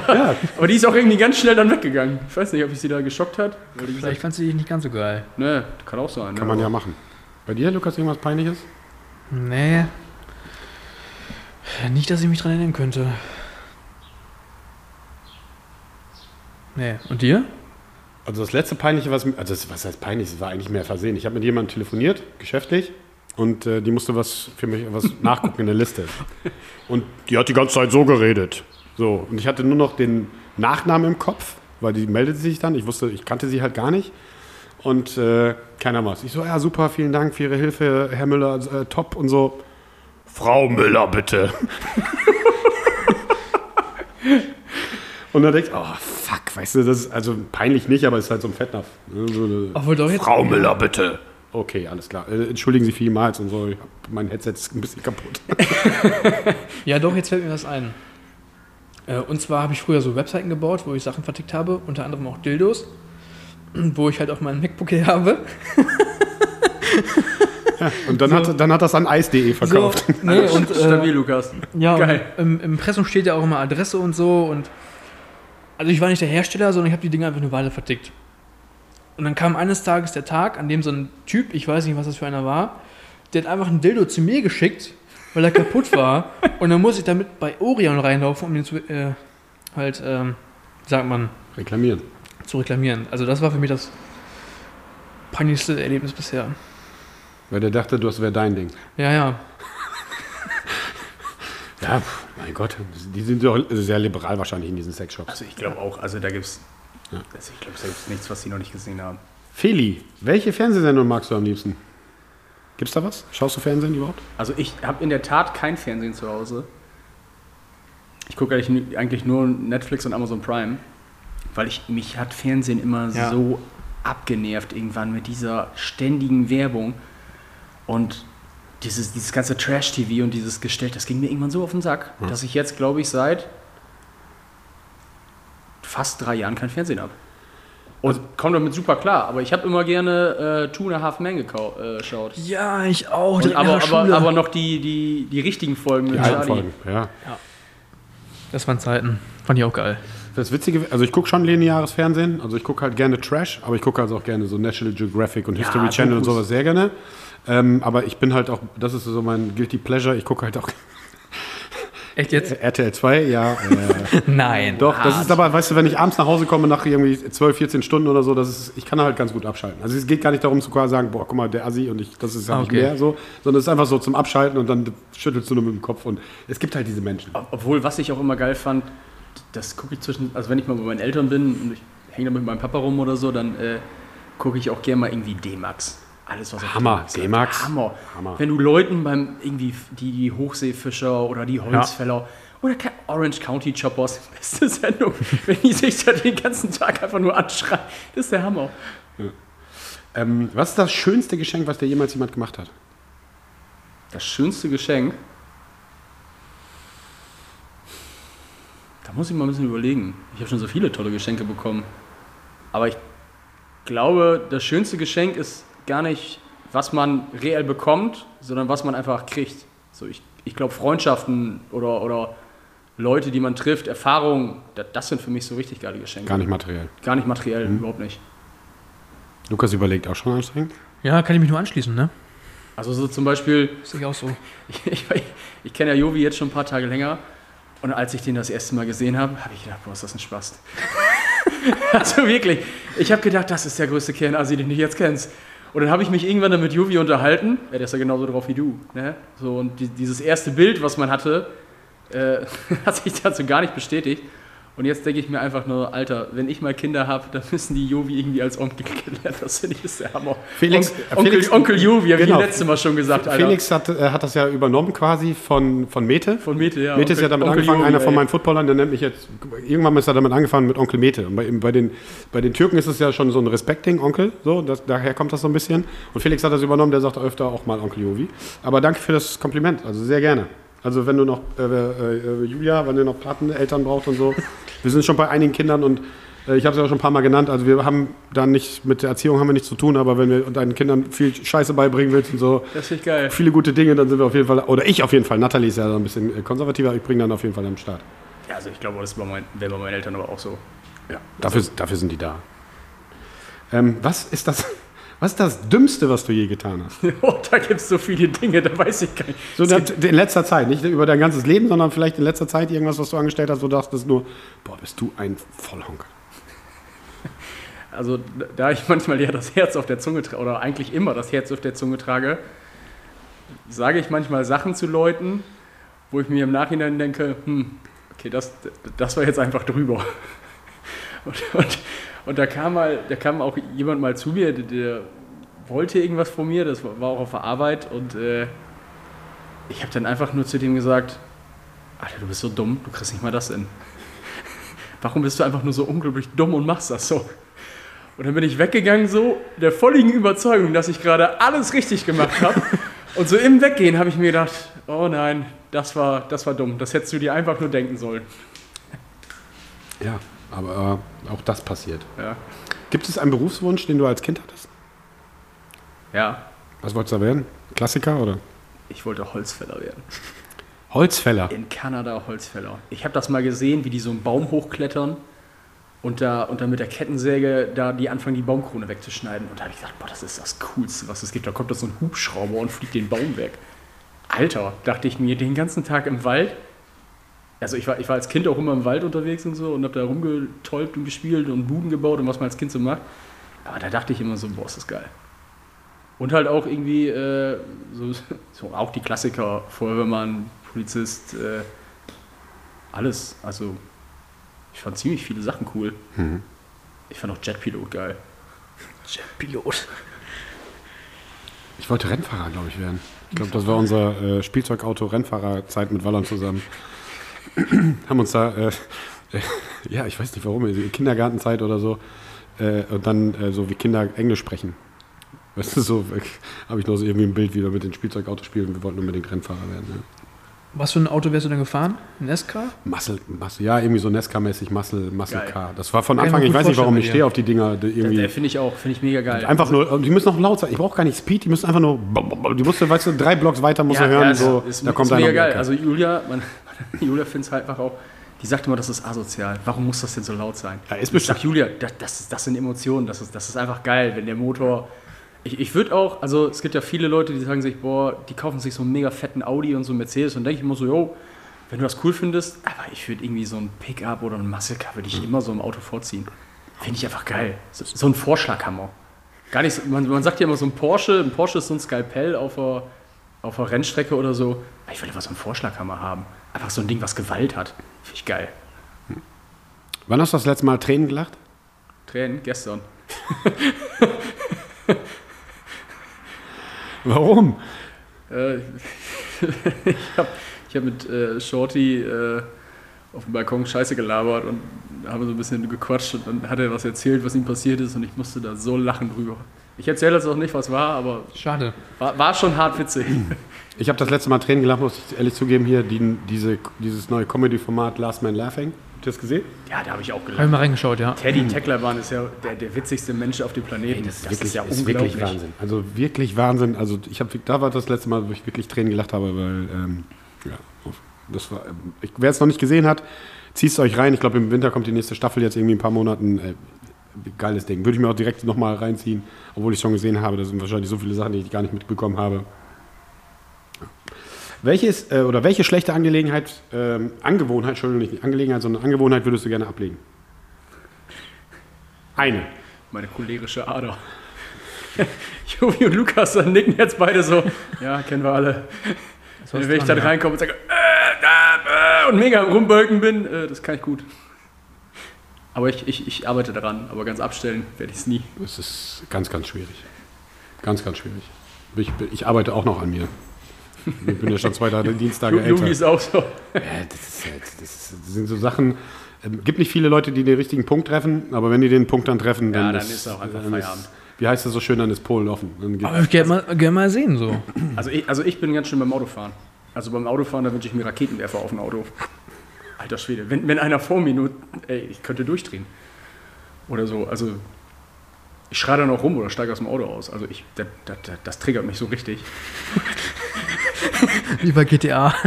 Ja, Aber die ist auch irgendwie ganz schnell dann weggegangen. Ich weiß nicht, ob ich sie da geschockt hat. Weil die gesagt, Vielleicht fand sie dich nicht ganz so geil. ne, kann auch sein. kann ne? man ja machen. Bei dir, Lukas, irgendwas Peinliches? Nee. Nicht, dass ich mich dran erinnern könnte. Nee. Und dir? Also das letzte Peinliche, was, also das, was heißt peinlich, das war eigentlich mehr Versehen. Ich habe mit jemandem telefoniert, geschäftlich, und äh, die musste was für mich was nachgucken in der Liste. Und die hat die ganze Zeit so geredet. So, und ich hatte nur noch den Nachnamen im Kopf, weil die meldete sich dann. Ich wusste, ich kannte sie halt gar nicht. Und äh, keiner was. Ich so, ja, super, vielen Dank für Ihre Hilfe, Herr Müller, äh, top und so. Frau Müller, bitte. und dann denke ich, oh, fuck, weißt du, das ist also peinlich nicht, aber es ist halt so ein Fettnapf. ne, so Obwohl doch jetzt. Frau Müller, bitte. Okay, alles klar. Äh, entschuldigen Sie vielmals und so. ich hab- Mein Headset ist ein bisschen kaputt. Ja, doch, jetzt fällt mir was ein. Äh, Und zwar habe ich früher so Webseiten gebaut, wo ich Sachen vertickt habe, unter anderem auch Dildos, wo ich halt auch meinen MacBook hier habe. Und dann, hat, dann hat das an ice.de verkauft. So, nee, und, Stabil, äh, Lukas. ja, Geil. im im Impressum steht ja auch immer Adresse und so. Und also ich war nicht der Hersteller, sondern ich habe die Dinge einfach eine Weile vertickt. Und dann kam eines Tages der Tag, an dem so ein Typ, ich weiß nicht, was das für einer war, der hat einfach ein Dildo zu mir geschickt, weil er kaputt war. Und dann muss ich damit bei Orion reinlaufen, um den zu, äh, halt, ähm, sagt man, Reklamieren. zu reklamieren. Also das war für mich das peinlichste Erlebnis bisher. Weil der dachte, das wäre dein Ding. Ja, ja. Ja, mein Gott. Die sind doch sehr liberal wahrscheinlich in diesen Sexshops. Also ich glaube auch, also da gibt es, also ich glaube, da gibt's nichts, was sie noch nicht gesehen haben. Feli, welche Fernsehsendung magst du am liebsten? Gibt's da was? Schaust du Fernsehen überhaupt? Also ich habe in der Tat kein Fernsehen zu Hause. Ich gucke eigentlich, eigentlich nur Netflix und Amazon Prime, weil ich mich hat Fernsehen immer Ja. so abgenervt irgendwann mit dieser ständigen Werbung und dieses, dieses ganze Trash-TV und dieses Gestell, das ging mir irgendwann so auf den Sack, dass ich jetzt, glaube ich, seit fast drei Jahren kein Fernsehen habe. Und komme damit super klar, aber ich habe immer gerne äh, Two and a Half Men äh, geschaut. Ja, ich auch. Und aber, aber, aber noch die, die, die richtigen Folgen Die mit alten. Folgen, ja. das waren Zeiten. Fand ich auch geil. Das Witzige, also ich gucke schon lineares Fernsehen, also ich gucke halt gerne Trash, aber ich gucke also auch gerne so National Geographic und Ja, History Channel und sowas sehr gerne. Ähm, aber ich bin halt auch, das ist so mein Guilty Pleasure, ich gucke halt auch Echt jetzt? RTL 2, ja. Äh, Nein. doch, das ist aber, weißt du, wenn ich abends nach Hause komme nach irgendwie 12, 14 Stunden oder so, das ist, ich kann halt ganz gut abschalten. Also es geht gar nicht darum zu sagen, boah, guck mal, der Assi und ich, das ist halt Ah, nicht okay. mehr so, sondern es ist einfach so zum Abschalten und dann schüttelst du nur mit dem Kopf und es gibt halt diese Menschen. Ob- Obwohl, was ich auch immer geil fand, das gucke ich zwischen, also wenn ich mal bei meinen Eltern bin und ich hänge da mit meinem Papa rum oder so, dann äh, gucke ich auch gerne mal irgendwie D-Max. Alles, was Hammer, D-Max. Hammer. Hammer. Wenn du Leuten beim irgendwie die, Hochseefischer oder die Holzfäller oder Ka- Orange County Choppers, beste Sendung, wenn die sich da den ganzen Tag einfach nur anschreien, das ist der Hammer. Ähm, was ist das schönste Geschenk, was dir jemals jemand gemacht hat? Das schönste Geschenk. Da muss ich mal ein bisschen überlegen. Ich habe schon so viele tolle Geschenke bekommen. Aber ich glaube, das schönste Geschenk ist gar nicht, was man reell bekommt, sondern was man einfach kriegt. So, ich, ich glaube, Freundschaften oder, oder Leute, die man trifft, Erfahrungen, da- das sind für mich so richtig geile Geschenke. Gar nicht materiell. Gar nicht materiell, überhaupt nicht. Lukas überlegt auch schon anstrengend. Ja, kann ich mich nur anschließen, ne? Also so zum Beispiel, Sehe ich auch so. Ich, ich, ich kenne ja Jovi jetzt schon ein paar Tage länger. Und als ich den das erste Mal gesehen habe, habe ich gedacht, boah, ist das ein Spaß. also wirklich, ich habe gedacht, das ist der größte Kernasi, den du jetzt kennst. Und dann habe ich mich irgendwann mit Jovi unterhalten. Ja, der ist ja genauso drauf wie du. Ne? So, und die, dieses erste Bild, was man hatte, äh, hat sich dazu gar nicht bestätigt. Und jetzt denke ich mir einfach nur, Alter, wenn ich mal Kinder habe, dann müssen die Jovi irgendwie als Onkel kennenlernen. Das finde ich ist der Hammer. Felix- On Onkel, Felix- Onkel Jovi, habe genau. ich letztes Mal schon gesagt, Alter. Felix hat, äh, hat das ja übernommen quasi von, von Mete. Von Mete, ja. Mete ist ja damit Onkel angefangen, Jovi, einer von meinen Footballern, der nennt mich jetzt, irgendwann ist er damit angefangen mit Onkel Mete. Und bei, bei, den, bei den Türken ist es ja schon so ein Respekting, Onkel, so, das, daher kommt das so ein bisschen. Und Felix hat das übernommen, der sagt öfter auch mal Onkel Jovi. Aber danke für das Kompliment, also sehr gerne. Also wenn du noch, äh, äh, Julia, wenn ihr noch Pateneltern braucht und so, wir sind schon bei einigen Kindern und äh, ich habe es ja schon ein paar Mal genannt, also wir haben da nicht, mit der Erziehung haben wir nichts zu tun, aber wenn wir deinen Kindern viel Scheiße beibringen willst und so, Das finde ich geil. viele gute Dinge, dann sind wir auf jeden Fall, oder ich auf jeden Fall, Nathalie ist ja so ein bisschen äh, konservativer, ich bringe dann auf jeden Fall am Start. Ja, also ich glaube, das wäre bei, mein, bei meinen Eltern aber auch so. Ja, dafür, dafür sind die da. Ähm, was, ist das, was ist das Dümmste, was du je getan hast? Oh, da gibt es so viele Dinge, da weiß ich gar nicht. So in, letzter Zeit, nicht über dein ganzes Leben, sondern vielleicht in letzter Zeit irgendwas, was du angestellt hast, wo du dachtest nur, boah, bist du ein Vollhonk. Also da ich manchmal ja das Herz auf der Zunge trage, oder eigentlich immer das Herz auf der Zunge trage, sage ich manchmal Sachen zu Leuten, wo ich mir im Nachhinein denke, hm, okay, das, das war jetzt einfach drüber. Und, und, und da, kam mal, da kam auch jemand mal zu mir, der, der wollte irgendwas von mir, das war auch auf der Arbeit und äh, ich habe dann einfach nur zu dem gesagt, Alter, du bist so dumm, du kriegst nicht mal das hin. Warum bist du einfach nur so unglaublich dumm und machst das so? Und dann bin ich weggegangen so, der volligen Überzeugung, dass ich gerade alles richtig gemacht habe. Und so im Weggehen habe ich mir gedacht, oh nein, das war, das war dumm. Das hättest du dir einfach nur denken sollen. Ja, aber äh, auch das passiert. Ja. Gibt es einen Berufswunsch, den du als Kind hattest? Ja, Was wolltest du da werden? Klassiker oder? ich wollte Holzfäller werden. Holzfäller. In Kanada Holzfäller. Ich habe das mal gesehen, wie die so einen Baum hochklettern und da, und dann mit der Kettensäge da die anfangen, die Baumkrone wegzuschneiden. Und da habe ich gedacht, boah, das ist das Coolste, was es gibt. Da kommt da so ein Hubschrauber und fliegt den Baum weg. Alter, dachte ich mir, den ganzen Tag im Wald. Also ich war, ich war als Kind auch immer im Wald unterwegs und so und habe da rumgetäubt und gespielt und Buden gebaut und was man als Kind so macht. Aber da dachte ich immer so, boah, ist das geil. Und halt auch irgendwie äh, so, so auch die Klassiker, Feuerwehrmann, Polizist, äh, alles. Also ich fand ziemlich viele Sachen cool. Ich fand auch Jetpilot geil. Jetpilot. Ich wollte Rennfahrer, glaube ich, werden. Ich glaube, das war unser äh, Spielzeugauto-Rennfahrerzeit mit Wallern zusammen. Haben uns da, äh, äh, ja, ich weiß nicht warum, in Kindergartenzeit oder so, äh, und dann äh, so wie Kinder Englisch sprechen. Weißt du, so habe ich noch so irgendwie ein Bild, wie wir mit den Spielzeugautos spielen. Wir wollten unbedingt Rennfahrer werden. Ja. Was für ein Auto wärst du denn gefahren? Ein SK? Muscle, Muscle, ja, irgendwie so Nesca-mäßig Muscle, Muscle Geil. Car. Das war von ich Anfang, ich gut weiß nicht, warum ich stehe auf die Dinger. Die Der, irgendwie der finde ich auch, finde ich mega geil. Einfach nur, die müssen noch laut sein. Ich brauche gar nicht Speed, die müssen einfach nur. Die musst du, weißt du, drei Blocks weiter musst du hören, ist- so, ist, da kommt ist einer mega geil. Also Julia, meine Julia findet es halt einfach auch, die sagt immer, das ist asozial. Warum muss das denn so laut sein? Ja, ist ich sag, Julia, das, das, das sind Emotionen, das ist, das ist einfach geil, wenn der Motor. Ich, ich würde auch, also es gibt ja viele Leute, die sagen sich, boah, die kaufen sich so einen mega fetten Audi und so einen Mercedes und denke ich immer so, yo, wenn du das cool findest, aber ich würde irgendwie so ein Pickup oder ein Muscle Car würde ich immer so im Auto vorziehen. Finde ich einfach geil. So, so ein Vorschlaghammer. Gar nicht, so- man, man sagt ja immer so ein Porsche, ein Porsche ist so ein Skalpell auf der, auf der Rennstrecke oder so. Ich will immer so einen Vorschlaghammer haben. Einfach so ein Ding, was Gewalt hat. Finde ich geil. Wann hast du das letzte Mal Tränen gelacht? Tränen, gestern. Warum? Äh, ich habe hab mit äh, Shorty äh, auf dem Balkon Scheiße gelabert und haben so ein bisschen gequatscht und dann hat er was erzählt, was ihm passiert ist und ich musste da so lachen drüber. Ich erzähle jetzt auch nicht, was war, aber Schade. war, war schon hart witzig. Ich habe das letzte Mal Tränen gelacht, muss ich ehrlich zugeben, hier die, diese, dieses neue Comedy-Format Last Man Laughing. Habt ihr das gesehen? Ja, da habe ich auch Habe ich gelacht. mal reingeschaut, ja. Teddy Tecklerbahn ist ja der, der witzigste Mensch auf dem Planeten. das ist ja ist unglaublich. wirklich Wahnsinn. Also wirklich Wahnsinn. Also ich habe, da war das letzte Mal, wo ich wirklich Tränen gelacht habe, weil ähm, ja, das war. Ähm, ich, wer es noch nicht gesehen hat, zieht es euch rein. Ich glaube im Winter kommt die nächste Staffel jetzt irgendwie in ein paar Monaten. Äh, geiles Ding. Würde ich mir auch direkt nochmal reinziehen, obwohl ich schon gesehen habe. Da sind wahrscheinlich so viele Sachen, die ich gar nicht mitbekommen habe. Welches äh, oder welche schlechte Angelegenheit, ähm, Angewohnheit, Entschuldigung, nicht Angelegenheit, sondern Angewohnheit würdest du gerne ablegen? Eine. Meine cholerische Ader. Jovi und Lukas dann nicken jetzt beide so. Ja, kennen wir alle. Wenn ich dann ja. reinkomme und sage äh, äh, äh, und mega am rumbölken bin, äh, das kann ich gut. Aber ich, ich, ich arbeite daran, aber ganz abstellen werde ich es nie. Es ist ganz, ganz schwierig. Ganz, ganz schwierig. Ich, ich arbeite auch noch an mir. Ich bin ja schon zwei Tage Dienstage älter. Lugi ist auch so. Ja, das, ist halt, das, ist, das sind so Sachen. Ähm, gibt nicht viele Leute, die den richtigen Punkt treffen, aber wenn die den Punkt dann treffen, dann, Ja, dann ist auch einfach dann Feierabend. wie heißt das so schön, dann ist Polen offen. Dann Aber ich gerne mal, gern mal sehen, so. Also ich, also ich bin ganz schön beim Autofahren. Also beim Autofahren, da wünsche ich mir Raketenwerfer auf dem Auto. Alter Schwede, wenn, wenn einer vor mir nur, ey, ich könnte durchdrehen. Oder so, also ich schreie dann auch rum oder steige aus dem Auto aus. Also ich, das, das, das triggert mich so richtig. Wie bei GTA.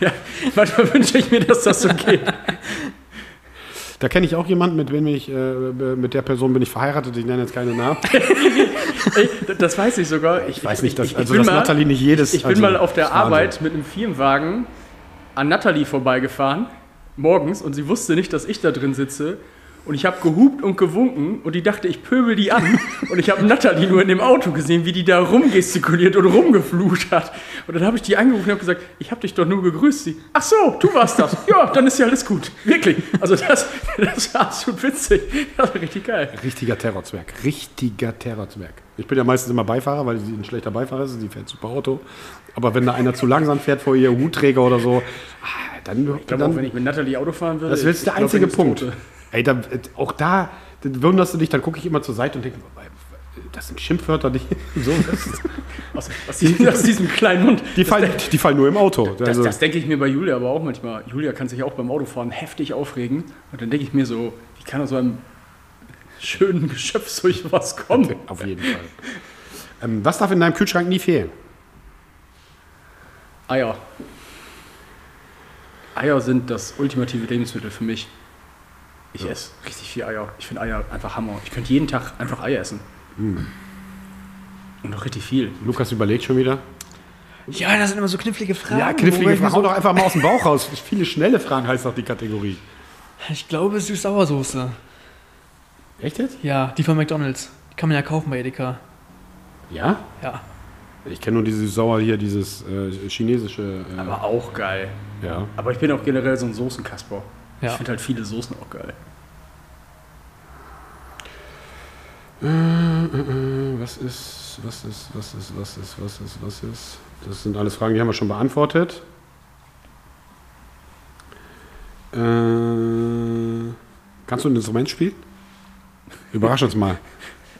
Ja, manchmal wünsche ich mir, dass das so geht. da kenne ich auch jemanden, mit wem ich, äh, mit der Person bin ich verheiratet, ich nenne jetzt keine Namen. Das weiß ich sogar. Ich, Ich weiß nicht, dass, ich, also, bin dass mal, Nathalie nicht jedes. Ich bin also, mal auf der. Arbeit mit einem Firmenwagen an Nathalie vorbeigefahren, morgens, und sie wusste nicht, dass ich da drin sitze. Und ich habe gehupt und gewunken und die dachte, ich pöbel die an. Und ich habe Nathalie nur in dem Auto gesehen, wie die da rumgestikuliert und rumgeflucht hat. Und dann habe ich die angerufen und habe gesagt, ich habe dich doch nur gegrüßt. Sie, ach so, du warst das. Ja, dann ist ja alles gut. Wirklich. Also das, das war absolut witzig. Das war richtig geil. Richtiger Terrorzwerg. Richtiger Terrorzwerg. Ich bin ja meistens immer Beifahrer, weil sie ein schlechter Beifahrer ist. Sie fährt super Auto. Aber wenn da einer zu langsam fährt vor ihr, Hutträger oder so, ah, dann, Ich glaube auch, wenn ich mit Nathalie Auto fahren würde. das ist der glaub, einzige ich Punkt. Ey, da, auch da, wunderst du dich, dann gucke ich immer zur Seite und denke, das sind Schimpfwörter, die so. Das, Aus, aus, diesem, aus diesem kleinen Mund. die, fallen, die fallen nur im Auto. Das, Also, das denke ich mir bei Julia aber auch manchmal. Julia kann sich auch beim Autofahren heftig aufregen. Und dann denke ich mir so, wie kann aus so einem schönen Geschöpf so was kommen? auf jeden Fall. Ähm, was darf in deinem Kühlschrank nie fehlen? Eier. Eier sind das ultimative Lebensmittel für mich. Ich esse richtig viel Eier. Ich finde Eier einfach Hammer. Ich könnte jeden Tag einfach Eier essen. Hm. Und auch richtig viel. Lukas überlegt schon wieder. Ja, das sind immer so knifflige Fragen. Ja, knifflige Fragen. Hau So, doch einfach mal aus dem Bauch raus. Viele schnelle Fragen heißt doch die Kategorie. ich glaube, Süß-Sauersoße. Echt jetzt? Ja, die von McDonalds. Die kann man ja kaufen bei Edeka. Ja? Ja. Ich kenne nur dieses Sauer hier, dieses äh, chinesische. Äh, Aber auch geil. ja. Aber ich bin auch generell so ein Soßenkasper. Ja. Ich finde halt viele Soßen auch geil. Äh, Was ist, was ist, was ist, was ist, was ist, was ist? Das sind alles Fragen, die haben wir schon beantwortet. Äh, kannst du ein Instrument spielen? Überrasch uns mal.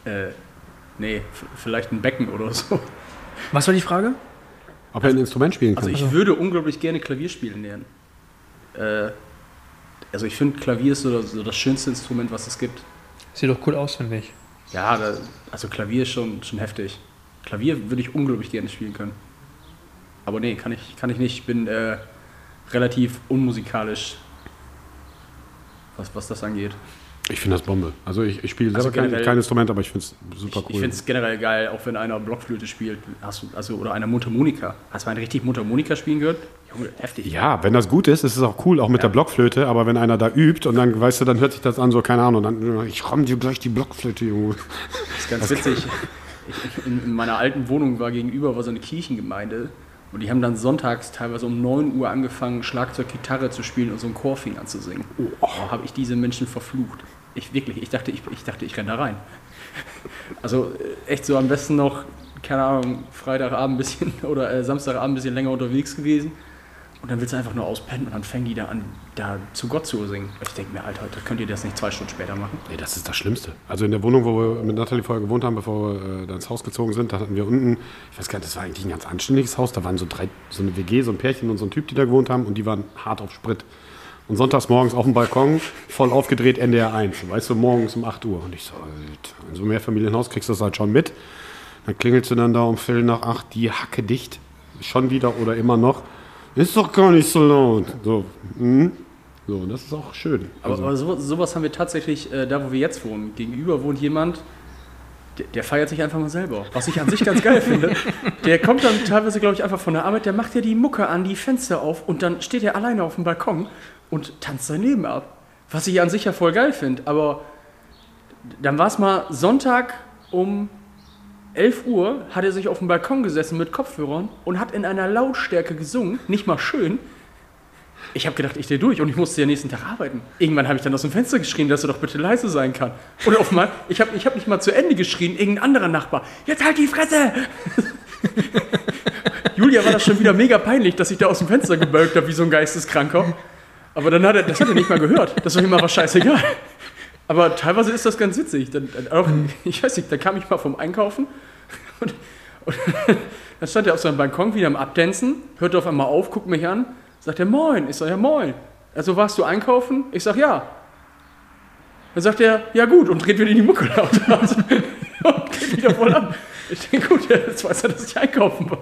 Äh, nee, vielleicht ein Becken oder so. Was war die Frage? Ob er ein Instrument spielen kann. Also ich würde unglaublich gerne Klavier spielen lernen. Äh, also ich finde Klavier ist so das, so das schönste Instrument, was es gibt. Sieht doch cool aus, finde ich. Ja, da, also Klavier ist schon, schon heftig. Klavier würde ich unglaublich gerne spielen können. Aber nee, kann ich, kann ich nicht. Ich bin äh, relativ unmusikalisch, was, was das angeht. Ich finde das Bombe. Also ich, ich spiele Also selber kein, kein Instrument, aber ich finde es super Ich, cool. ich finde es generell geil, auch wenn einer Blockflöte spielt, hast du, also, oder einer Mundharmonika. Hast du einen richtig Mundharmonika spielen gehört? Junge, heftig. ja, wenn das gut ist, ist es auch cool, auch mit der Blockflöte, aber wenn einer da übt und dann, weißt du, dann hört sich das an, so, keine Ahnung, dann, ich ramm dir gleich die Blockflöte, Junge. Das ist ganz witzig. Ich, in, in meiner alten Wohnung war gegenüber war so eine Kirchengemeinde und die haben dann sonntags teilweise um 9 Uhr angefangen, Schlagzeug, Gitarre zu spielen und so einen Chor fing an zu singen. Oh, habe ich diese Menschen verflucht. Ich wirklich, ich dachte, ich, ich dachte, ich kann da rein. Also äh, echt so am besten noch, keine Ahnung, Freitagabend ein bisschen oder äh, Samstagabend ein bisschen länger unterwegs gewesen. Und dann willst du einfach nur auspennen und dann fängen die da an, da zu Gott zu singen. Ich denke mir, Alter, könnt ihr das nicht zwei Stunden später machen? Nee, das ist das Schlimmste. Also in der Wohnung, wo wir mit Nathalie vorher gewohnt haben, bevor wir äh, da ins Haus gezogen sind, da hatten wir unten, ich weiß gar nicht, das war eigentlich ein ganz anständiges Haus, da waren so drei, so eine WG, so ein Pärchen und so ein Typ, die da gewohnt haben und die waren hart auf Sprit. Und sonntags morgens auf dem Balkon, voll aufgedreht, NDR 1, weißt du, morgens um 8 Uhr. Und ich so, Alter, in so einem Mehrfamilienhaus kriegst du das halt schon mit. Dann klingelst du dann da um Viertel nach acht, die Hacke dicht, schon wieder oder immer noch. Ist doch gar nicht so laut. So, mhm. so das ist auch schön. Aber, Also- aber so, sowas haben wir tatsächlich äh, da, wo wir jetzt wohnen. Gegenüber wohnt jemand, der, der feiert sich einfach mal selber. Was ich an sich ganz geil finde. Der kommt dann teilweise, glaube ich, einfach von der Arbeit, der macht ja die Mucke an, die Fenster auf und dann steht er alleine auf dem Balkon und tanzt sein Leben ab. Was ich an sich ja voll geil finde. Aber dann war es mal Sonntag um 11 Uhr, hat er sich auf dem Balkon gesessen mit Kopfhörern und hat in einer Lautstärke gesungen, nicht mal schön. Ich habe gedacht, ich stehe durch und ich musste ja nächsten Tag arbeiten. Irgendwann habe ich dann aus dem Fenster geschrien, dass er doch bitte leise sein kann. Oder auf mal, ich habe ich hab nicht mal zu Ende geschrien, irgendein anderer Nachbar. Jetzt halt die Fresse! Julia war das schon wieder mega peinlich, dass ich da aus dem Fenster gebölkt habe wie so ein Geisteskranker. Aber dann hat er, das hat er nicht mal gehört. Das war ihm aber scheißegal. Aber teilweise ist das ganz witzig. Dann, auch, ich weiß nicht, da kam ich mal vom Einkaufen und, und dann stand er auf seinem Balkon wieder am Abdancen, hörte auf einmal auf, guckt mich an, sagt er Moin. Ich sag ja Moin. Also warst du einkaufen? Ich sag ja. Dann sagt er, ja gut, und dreht wieder die Mucke lauter. Und geht wieder voll ab. Ich denke, gut, jetzt weiß er, dass ich einkaufen war.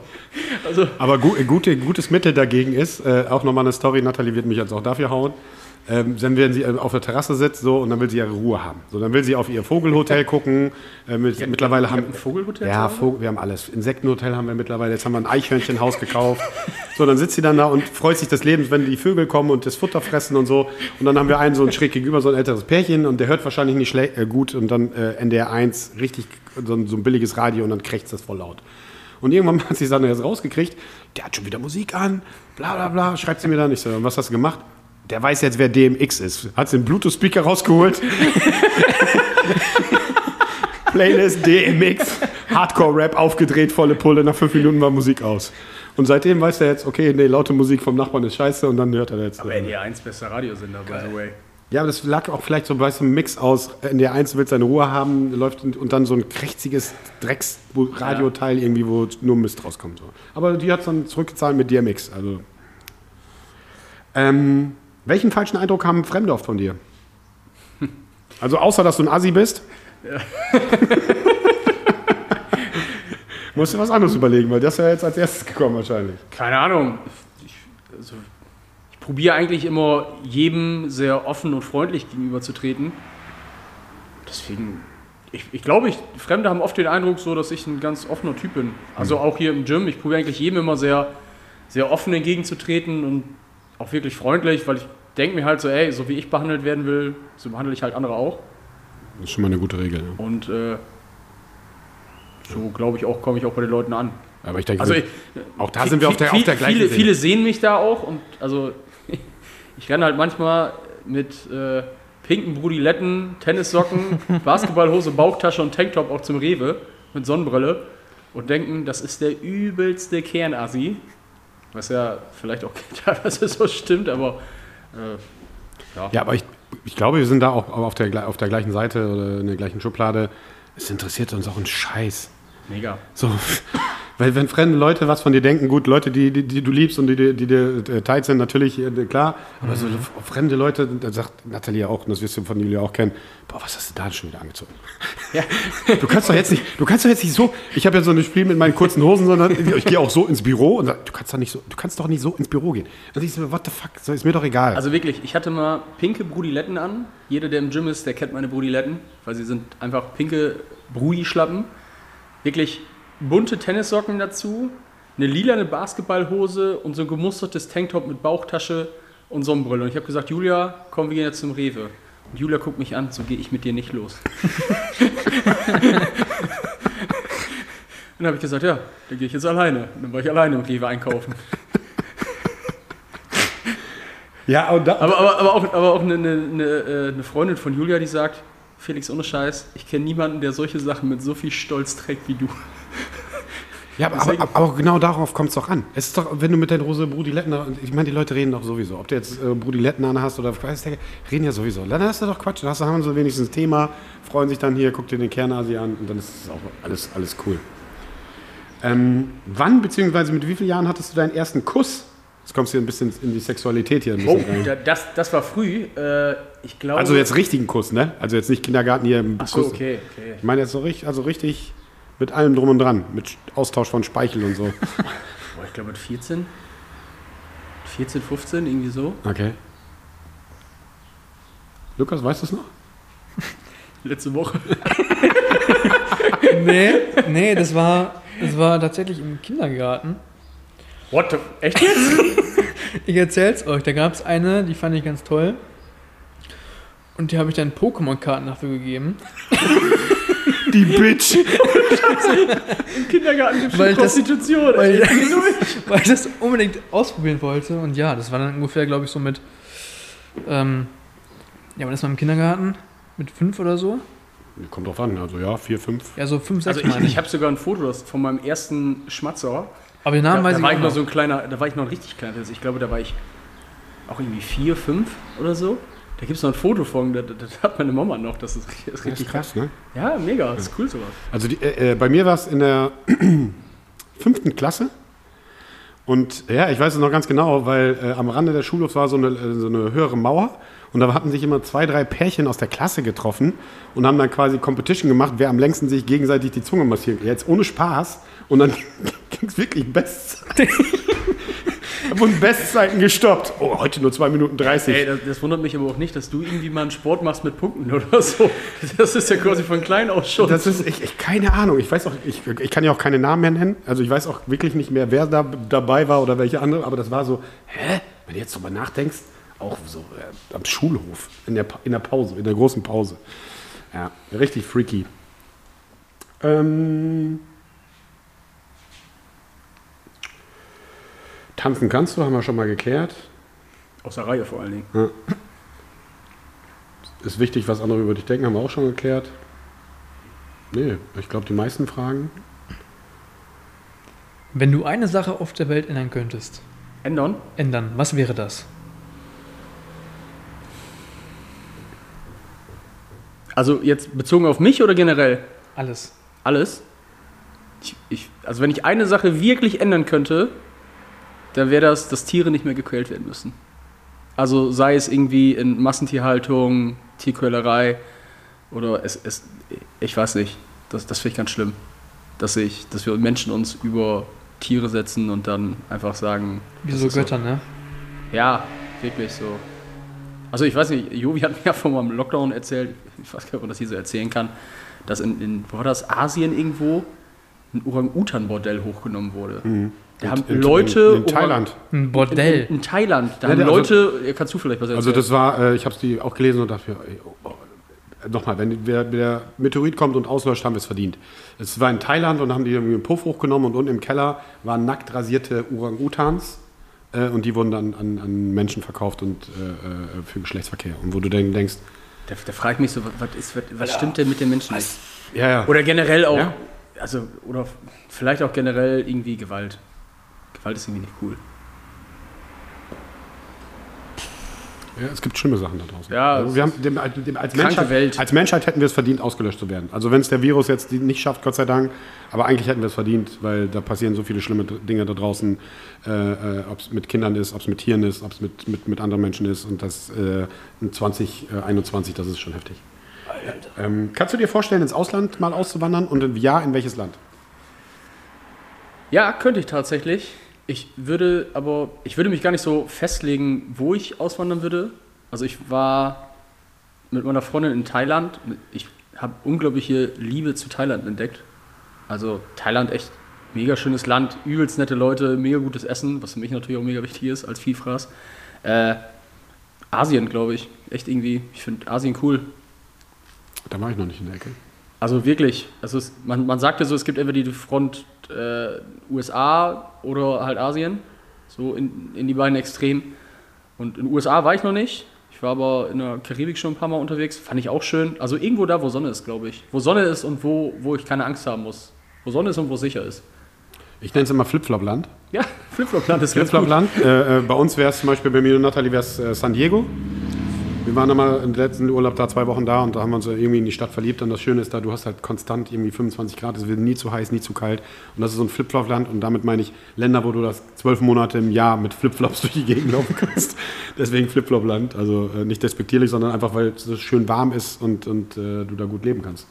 Also, Aber gu gute, gutes Mittel dagegen ist, äh, auch nochmal eine Story, Nathalie wird mich jetzt auch dafür hauen. Ähm, dann werden sie äh, auf der Terrasse sitzt so und dann will sie ihre Ruhe haben. So, dann will sie auf ihr Vogelhotel gucken. Äh, mit, mittlerweile ihr haben ein Vogelhotel Ja? Vogel, wir haben alles. Insektenhotel haben wir mittlerweile. Jetzt haben wir ein Eichhörnchenhaus gekauft. So, dann sitzt sie dann da und freut sich des Lebens, wenn die Vögel kommen und das Futter fressen und so. Und dann haben wir einen so ein schräg gegenüber, so ein älteres Pärchen und der hört wahrscheinlich nicht äh, gut und dann äh, NDR 1 richtig so ein, so ein billiges Radio und dann krächzt das voll laut. Und irgendwann hat sie dann jetzt rausgekriegt, der hat schon wieder Musik an, bla bla bla, schreibt sie mir dann. Ich so, was hast du gemacht? Der weiß jetzt, wer DMX ist. Hat sie den Bluetooth-Speaker rausgeholt. Playlist DMX, Hardcore-Rap aufgedreht, volle Pulle, nach fünf Minuten war Musik aus. Und seitdem weiß er jetzt, okay, nee, laute Musik vom Nachbarn ist scheiße und dann hört er jetzt. aber äh, NDR 1 bester Radiosender, by the way. Ja, aber das lag auch vielleicht so bei so einem Mix aus, in der eins will seine Ruhe haben, läuft und, dann so ein krächziges Drecks-Radioteil irgendwie, wo nur Mist rauskommt. So. Aber die hat es dann zurückgezahlt mit DMX. Also. Ähm, welchen falschen Eindruck haben Fremde oft von dir? Also außer, dass du ein Assi bist? Musst du was anderes überlegen, weil das ist ja jetzt als erstes gekommen wahrscheinlich. Keine Ahnung. Ich, also, ich probiere eigentlich immer jedem sehr offen und freundlich gegenüberzutreten. Deswegen, ich, ich glaube, ich, Fremde haben oft den Eindruck, so, dass ich ein ganz offener Typ bin. Also auch hier im Gym. Ich probiere eigentlich jedem immer sehr, sehr offen entgegenzutreten und auch wirklich freundlich, weil ich denke mir halt so, ey, so wie ich behandelt werden will, so behandle ich halt andere auch. Das ist schon mal eine gute Regel. Ja. Und äh, so glaube ich auch, komme ich auch bei den Leuten an. Aber ich denke, Also ich, auch da sind wir auf der, auf der gleichen viele, Seite. viele sehen mich da auch und also ich renne halt manchmal mit äh, pinken Brudiletten, Tennissocken, Basketballhose, Bauchtasche und Tanktop auch zum Rewe mit Sonnenbrille und denken, das ist der übelste Kernassi. Was ja vielleicht auch teilweise so stimmt, aber äh, ja. Ja, aber ich, ich glaube, wir sind da auch auf der, auf der gleichen Seite oder in der gleichen Schublade. Es interessiert uns auch ein Scheiß. mega. So, weil wenn fremde Leute was von dir denken, gut, Leute, die, die, die du liebst und die, die, die dir äh, teilt sind, natürlich, äh, klar. Aber so fremde Leute, da sagt Nathalie auch, und das wirst du von Julia auch kennen, boah, was hast du da schon wieder angezogen? Ja. Du kannst doch jetzt nicht, du kannst doch jetzt nicht so, ich habe ja so ein Spiel mit meinen kurzen Hosen, sondern ich gehe auch so ins Büro und sag, du kannst doch nicht so, du kannst doch nicht so ins Büro gehen. Dann ich so, what the fuck, so ist mir doch egal. Also wirklich, ich hatte mal pinke Brudiletten an. Jeder, der im Gym ist, der kennt meine Brudiletten, weil sie sind einfach pinke Brudi-Schlappen. Wirklich bunte Tennissocken dazu, eine lilane Basketballhose und so ein gemustertes Tanktop mit Bauchtasche und Sonnenbrille. Und ich habe gesagt, Julia, komm, wir gehen jetzt zum Rewe. Und Julia guckt mich an, so gehe ich mit dir nicht los. Dann habe ich gesagt, ja, dann gehe ich jetzt alleine. Und dann war ich alleine im Rewe einkaufen. ja, und da, Aber, aber, aber auch, aber auch eine, eine, eine, äh, eine Freundin von Julia, die sagt, Felix, ohne Scheiß, ich kenne niemanden, der solche Sachen mit so viel Stolz trägt wie du. Ja, aber, aber, aber genau darauf kommt es doch an. Es ist doch, wenn du mit deinen Rose Brudiletten, ich meine, die Leute reden doch sowieso. Ob du jetzt äh, Brudiletten an hast oder weiß der, reden ja sowieso. Dann hast du doch Quatsch. Dann hast du, haben sie wenigstens ein Thema, freuen sich dann hier, guck dir den Kernasi an und dann ist es auch alles, alles cool. Ähm, wann beziehungsweise mit wie vielen Jahren hattest du deinen ersten Kuss? Jetzt kommst du hier ein bisschen in die Sexualität hier ein bisschen rein. da- das, das war früh. Äh, ich glaube. Also jetzt richtigen Kuss, ne? Also jetzt nicht Kindergarten hier im Ach so, Kuss. okay, okay. Ich meine jetzt so richtig, also richtig mit allem drum und dran, mit Austausch von Speichel und so. Boah, ich glaube mit 14. 14, 15, irgendwie so. Okay. Lukas, weißt du es noch? Letzte Woche. Nee, nee, das war, das war tatsächlich im Kindergarten. What the, echt jetzt? Ich erzähl's euch, da gab's eine, die fand ich ganz toll. Und die habe ich dann Pokémon-Karten dafür gegeben. Die Bitch. Im Kindergarten gibt das- Prostitution. weil ey. ich- weil ich das unbedingt ausprobieren wollte. Und ja, das war dann ungefähr, glaube ich, so mit. Ähm, ja, wann ist man im Kindergarten? Mit fünf oder so? Kommt drauf an, also ja, vier, fünf. Ja, so fünf, sechs Also ich, meine ich habe sogar ein Foto das von meinem ersten Schmatzer. Aber den Da, Namen weiß da ich war auch ich noch noch. so ein kleiner, da war ich noch ein richtig kleiner. Also ich glaube, da war ich auch irgendwie vier, fünf oder so. Da gibt es noch ein Foto von, das, das hat meine Mama noch. Das ist, das ist richtig krass, ne? Ja, mega, das ist cool sowas. Also die, äh, äh, bei mir war es in der fünften Klasse. Und ja, ich weiß es noch ganz genau, weil äh, am Rande der Schulhof war so eine, äh, so eine höhere Mauer. Und da hatten sich immer zwei, drei Pärchen aus der Klasse getroffen und haben dann quasi Competition gemacht, wer am längsten sich gegenseitig die Zunge massiert. Jetzt ohne Spaß. Und dann ging es wirklich Bestzeit. wurden Bestzeiten gestoppt. Oh, heute nur 2 Minuten 30. Ey, das, das wundert mich aber auch nicht, dass du irgendwie mal einen Sport machst mit Punkten oder so. Das ist ja quasi von klein auf schon. Das ist, ich, ich, keine Ahnung. Ich weiß auch, ich, ich kann ja auch keine Namen mehr nennen. Also ich weiß auch wirklich nicht mehr, wer da dabei war oder welche andere. Aber das war so, hä? Wenn du jetzt drüber nachdenkst, auch so äh, am Schulhof, in der, in der Pause, in der großen Pause. Ja, richtig freaky. Ähm, tanzen kannst du, haben wir schon mal geklärt. Aus der Reihe vor allen Dingen. Ist wichtig, was andere über dich denken, haben wir auch schon geklärt. Nee, ich glaube, die meisten Fragen. Wenn du eine Sache auf der Welt ändern könntest, Ändern? ändern, was wäre das? Also jetzt bezogen auf mich oder generell? Alles. Alles? Ich, ich, also wenn ich eine Sache wirklich ändern könnte, dann wäre das, dass Tiere nicht mehr gequält werden müssen. Also sei es irgendwie in Massentierhaltung, Tierquälerei oder es, es ich weiß nicht, das, das finde ich ganz schlimm, dass, ich, dass wir Menschen uns über Tiere setzen und dann einfach sagen... Wie so Götter, ne? Ja, wirklich so. Also ich weiß nicht, Jovi hat mir ja von meinem Lockdown erzählt, ich weiß gar nicht, ob man das hier so erzählen kann, dass in, in wo war das, Asien irgendwo ein Orang-Utan-Bordell hochgenommen wurde. Da haben In- Leute... In, in Orang- Thailand. Ein In, Bordell. in, in Thailand, da Ja, haben also- Leute, ja, kannst du vielleicht was erzählen? Also das war, äh, ich habe es die auch gelesen und dachte, oh, oh, nochmal, wenn der, der Meteorit kommt und auslöscht, haben wir es verdient. Es war in Thailand und haben die irgendwie einen Puff hochgenommen und unten im Keller waren nackt rasierte Orang-Utans äh, und die wurden dann an, an Menschen verkauft und äh, äh, für Geschlechtsverkehr. Und wo du dann denkst, da, da frage ich mich so, was, ist, was, was stimmt denn mit den Menschen nicht? ja, ja, Oder generell auch, Ja. also, oder vielleicht auch generell irgendwie Gewalt. Gewalt ist irgendwie nicht cool. ja, es gibt schlimme Sachen da draußen. Ja, also wir haben, dem, dem, als, Menschheit, Welt. als Menschheit hätten wir es verdient, ausgelöscht zu werden. Also wenn es der Virus jetzt nicht schafft, Gott sei Dank, aber eigentlich hätten wir es verdient, weil da passieren so viele schlimme Dinge da draußen, äh, äh, ob es mit Kindern ist, ob es mit Tieren ist, ob es mit, mit, mit anderen Menschen ist und das äh, in 2021, das ist schon heftig. Ähm, kannst du dir vorstellen, ins Ausland mal auszuwandern und wenn ja, in welches Land? Ja, könnte ich tatsächlich. Ich würde aber, ich würde mich gar nicht so festlegen, wo ich auswandern würde. Also ich war mit meiner Freundin in Thailand. Ich habe unglaubliche Liebe zu Thailand entdeckt. Also Thailand echt mega schönes Land, übelst nette Leute, mega gutes Essen, was für mich natürlich auch mega wichtig ist als Vielfraß. Äh, Asien, glaube ich, echt irgendwie. Ich finde Asien cool. Da war ich noch nicht in der Ecke. Also wirklich, also es, man, man sagt ja so, es gibt entweder die Front äh, USA oder halt Asien, so in, in die beiden Extremen. Und in den USA war ich noch nicht. Ich war aber in der Karibik schon ein paar Mal unterwegs, fand ich auch schön. Also irgendwo da, wo Sonne ist, glaube ich. Wo Sonne ist und wo, wo ich keine Angst haben muss. Wo Sonne ist und wo es sicher ist. Ich nenne es immer Flipflop-Land. Ja, Flipflop-Land ist. Flipflop-Land. Äh, äh, bei uns wäre es zum Beispiel, bei mir und Nathalie wäre es äh, San Diego. Wir waren einmal im letzten Urlaub da zwei Wochen da und da haben wir uns irgendwie in die Stadt verliebt. Und das Schöne ist da, du hast halt konstant irgendwie 25 Grad, es wird nie zu heiß, nie zu kalt. Und das ist so ein Flipflop-Land und damit meine ich Länder, wo du das zwölf Monate im Jahr mit Flipflops durch die Gegend laufen kannst. Deswegen Flipflop-Land. Also äh, nicht despektierlich, sondern einfach, weil es schön warm ist und, und äh, du da gut leben kannst.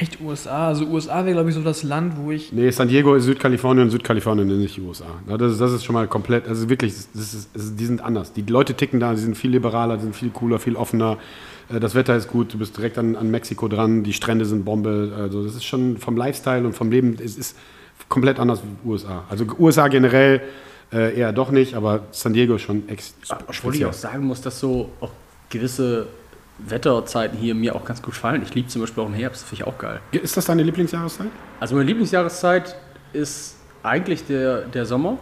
Echt USA? Also USA wäre, glaube ich, so das Land, wo ich. Nee, San Diego ist Südkalifornien und Südkalifornien ist nicht die USA. Das ist, das ist schon mal komplett, also wirklich, das ist, das ist, die sind anders. Die Leute ticken da, die sind viel liberaler, die sind viel cooler, viel offener. Äh, Das Wetter ist gut, du bist direkt an, an Mexiko dran, die Strände sind Bombe. Also das ist schon vom Lifestyle und vom Leben, es ist komplett anders wie USA. Also USA generell äh, eher doch nicht, aber San Diego ist schon ex Obwohl ich auch sagen muss, dass so auch gewisse Wetterzeiten hier mir auch ganz gut gefallen. Ich liebe zum Beispiel auch den Herbst, das finde ich auch geil. Ist das deine Lieblingsjahreszeit? Also meine Lieblingsjahreszeit ist eigentlich der, der Sommer,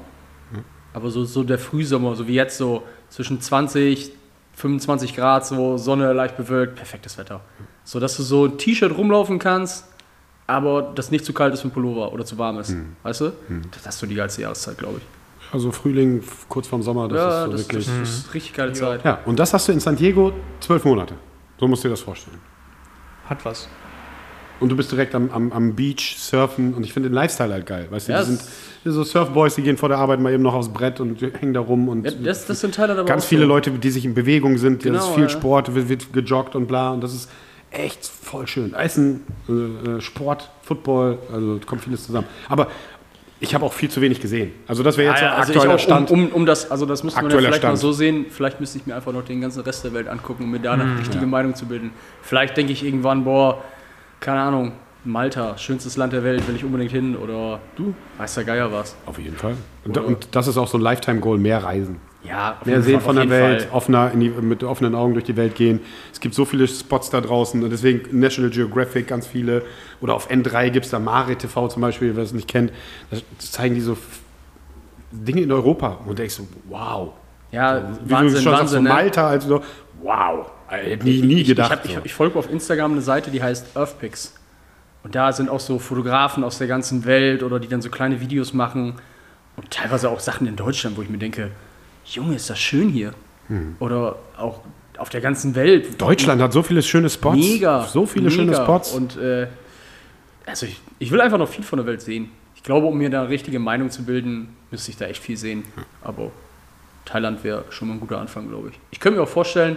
aber so, so der Frühsommer, so wie jetzt so zwischen 20, 25 Grad, so Sonne leicht bewölkt, perfektes Wetter. So dass du so ein T-Shirt rumlaufen kannst, aber das nicht zu kalt ist für einen Pullover oder zu warm ist. Weißt du? Das ist so die geilste Jahreszeit, glaube ich. Also Frühling, kurz vorm Sommer, das ja, ist so das, wirklich. das ist richtig geile Zeit. Ja, und das hast du in San Diego zwölf Monate. So musst du dir das vorstellen. Hat was. Und du bist direkt am, am, am Beach, surfen und ich finde den Lifestyle halt geil. Weißt du, Ja, die sind so Surfboys, die gehen vor der Arbeit mal eben noch aufs Brett und hängen da rum und Ja, das, das sind aber ganz viele so. Leute, die sich in Bewegung sind, Genau, das ist viel ja. Sport, wird, wird gejoggt und bla und das ist echt voll schön. Essen, äh, äh, Sport, Football, also kommt vieles zusammen. Aber ich habe auch viel zu wenig gesehen. Also das wäre jetzt Ja, ja, so also aktueller auch, Stand. Um, um, um das, also das müsste man ja vielleicht mal Stand. so sehen. Vielleicht müsste ich mir einfach noch den ganzen Rest der Welt angucken, um mir da eine richtige Meinung zu bilden. Vielleicht denke ich irgendwann, boah, keine Ahnung, Malta, schönstes Land der Welt, will ich unbedingt hin. Oder du, weiß der Geier was. Auf jeden Fall. Und, und das ist auch so ein Lifetime-Goal, mehr reisen. Ja, Mehr jeden sehen Fall, von der Welt, Fall. offener die, mit offenen Augen durch die Welt gehen. Es gibt so viele Spots da draußen und deswegen National Geographic ganz viele. Oder auf N3 gibt es da Mare TV zum Beispiel, wer es nicht kennt. Das zeigen die so Dinge in Europa und denkst so, wow. Ja, Wie du Wahnsinn, schon sagst, Wahnsinn. von ne? Malta, also so, wow. Ich hätte nie, nie ich, gedacht. Ich, ich, so. ich folge auf Instagram eine Seite, die heißt Earthpics. Und da sind auch so Fotografen aus der ganzen Welt oder die dann so kleine Videos machen. Und teilweise auch Sachen in Deutschland, wo ich mir denke, Junge, ist das schön hier. Hm. Oder auch auf der ganzen Welt. Deutschland hat so viele schöne Spots. Mega. So viele mega. schöne Spots. Und äh, also ich, ich will einfach noch viel von der Welt sehen. Ich glaube, um mir da eine richtige Meinung zu bilden, müsste ich da echt viel sehen. Aber Thailand wäre schon mal ein guter Anfang, glaube ich. Ich könnte mir auch vorstellen,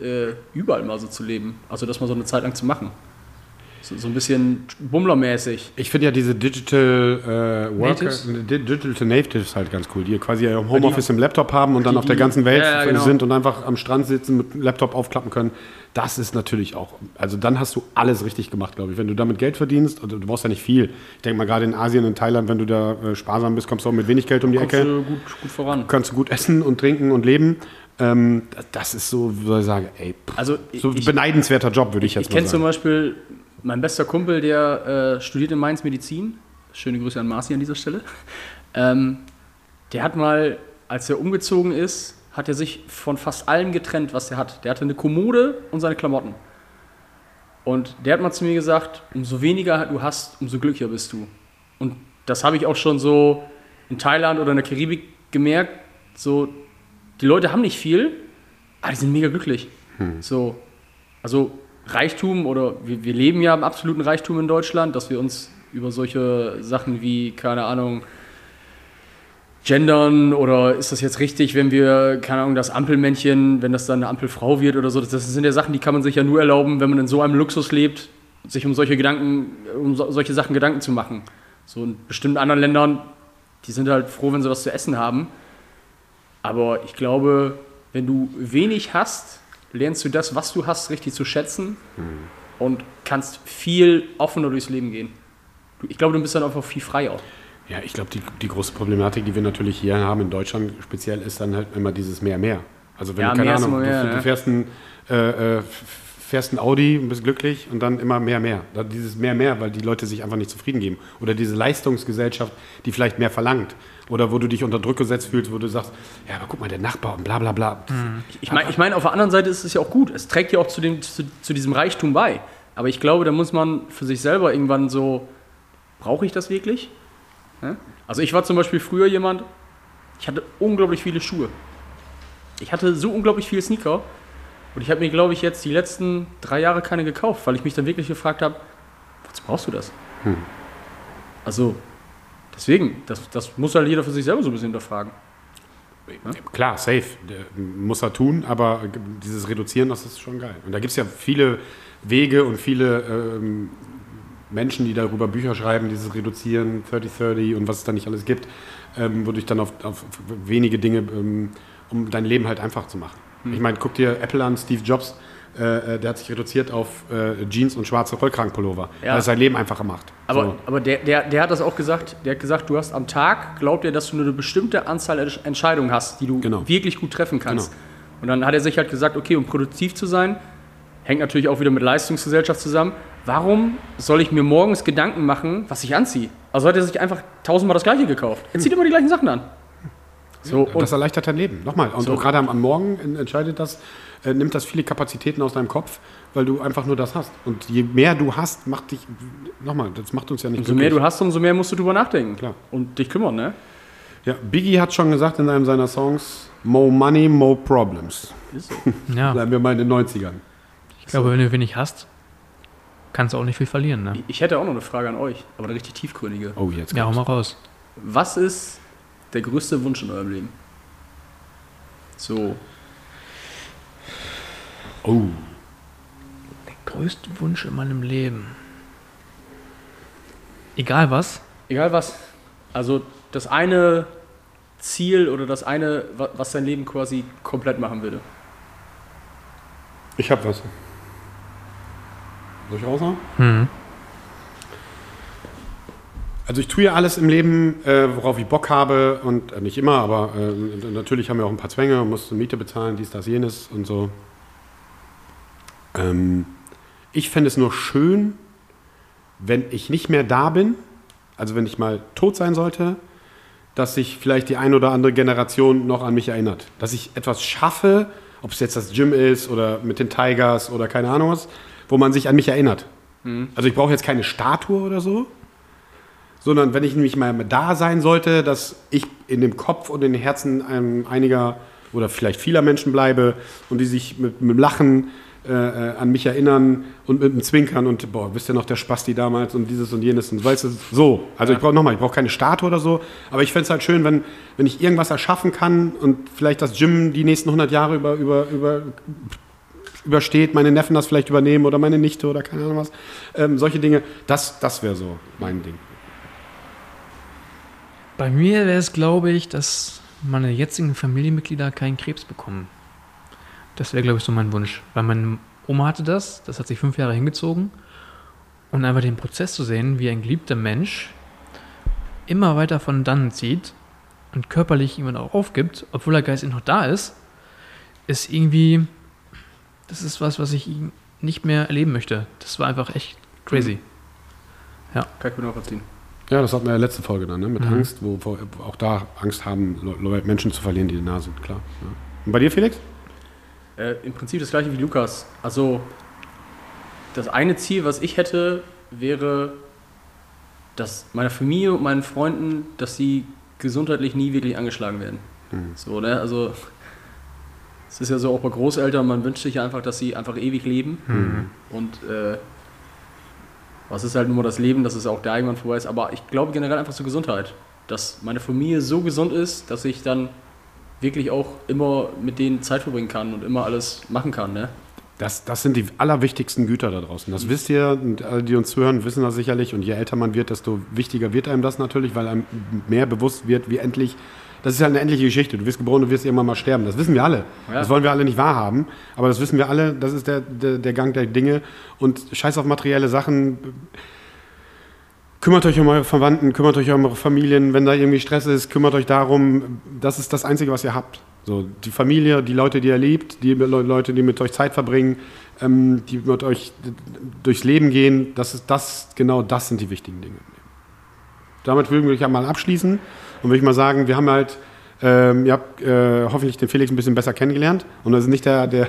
äh, überall mal so zu leben. Also das mal so eine Zeit lang zu machen. So, so ein bisschen Bummlermäßig. Ich finde ja diese Digital äh, Worker, Natives? Di- Digital Natives halt ganz cool, die quasi ihr Homeoffice im Laptop haben und dann auf der ganzen Welt Ja, ja, genau. sind und einfach am Strand sitzen, mit dem Laptop aufklappen können. Das ist natürlich auch, also dann hast du alles richtig gemacht, glaube ich. Wenn du damit Geld verdienst, und du brauchst ja nicht viel. Ich denke mal gerade in Asien, in Thailand, wenn du da äh, sparsam bist, kommst du auch mit wenig Geld um die Kommst Ecke. du gut, gut voran. Kannst du gut essen und trinken und leben. Ähm, das ist so, wie soll ich sagen, ey, pff, Also so ich, beneidenswerter Job, würde ich ich jetzt mal kenne zum sagen. Beispiel mein bester Kumpel, der äh, studiert in Mainz Medizin. Schöne Grüße an Marci an dieser Stelle. Ähm, der hat mal, als er umgezogen ist, hat er sich von fast allem getrennt, was er hat. Der hatte eine Kommode und seine Klamotten. Und der hat mal zu mir gesagt, umso weniger du hast, umso glücklicher bist du. Und das habe ich auch schon so in Thailand oder in der Karibik gemerkt. So, die Leute haben nicht viel, aber die sind mega glücklich. So, also Reichtum oder wir, wir leben ja im absoluten Reichtum in Deutschland, dass wir uns über solche Sachen wie, keine Ahnung, gendern oder ist das jetzt richtig, wenn wir, keine Ahnung, das Ampelmännchen, wenn das dann eine Ampelfrau wird oder so, das, das sind ja Sachen, die kann man sich ja nur erlauben, wenn man in so einem Luxus lebt, sich um solche Gedanken, um so, solche Sachen Gedanken zu machen. So in bestimmten anderen Ländern, die sind halt froh, wenn sie was zu essen haben. Aber ich glaube, wenn du wenig hast, lernst du das, was du hast, richtig zu schätzen und kannst viel offener durchs Leben gehen. Ich glaube, du bist dann einfach viel freier. Ja, ich glaube, die, die große Problematik, die wir natürlich hier haben in Deutschland speziell, ist dann halt immer dieses mehr, mehr. Also wenn Ja, du, keine Ahnung, mehr, du, du fährst ein, äh, äh, fährst ein Audi und bist glücklich und dann immer mehr, mehr. Dieses mehr, mehr, weil die Leute sich einfach nicht zufrieden geben. Oder diese Leistungsgesellschaft, die vielleicht mehr verlangt. Oder wo du dich unter Druck gesetzt fühlst, wo du sagst, ja, aber guck mal, der Nachbar und bla bla bla. Ich meine, ich mein, auf der anderen Seite ist es ja auch gut. Es trägt ja auch zu, dem, zu, zu diesem Reichtum bei. Aber ich glaube, da muss man für sich selber irgendwann so, brauche ich das wirklich? Ne? Also ich war zum Beispiel früher jemand, ich hatte unglaublich viele Schuhe. Ich hatte so unglaublich viele Sneaker. Und ich habe mir, glaube ich, jetzt die letzten drei Jahre keine gekauft, weil ich mich dann wirklich gefragt habe, wozu brauchst du das? Also, deswegen, das, das muss halt jeder für sich selber so ein bisschen hinterfragen. Klar, safe. Muss er tun, aber dieses Reduzieren, das ist schon geil. Und da gibt es ja viele Wege und viele ähm, Menschen, die darüber Bücher schreiben, dieses Reduzieren, 30-30 und was es da nicht alles gibt, ähm, wo du dich dann auf, auf wenige Dinge, ähm, um dein Leben halt einfach zu machen. Hm. Ich meine, guck dir Apple an, Steve Jobs, äh, äh, der hat sich reduziert auf äh, Jeans und schwarze Rollkragenpullover. Ja. weil er sein Leben einfacher macht. Aber, So. aber der, der, der hat das auch gesagt. Der hat gesagt, du hast am Tag, glaubt er, dass du nur eine bestimmte Anzahl Entsch- Entscheidungen hast, die du Genau. wirklich gut treffen kannst. Genau. Und dann hat er sich halt gesagt, okay, um produktiv zu sein, hängt natürlich auch wieder mit Leistungsgesellschaft zusammen. Warum soll ich mir morgens Gedanken machen, was ich anziehe? Also hat er sich einfach tausendmal das Gleiche gekauft. Er zieht immer die gleichen Sachen an. So, und das erleichtert dein Leben. Nochmal. Und So. gerade am, am Morgen en- entscheidet das, äh, nimmt das viele Kapazitäten aus deinem Kopf, weil du einfach nur das hast. Und je mehr du hast, macht dich, nochmal, das macht uns ja nicht umso mehr du hast, umso mehr musst du drüber nachdenken. Klar. Und dich kümmern, ne? Ja, Biggie hat schon gesagt in einem seiner Songs, more money, more problems. Ist so. Ja, Bleiben wir mal in den 90ern. ich glaube, wenn du wenig hast, kannst du auch nicht viel verlieren. Ne? Ich hätte auch noch eine Frage an euch, aber eine richtig tiefgründige. Oh, jetzt Ja, hau kommt's. mal raus. Was ist der größte Wunsch in eurem Leben? So, Oh. Der größte Wunsch in meinem Leben. Egal was. egal was. Also das eine Ziel oder das eine, wa- was dein Leben quasi komplett machen würde. Ich hab was. Soll ich raushauen? Hm. Also ich tue ja alles im Leben, äh, worauf ich Bock habe und äh, nicht immer, aber äh, natürlich haben wir auch ein paar Zwänge, musst Miete bezahlen, dies, das, jenes und so. Ähm, ich fände es nur schön, wenn ich nicht mehr da bin, also wenn ich mal tot sein sollte, dass sich vielleicht die ein oder andere Generation noch an mich erinnert. Dass ich etwas schaffe, ob es jetzt das Gym ist oder mit den Tigers oder keine Ahnung was, wo man sich an mich erinnert. Also ich brauche jetzt keine Statue oder so, sondern wenn ich nämlich mal da sein sollte, dass ich in dem Kopf und in den Herzen einiger oder vielleicht vieler Menschen bleibe und die sich mit, mit dem Lachen äh, äh, an mich erinnern und mit dem Zwinkern und boah, wisst ihr noch der Spasti damals und dieses und jenes und weißt du, so. Also ich brauche nochmal, ich brauche keine Statue oder so, aber ich fände es halt schön, wenn, wenn ich irgendwas erschaffen kann und vielleicht das Gym die nächsten 100 Jahre über, über, über übersteht, meine Neffen das vielleicht übernehmen oder meine Nichte oder keine Ahnung was. Ähm, solche Dinge, das, das wäre so mein Ding. Bei mir wäre es, glaube ich, dass meine jetzigen Familienmitglieder keinen Krebs bekommen. Das wäre, glaube ich, so mein Wunsch. Weil meine Oma hatte das, das hat sich fünf Jahre hingezogen. Und einfach den Prozess zu sehen, wie ein geliebter Mensch immer weiter von dannen zieht und körperlich jemand auch aufgibt, obwohl der Geist noch da ist, ist irgendwie, das ist was, was ich nicht mehr erleben möchte. Das war einfach echt crazy. Ja. Kann ich mir nachvollziehen. Ja, das hatten wir in der letzten Folge dann, ne? mit mhm. Angst, wo, wo, auch da Angst haben, Menschen zu verlieren, die nah sind, klar. Ja. Und bei dir, Felix? Äh, Im Prinzip das gleiche wie Lukas. Also, das eine Ziel, was ich hätte, wäre, dass meiner Familie und meinen Freunden, dass sie gesundheitlich nie wirklich angeschlagen werden. Mhm. So, ne? Also, es ist ja so auch bei Großeltern, man wünscht sich einfach, dass sie einfach ewig leben. Mhm. Und äh, was ist halt nur das Leben, dass es auch da irgendwann vorbei ist. Aber ich glaube generell einfach zur Gesundheit. Dass meine Familie so gesund ist, dass ich dann wirklich auch immer mit denen Zeit verbringen kann und immer alles machen kann. Ne? Das, das sind die allerwichtigsten Güter da draußen. Das wisst ihr und alle, die uns zuhören, wissen das sicherlich. Und je älter man wird, desto wichtiger wird einem das natürlich, weil einem mehr bewusst wird, wie endlich das ist ja eine endliche Geschichte. Du wirst geboren, du wirst irgendwann mal sterben. Das wissen wir alle. Ja. Das wollen wir alle nicht wahrhaben. Aber das wissen wir alle. Das ist der, der, der Gang der Dinge. Und scheiß auf materielle Sachen. Kümmert euch um eure Verwandten, kümmert euch um eure Familien. Wenn da irgendwie Stress ist, kümmert euch darum. Das ist das Einzige, was ihr habt. So, die Familie, die Leute, die ihr liebt, die Leute, die mit euch Zeit verbringen, ähm, die mit euch durchs Leben gehen, das ist das, genau das sind die wichtigen Dinge. Damit würden wir ja mal abschließen. Und würde ich mal sagen, wir haben halt, ähm, ihr habt äh, hoffentlich den Felix ein bisschen besser kennengelernt. Und das ist nicht der, der,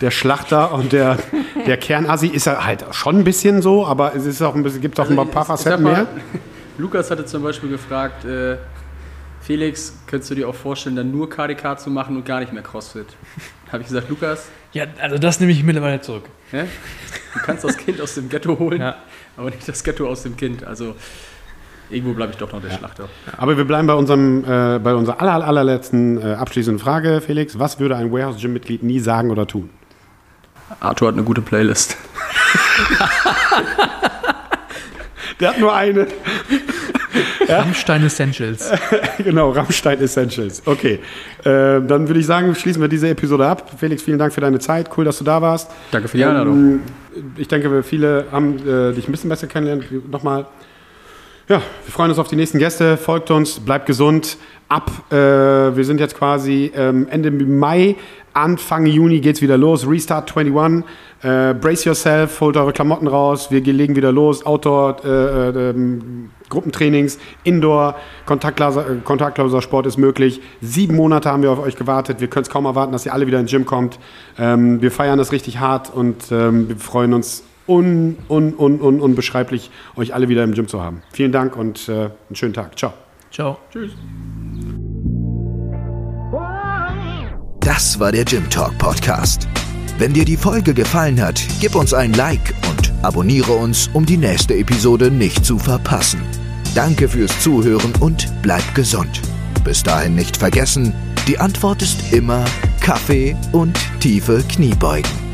der Schlachter und der, der Kernassi ist er halt schon ein bisschen so, aber es ist auch ein bisschen, gibt auch also ein paar Facetten mehr. Lukas hatte zum Beispiel gefragt, äh, Felix, könntest du dir auch vorstellen, dann nur KDK zu machen und gar nicht mehr CrossFit? Habe ich gesagt, Lukas? Ja, also das nehme ich mittlerweile zurück. Ja? Du kannst das Kind aus dem Ghetto holen, ja. aber nicht das Ghetto aus dem Kind. Also irgendwo bleibe ich doch noch der ja. Schlachter. Aber wir bleiben bei, unserem, äh, bei unserer aller, allerletzten äh, abschließenden Frage, Felix. Was würde ein Warehouse-Gym-Mitglied nie sagen oder tun? Arthur hat eine gute Playlist. der hat nur eine. ja? Rammstein Essentials. genau, Rammstein Essentials. Okay. Äh, dann würde ich sagen, schließen wir diese Episode ab. Felix, vielen Dank für deine Zeit. Cool, dass du da warst. Danke für die Einladung. Ähm, ich denke, viele haben äh, dich ein bisschen besser kennengelernt. Nochmal ja, wir freuen uns auf die nächsten Gäste. Folgt uns, bleibt gesund. Ab, äh, wir sind jetzt quasi ähm, Ende Mai, Anfang Juni geht es wieder los. Restart 21. Äh, brace yourself, holt eure Klamotten raus. Wir legen wieder los. Outdoor, äh, äh, Gruppentrainings, Indoor, kontaktloser, äh, kontaktloser Sport ist möglich. Sieben Monate haben wir auf euch gewartet. Wir können es kaum erwarten, dass ihr alle wieder ins Gym kommt. Ähm, wir feiern das richtig hart und ähm, wir freuen uns un, un, un, un, unbeschreiblich, euch alle wieder im Gym zu haben. Vielen Dank und äh, einen schönen Tag. Ciao. Ciao. Tschüss. Das war der Gym Talk Podcast. Wenn dir die Folge gefallen hat, gib uns ein Like und abonniere uns, um die nächste Episode nicht zu verpassen. Danke fürs Zuhören und bleib gesund. Bis dahin nicht vergessen, die Antwort ist immer Kaffee und tiefe Kniebeugen.